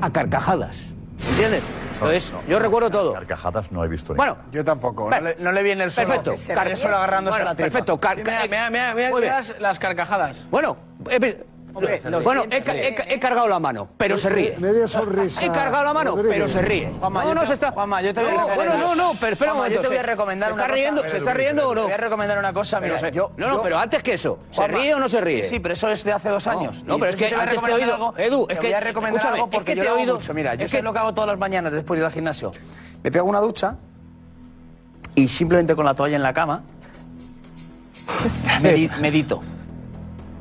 [SPEAKER 41] A carcajadas. ¿Entiendes? Entonces, yo recuerdo todo.
[SPEAKER 6] Carcajadas no he visto.
[SPEAKER 41] Bueno,
[SPEAKER 18] Yo tampoco. No le, no le viene el solo.
[SPEAKER 41] Perfecto.
[SPEAKER 18] Ríe solo agarrándose
[SPEAKER 41] Bueno,
[SPEAKER 18] a la tripa.
[SPEAKER 41] perfecto. Car-
[SPEAKER 18] mira, mira, mira, mira,
[SPEAKER 41] Muy bien.
[SPEAKER 18] las, las carcajadas.
[SPEAKER 41] Bueno, eh,
[SPEAKER 18] los
[SPEAKER 41] bueno, he, ca- he cargado la mano, pero se ríe.
[SPEAKER 10] Media sonrisa.
[SPEAKER 41] He cargado la mano, pero se ríe.
[SPEAKER 18] Juanma,
[SPEAKER 41] no,
[SPEAKER 18] yo
[SPEAKER 41] no
[SPEAKER 18] te-
[SPEAKER 41] se está.
[SPEAKER 18] Juanma, yo te voy a
[SPEAKER 41] no, bueno, no, no, pero espera un
[SPEAKER 18] Juanma, yo
[SPEAKER 41] momento.
[SPEAKER 18] te voy a
[SPEAKER 41] ¿se-
[SPEAKER 18] recomendar
[SPEAKER 41] ¿Se
[SPEAKER 18] una
[SPEAKER 41] está
[SPEAKER 18] cosa.
[SPEAKER 41] riendo, ¿Se está riendo o no?
[SPEAKER 18] Te voy a recomendar una cosa, mira, yo-
[SPEAKER 41] no, no,
[SPEAKER 18] yo-
[SPEAKER 41] pero antes que eso, ¿se
[SPEAKER 18] Juanma,
[SPEAKER 41] ríe o no se ríe?
[SPEAKER 18] Sí, pero eso es de hace dos años.
[SPEAKER 41] no, pero es
[SPEAKER 18] yo
[SPEAKER 41] que
[SPEAKER 18] te voy
[SPEAKER 41] antes te he oído-
[SPEAKER 18] algo-
[SPEAKER 41] Edu,
[SPEAKER 18] te
[SPEAKER 41] es
[SPEAKER 18] voy
[SPEAKER 41] que-
[SPEAKER 18] a recomendar algo
[SPEAKER 41] es
[SPEAKER 18] porque
[SPEAKER 41] que
[SPEAKER 18] yo
[SPEAKER 41] te he oído-
[SPEAKER 18] mucho. Mira, yo
[SPEAKER 41] es
[SPEAKER 18] sé
[SPEAKER 41] que-
[SPEAKER 18] lo que hago todas las mañanas después de ir al gimnasio. Me pego una ducha y simplemente con la toalla en la cama medi- medito.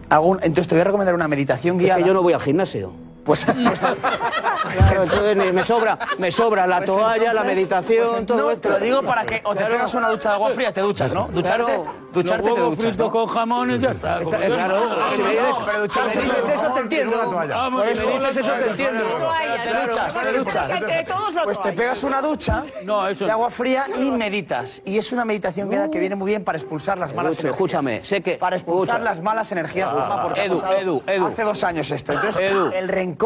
[SPEAKER 18] Hago un- entonces te voy a recomendar una meditación
[SPEAKER 41] Es
[SPEAKER 18] guiada.
[SPEAKER 41] que yo no voy al gimnasio.
[SPEAKER 18] Pues, pues-
[SPEAKER 41] Claro, entonces me sobra, me sobra la
[SPEAKER 18] Pues
[SPEAKER 41] toalla, la
[SPEAKER 18] entonces-
[SPEAKER 41] meditación,
[SPEAKER 18] pues
[SPEAKER 41] todo
[SPEAKER 18] no,
[SPEAKER 41] esto.
[SPEAKER 18] te lo digo para que o te
[SPEAKER 41] Claro.
[SPEAKER 18] pegas una ducha de agua fría, te duchas, ¿no? Ducharte,
[SPEAKER 41] Claro.
[SPEAKER 18] ducharte
[SPEAKER 41] Los
[SPEAKER 18] te
[SPEAKER 41] huevos
[SPEAKER 18] duchas,
[SPEAKER 41] fritos
[SPEAKER 18] ¿no?
[SPEAKER 41] con jamón y ya está.
[SPEAKER 18] Está- claro,
[SPEAKER 41] Ah,
[SPEAKER 18] si me dices,
[SPEAKER 41] pero ducharse
[SPEAKER 18] ducharse
[SPEAKER 41] con
[SPEAKER 18] con
[SPEAKER 41] eso te entiendo.
[SPEAKER 18] Por
[SPEAKER 41] si
[SPEAKER 18] eso,
[SPEAKER 41] dices eso te entiendo.
[SPEAKER 18] Te duchas, te duchas.
[SPEAKER 7] Entre todos los
[SPEAKER 18] Pues te pegas una ducha de agua fría y meditas. Y es una meditación que, que viene muy bien para expulsar las malas energías.
[SPEAKER 41] escúchame, sé que.
[SPEAKER 18] Para expulsar las malas energías,
[SPEAKER 41] Edu, Edu, Edu.
[SPEAKER 18] hace dos años esto. Entonces,
[SPEAKER 41] Edu.
[SPEAKER 18] el rencor.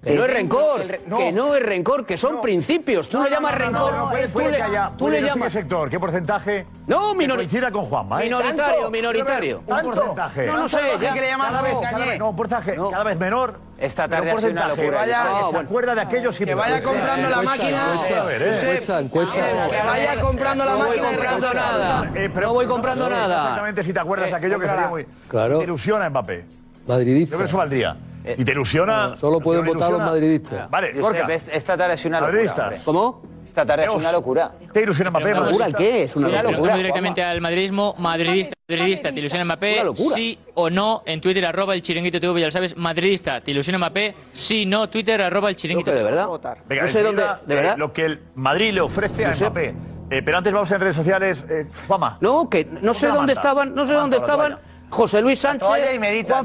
[SPEAKER 41] Que no es
[SPEAKER 18] de-
[SPEAKER 41] rencor, que no es rencor, que son principios. Tú
[SPEAKER 6] No,
[SPEAKER 41] le llamas
[SPEAKER 6] no, no,
[SPEAKER 41] rencor.
[SPEAKER 6] no, no, puede,
[SPEAKER 41] tú
[SPEAKER 6] puede
[SPEAKER 41] le-
[SPEAKER 6] que haya.
[SPEAKER 41] tú
[SPEAKER 6] puede
[SPEAKER 41] le
[SPEAKER 6] sé qué
[SPEAKER 41] llamas.
[SPEAKER 6] sector, qué porcentaje.
[SPEAKER 41] No,
[SPEAKER 6] que
[SPEAKER 41] minori-
[SPEAKER 6] coincida con Juanma. ¿eh?
[SPEAKER 41] Minoritario,
[SPEAKER 6] ¿Tanto?
[SPEAKER 41] minoritario.
[SPEAKER 6] Un porcentaje.
[SPEAKER 41] No, no sé, ya.
[SPEAKER 18] ¿Qué le llamas
[SPEAKER 6] Cada vez, cada vez, no, un porcentaje cada vez menor.
[SPEAKER 9] Esta tarde
[SPEAKER 6] un
[SPEAKER 9] una
[SPEAKER 6] porcentaje
[SPEAKER 9] locura.
[SPEAKER 6] vaya,
[SPEAKER 9] Ah,
[SPEAKER 6] que se
[SPEAKER 9] bueno.
[SPEAKER 6] acuerda de aquellos
[SPEAKER 18] Que vaya comprando la máquina.
[SPEAKER 6] ¿eh?
[SPEAKER 41] Encuesta, encuesta.
[SPEAKER 18] Que vaya comprando la
[SPEAKER 41] No voy
[SPEAKER 18] máquina.
[SPEAKER 41] comprando nada.
[SPEAKER 6] Eh,
[SPEAKER 41] No voy comprando nada.
[SPEAKER 6] Exactamente si te acuerdas
[SPEAKER 18] Eh,
[SPEAKER 6] aquello que sería muy.
[SPEAKER 8] Claro.
[SPEAKER 6] Ilusiona Mbappé.
[SPEAKER 8] Madridista.
[SPEAKER 6] Yo creo que eso valdría. Y te ilusiona.
[SPEAKER 8] Solo pueden votar los madridistas.
[SPEAKER 6] Vale,
[SPEAKER 9] Josep,
[SPEAKER 6] Gorka.
[SPEAKER 9] es- esta tarde es una locura.
[SPEAKER 6] Madridistas.
[SPEAKER 41] ¿Cómo?
[SPEAKER 9] Esta tarde es
[SPEAKER 6] Dios.
[SPEAKER 9] una locura.
[SPEAKER 6] ¿Te ilusiona Mbappé?
[SPEAKER 41] ¿Locura
[SPEAKER 6] madridista?
[SPEAKER 41] qué? Es una locura.
[SPEAKER 42] directamente al madridismo. Madridista, madridista, ¿te ilusiona Mbappé?
[SPEAKER 41] Una locura.
[SPEAKER 42] Sí o no. En Twitter, arroba el chiringuito TV, ya lo sabes. Madridista, ¿te ilusiona Mbappé? Sí, no. Twitter, arroba el chiringuito TV.
[SPEAKER 41] verdad.
[SPEAKER 6] Venga,
[SPEAKER 41] No sé dónde. ¿De
[SPEAKER 6] eh,
[SPEAKER 41] verdad?
[SPEAKER 6] lo que el Madrid le ofrece a. Mbappé. Eh, pero antes vamos en redes sociales. Eh, Juanma.
[SPEAKER 41] No, que no sé dónde estaban, no sé dónde estaban. José Luis Sánchez,
[SPEAKER 18] medita,
[SPEAKER 41] Juan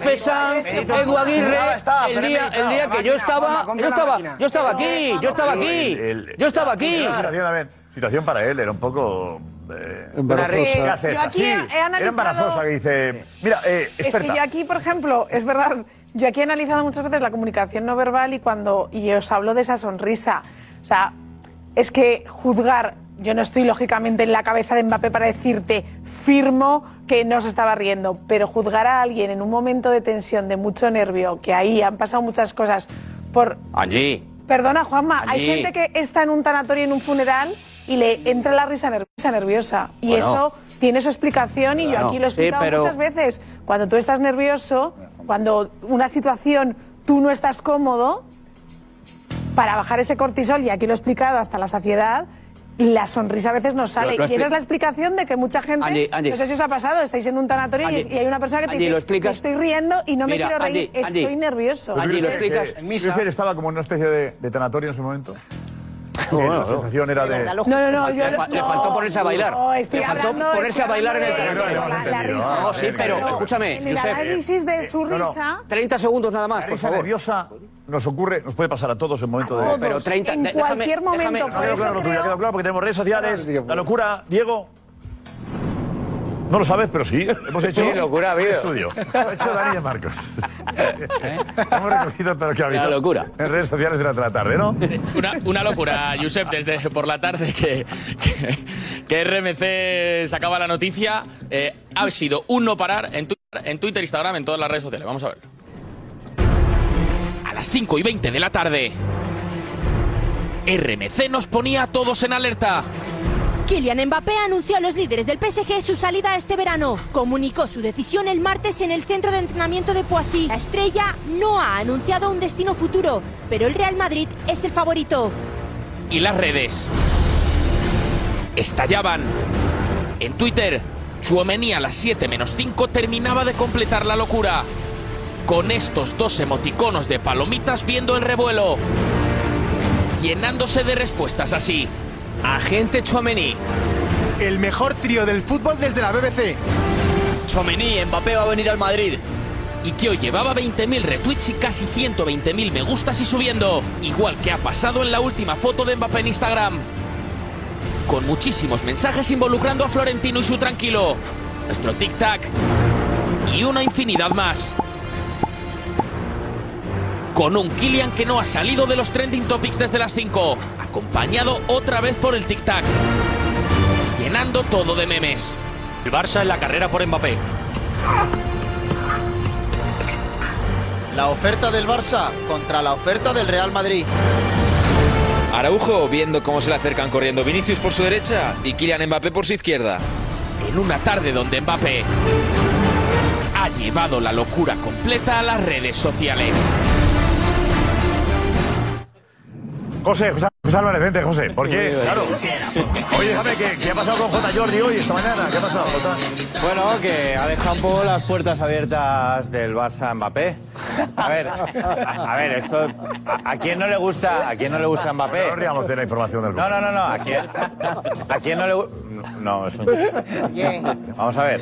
[SPEAKER 18] medita.
[SPEAKER 41] Edu Aguirre, el día, el día que yo estaba, yo estaba, yo estaba aquí, yo estaba aquí, yo estaba aquí.
[SPEAKER 6] Situación, a ver, situación para él, era un poco. Eh,
[SPEAKER 10] Embarazosa.
[SPEAKER 6] ¿Qué haces?
[SPEAKER 21] Yo aquí
[SPEAKER 6] Sí,
[SPEAKER 21] he
[SPEAKER 6] era
[SPEAKER 21] analizado-
[SPEAKER 6] embarazosa que dice. Mira, eh,
[SPEAKER 21] Es que yo aquí, por ejemplo, es verdad, yo aquí he analizado muchas veces la comunicación no verbal y cuando y os hablo de esa sonrisa. O sea, es que juzgar, yo no estoy lógicamente en la cabeza de Mbappé para decirte firmo que no se estaba riendo, pero juzgar a alguien en un momento de tensión, de mucho nervio, que ahí han pasado muchas cosas por
[SPEAKER 41] Allí.
[SPEAKER 21] Perdona, Juanma, hay gente que está en un tanatorio, en un funeral, y le entra la risa ner- risa nerviosa. Y
[SPEAKER 41] Bueno.
[SPEAKER 21] eso tiene su explicación, y yo aquí lo he
[SPEAKER 41] sí,
[SPEAKER 21] explicado
[SPEAKER 41] pero-
[SPEAKER 21] muchas veces. Cuando tú estás nervioso, cuando una situación tú no estás cómodo, para bajar ese cortisol, y aquí lo he explicado hasta la saciedad, la sonrisa a veces no sale.
[SPEAKER 41] Lo- lo
[SPEAKER 21] y esa es la explicación de que mucha gente,
[SPEAKER 41] Angie, Angie.
[SPEAKER 21] no sé si os ha pasado, estáis en un tanatorio y-
[SPEAKER 41] Angie,
[SPEAKER 21] y hay una persona que te
[SPEAKER 41] Angie, ¿lo
[SPEAKER 21] dice,
[SPEAKER 41] explicas?
[SPEAKER 21] "Me estoy riendo y no me
[SPEAKER 41] Mira,
[SPEAKER 21] quiero reír,
[SPEAKER 41] Angie, Angie.
[SPEAKER 21] estoy nervioso.
[SPEAKER 41] Angie, ¿lo
[SPEAKER 6] ¿Crees
[SPEAKER 41] explicas?
[SPEAKER 6] ¿crees que él estaba como en una especie de, de tanatorio en ese momento? Que
[SPEAKER 41] bueno,
[SPEAKER 6] la
[SPEAKER 41] no.
[SPEAKER 6] sensación era de.
[SPEAKER 21] No, no, no, yo
[SPEAKER 41] Le, fa- le
[SPEAKER 21] no,
[SPEAKER 41] faltó ponerse a bailar.
[SPEAKER 21] No, estoy
[SPEAKER 41] le faltó
[SPEAKER 21] hablando-
[SPEAKER 41] ponerse a bailar en el tanatorio.
[SPEAKER 21] la- la risa.
[SPEAKER 41] No, sí, pero escúchame,
[SPEAKER 21] En el análisis de su
[SPEAKER 6] no, no.
[SPEAKER 21] risa,
[SPEAKER 41] 30 segundos nada más,
[SPEAKER 6] La
[SPEAKER 41] por
[SPEAKER 6] risa
[SPEAKER 41] favor.
[SPEAKER 6] nerviosa nos ocurre, nos puede pasar a todos en momento de.
[SPEAKER 41] pero 30
[SPEAKER 21] en
[SPEAKER 41] déjame-
[SPEAKER 21] cualquier momento.
[SPEAKER 41] déjame-
[SPEAKER 6] No claro lo tuyo,
[SPEAKER 21] creo-
[SPEAKER 6] quedó claro porque tenemos redes sociales. La locura, Diego. No lo sabes, pero sí. Hemos hecho
[SPEAKER 20] Sí, locura
[SPEAKER 6] un estudio. Lo ha hecho Dani de Marcos. Hemos recogido todo lo que ha habido.
[SPEAKER 20] La locura.
[SPEAKER 6] En redes sociales durante la tarde, ¿no?
[SPEAKER 32] Una, una locura, Josep, desde por la tarde que, que, que RMC sacaba la noticia. Eh, ha sido un no parar en Twitter, en Twitter, Instagram, en todas las redes sociales. Vamos a ver.
[SPEAKER 36] Las 5 y 20 de la tarde, RMC nos ponía a todos en alerta.
[SPEAKER 43] Kylian Mbappé anunció a los líderes del PSG su salida este verano. Comunicó su decisión el martes en el centro de entrenamiento de Poissy. La estrella no ha anunciado un destino futuro, pero el Real Madrid es el favorito.
[SPEAKER 36] y las redes estallaban. En Twitter, Chuomení a las 7 menos 5 terminaba de completar la locura. Con estos dos emoticonos de palomitas viendo el revuelo. Llenándose de respuestas así.
[SPEAKER 44] Agente Chuamení. El mejor trío del fútbol desde la BBC.
[SPEAKER 36] Chuamení, Mbappé va a venir al Madrid. Y que hoy llevaba 20.000 retweets y casi 120.000 me gustas y subiendo. Igual que ha pasado en la última foto de Mbappé en Instagram. Con muchísimos mensajes involucrando a Florentino y su tranquilo. Nuestro tic-tac. Y una infinidad más. Con un Kylian que no ha salido de los trending topics desde las 5. Acompañado otra vez por el tic-tac. Llenando todo de memes.
[SPEAKER 45] El Barça en la carrera por Mbappé.
[SPEAKER 18] La oferta del Barça contra la oferta del Real Madrid.
[SPEAKER 36] Araujo viendo cómo se le acercan corriendo Vinicius por su derecha y Kylian Mbappé por su izquierda. En una tarde donde Mbappé ha llevado la locura completa a las redes sociales.
[SPEAKER 6] José, José, José Álvarez, vente, José. ¿Por qué? Claro. Oye, déjame, ¿qué, qué ha pasado con J. Jordi hoy, esta mañana? ¿Qué ha pasado, Jota?
[SPEAKER 1] Bueno, que ha dejado un poco las puertas abiertas del Barça a Mbappé. A ver, a, a ver, esto a, a quién no le gusta, a quién no le gusta Mbappé.
[SPEAKER 6] No riamos de la información del
[SPEAKER 1] No, no, no, no, a quién, a quién no le gusta. No, es un Vamos a ver.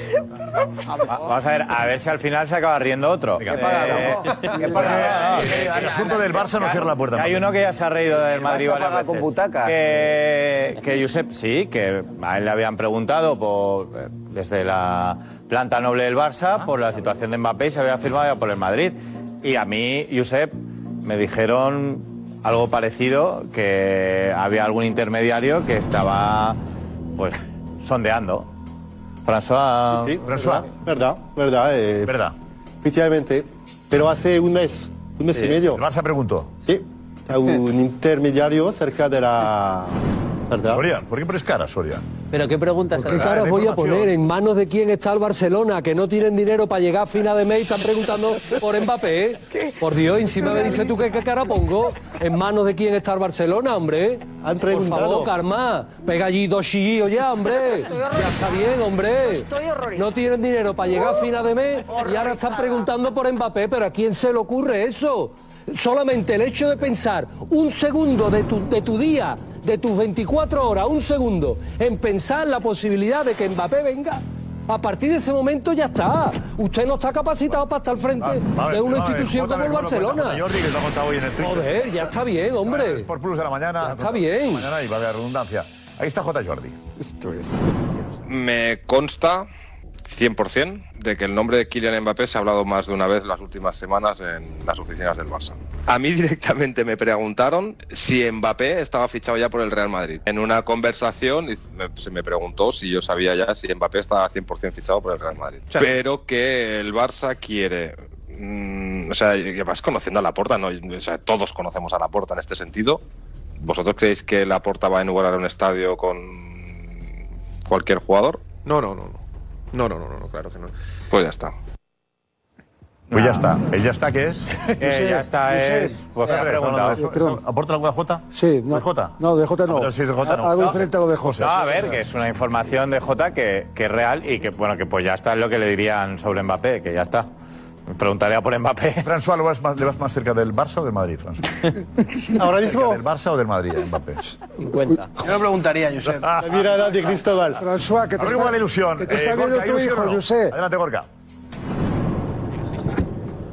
[SPEAKER 1] Va- Vamos a ver, a ver si al final se acaba riendo otro.
[SPEAKER 6] Venga.
[SPEAKER 1] Eh,
[SPEAKER 6] ¿Qué pasa? Eh, el asunto del Barça no cierra la puerta.
[SPEAKER 1] Hay uno que ya se ha reído del Madrid
[SPEAKER 41] paga
[SPEAKER 1] veces.
[SPEAKER 41] con butaca.
[SPEAKER 1] Que, que Josep, sí, que a él le habían preguntado por, eh, desde la planta noble del Barça por la situación de Mbappé y se había firmado ya por el Madrid. Y a mí, Josep, me dijeron algo parecido, que había algún intermediario que estaba, pues, sondeando. François...
[SPEAKER 3] Sí, François. Verdad, verdad. eh,
[SPEAKER 6] verdad.
[SPEAKER 3] Efectivamente. Pero hace un mes, un mes
[SPEAKER 6] Sí,
[SPEAKER 3] y medio.
[SPEAKER 6] El Barça preguntó.
[SPEAKER 3] Sí. Hay un intermediario cerca de la. ¿Verdad?
[SPEAKER 6] Soria, ¿por qué pones cara, Soria?
[SPEAKER 8] ¿Pero qué preguntas? ¿Qué caras voy a poner? ¿En manos de quién está el Barcelona? Que no tienen dinero para llegar a final de mes y están preguntando por Mbappé. Por Dios, encima me dices tú que qué cara pongo. ¿En manos de quién está el Barcelona, hombre?
[SPEAKER 3] Han
[SPEAKER 8] Por
[SPEAKER 3] preguntado.
[SPEAKER 8] favor, Karma. Pega allí dos chillillos ya, hombre. Ya está bien, hombre. No tienen dinero para llegar a final de mes y ahora están preguntando por Mbappé. ¿Pero a quién se le ocurre eso? Solamente el hecho de pensar un segundo de tu, de tu día, de tus 24 horas, un segundo, en pensar la posibilidad de que Mbappé venga. A partir de ese momento ya está. Usted no está capacitado para estar al frente
[SPEAKER 6] Vale,
[SPEAKER 8] de una
[SPEAKER 6] ver,
[SPEAKER 8] institución como el
[SPEAKER 6] cuenta
[SPEAKER 8] Barcelona.
[SPEAKER 6] Jordi, que lo ha contado hoy en el.
[SPEAKER 8] Joder, ya está bien, hombre.
[SPEAKER 6] Es por Plus de la mañana.
[SPEAKER 8] Ya está bien.
[SPEAKER 6] Mañana y va a haber redundancia. Ahí está J. Jordi.
[SPEAKER 4] Me consta 100% de que el nombre de Kylian Mbappé se ha hablado más de una vez las últimas semanas en las oficinas del Barça. A mí directamente me preguntaron si Mbappé estaba fichado ya por el Real Madrid. En una conversación se me preguntó si yo sabía ya si Mbappé estaba 100% fichado por el Real Madrid. Pero que el Barça quiere... mm, o sea, vas conociendo a Laporta, ¿no? O sea, todos conocemos a Laporta en este sentido. ¿Vosotros creéis que Laporta va a inaugurar un estadio con cualquier jugador?
[SPEAKER 40] No, no, no, no. No, no, no, no, no, claro que no.
[SPEAKER 4] Pues ya está.
[SPEAKER 6] Pues ya está. ¿El ya está qué es?
[SPEAKER 1] Eh, ya está, es. Pues me ha preguntado.
[SPEAKER 6] ¿Aporta alguna J?
[SPEAKER 10] Sí, no.
[SPEAKER 6] ¿De J?
[SPEAKER 10] No, de J no.
[SPEAKER 6] Es de J, no.
[SPEAKER 10] Algo
[SPEAKER 6] No.
[SPEAKER 10] diferente a lo de José.
[SPEAKER 1] No, a ver, que es una información de Jota que, que es real y que, bueno, que pues ya está es lo que le dirían sobre Mbappé, que ya está. Me preguntaría por Mbappé.
[SPEAKER 6] François, ¿le vas, más, ¿le vas más cerca del Barça o del Madrid, François?
[SPEAKER 3] Ahora mismo.
[SPEAKER 6] ¿Del Barça o del Madrid, Mbappé?
[SPEAKER 8] 50.
[SPEAKER 13] Yo lo preguntaría, Josep.
[SPEAKER 3] La mirada de Cristóbal.
[SPEAKER 10] François, que te
[SPEAKER 6] Arriba
[SPEAKER 10] está,
[SPEAKER 6] la ilusión.
[SPEAKER 10] que te
[SPEAKER 6] Eh,
[SPEAKER 10] está viendo
[SPEAKER 6] Gorka,
[SPEAKER 10] tu
[SPEAKER 6] ¿ilusión
[SPEAKER 10] hijo,
[SPEAKER 6] no?
[SPEAKER 10] José.
[SPEAKER 6] Adelante, Gorka.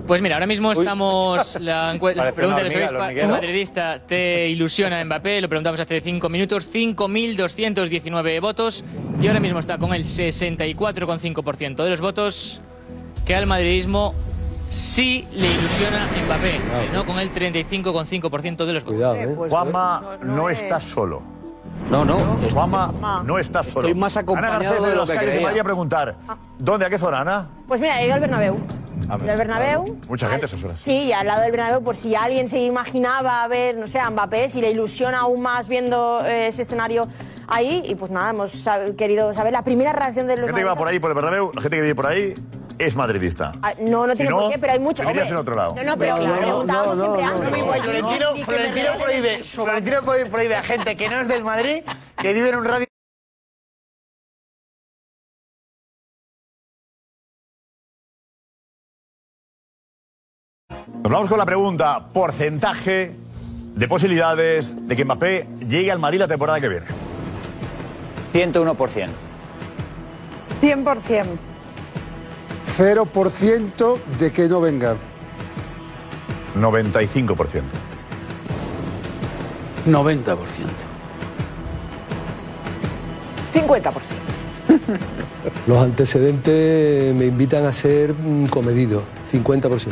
[SPEAKER 42] Pues mira, ahora mismo estamos. La, la pregunta que
[SPEAKER 46] hormiga,
[SPEAKER 42] sabéis,
[SPEAKER 46] el
[SPEAKER 42] pa-
[SPEAKER 46] hormiguero.
[SPEAKER 42] ¿un madridista te ilusiona Mbappé? Lo preguntamos hace cinco minutos. 5.219 votos. Y ahora mismo está con el 64,5% de los votos que al madridismo sí le ilusiona Mbappé. No con el 35,5% de los votos.
[SPEAKER 8] Cuidado, ¿eh?
[SPEAKER 6] Juanma no está solo.
[SPEAKER 41] No, no.
[SPEAKER 6] Juanma no está solo.
[SPEAKER 41] Estoy más acompañado
[SPEAKER 6] Ana Garcés
[SPEAKER 41] de lo
[SPEAKER 6] los
[SPEAKER 41] que
[SPEAKER 6] Calles
[SPEAKER 41] creía.
[SPEAKER 6] Madrid a preguntar. ¿Dónde? ¿A qué zona, Ana?
[SPEAKER 7] Pues mira, he ido al Bernabéu. Al Bernabéu.
[SPEAKER 6] Mucha gente a esas horas.
[SPEAKER 7] Sí, y al lado del Bernabéu, por si alguien se imaginaba ver, no sé, a Mbappé, si le ilusiona aún más viendo eh, ese escenario ahí. Y pues nada, hemos sab- querido saber la primera reacción de
[SPEAKER 6] La
[SPEAKER 7] los
[SPEAKER 6] gente que va por ahí, por el Bernabéu, la gente que vive por ahí, es madridista.
[SPEAKER 7] Ah, No, no
[SPEAKER 6] Si
[SPEAKER 7] tiene
[SPEAKER 6] no,
[SPEAKER 7] por qué, pero hay mucho. hombre.
[SPEAKER 6] en otro lado.
[SPEAKER 7] No, no, pero
[SPEAKER 18] no,
[SPEAKER 7] preguntábamos siempre antes. igual,
[SPEAKER 18] Florentino, prohíbe, Florentino prohíbe a gente que no es del Madrid que vive en un radio.
[SPEAKER 6] Nos vamos con la pregunta, porcentaje de posibilidades de que Mbappé llegue al Madrid la temporada que viene.
[SPEAKER 9] 101%.
[SPEAKER 47] 100%.
[SPEAKER 10] 0% de que no venga.
[SPEAKER 6] 95%.
[SPEAKER 41] 90%.
[SPEAKER 7] 50%.
[SPEAKER 8] Los antecedentes me invitan a ser comedido, 50%.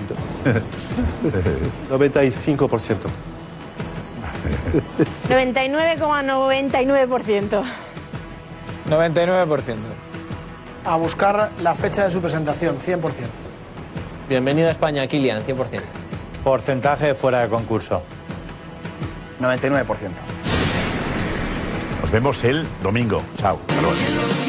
[SPEAKER 48] 95%.
[SPEAKER 7] 99,99%.
[SPEAKER 13] 99%. A buscar la fecha de su presentación, 100%.
[SPEAKER 49] Bienvenido a España, Kilian, 100%.
[SPEAKER 46] Porcentaje fuera de concurso.
[SPEAKER 18] 99%.
[SPEAKER 6] Nos vemos el domingo. Chao. Hasta luego.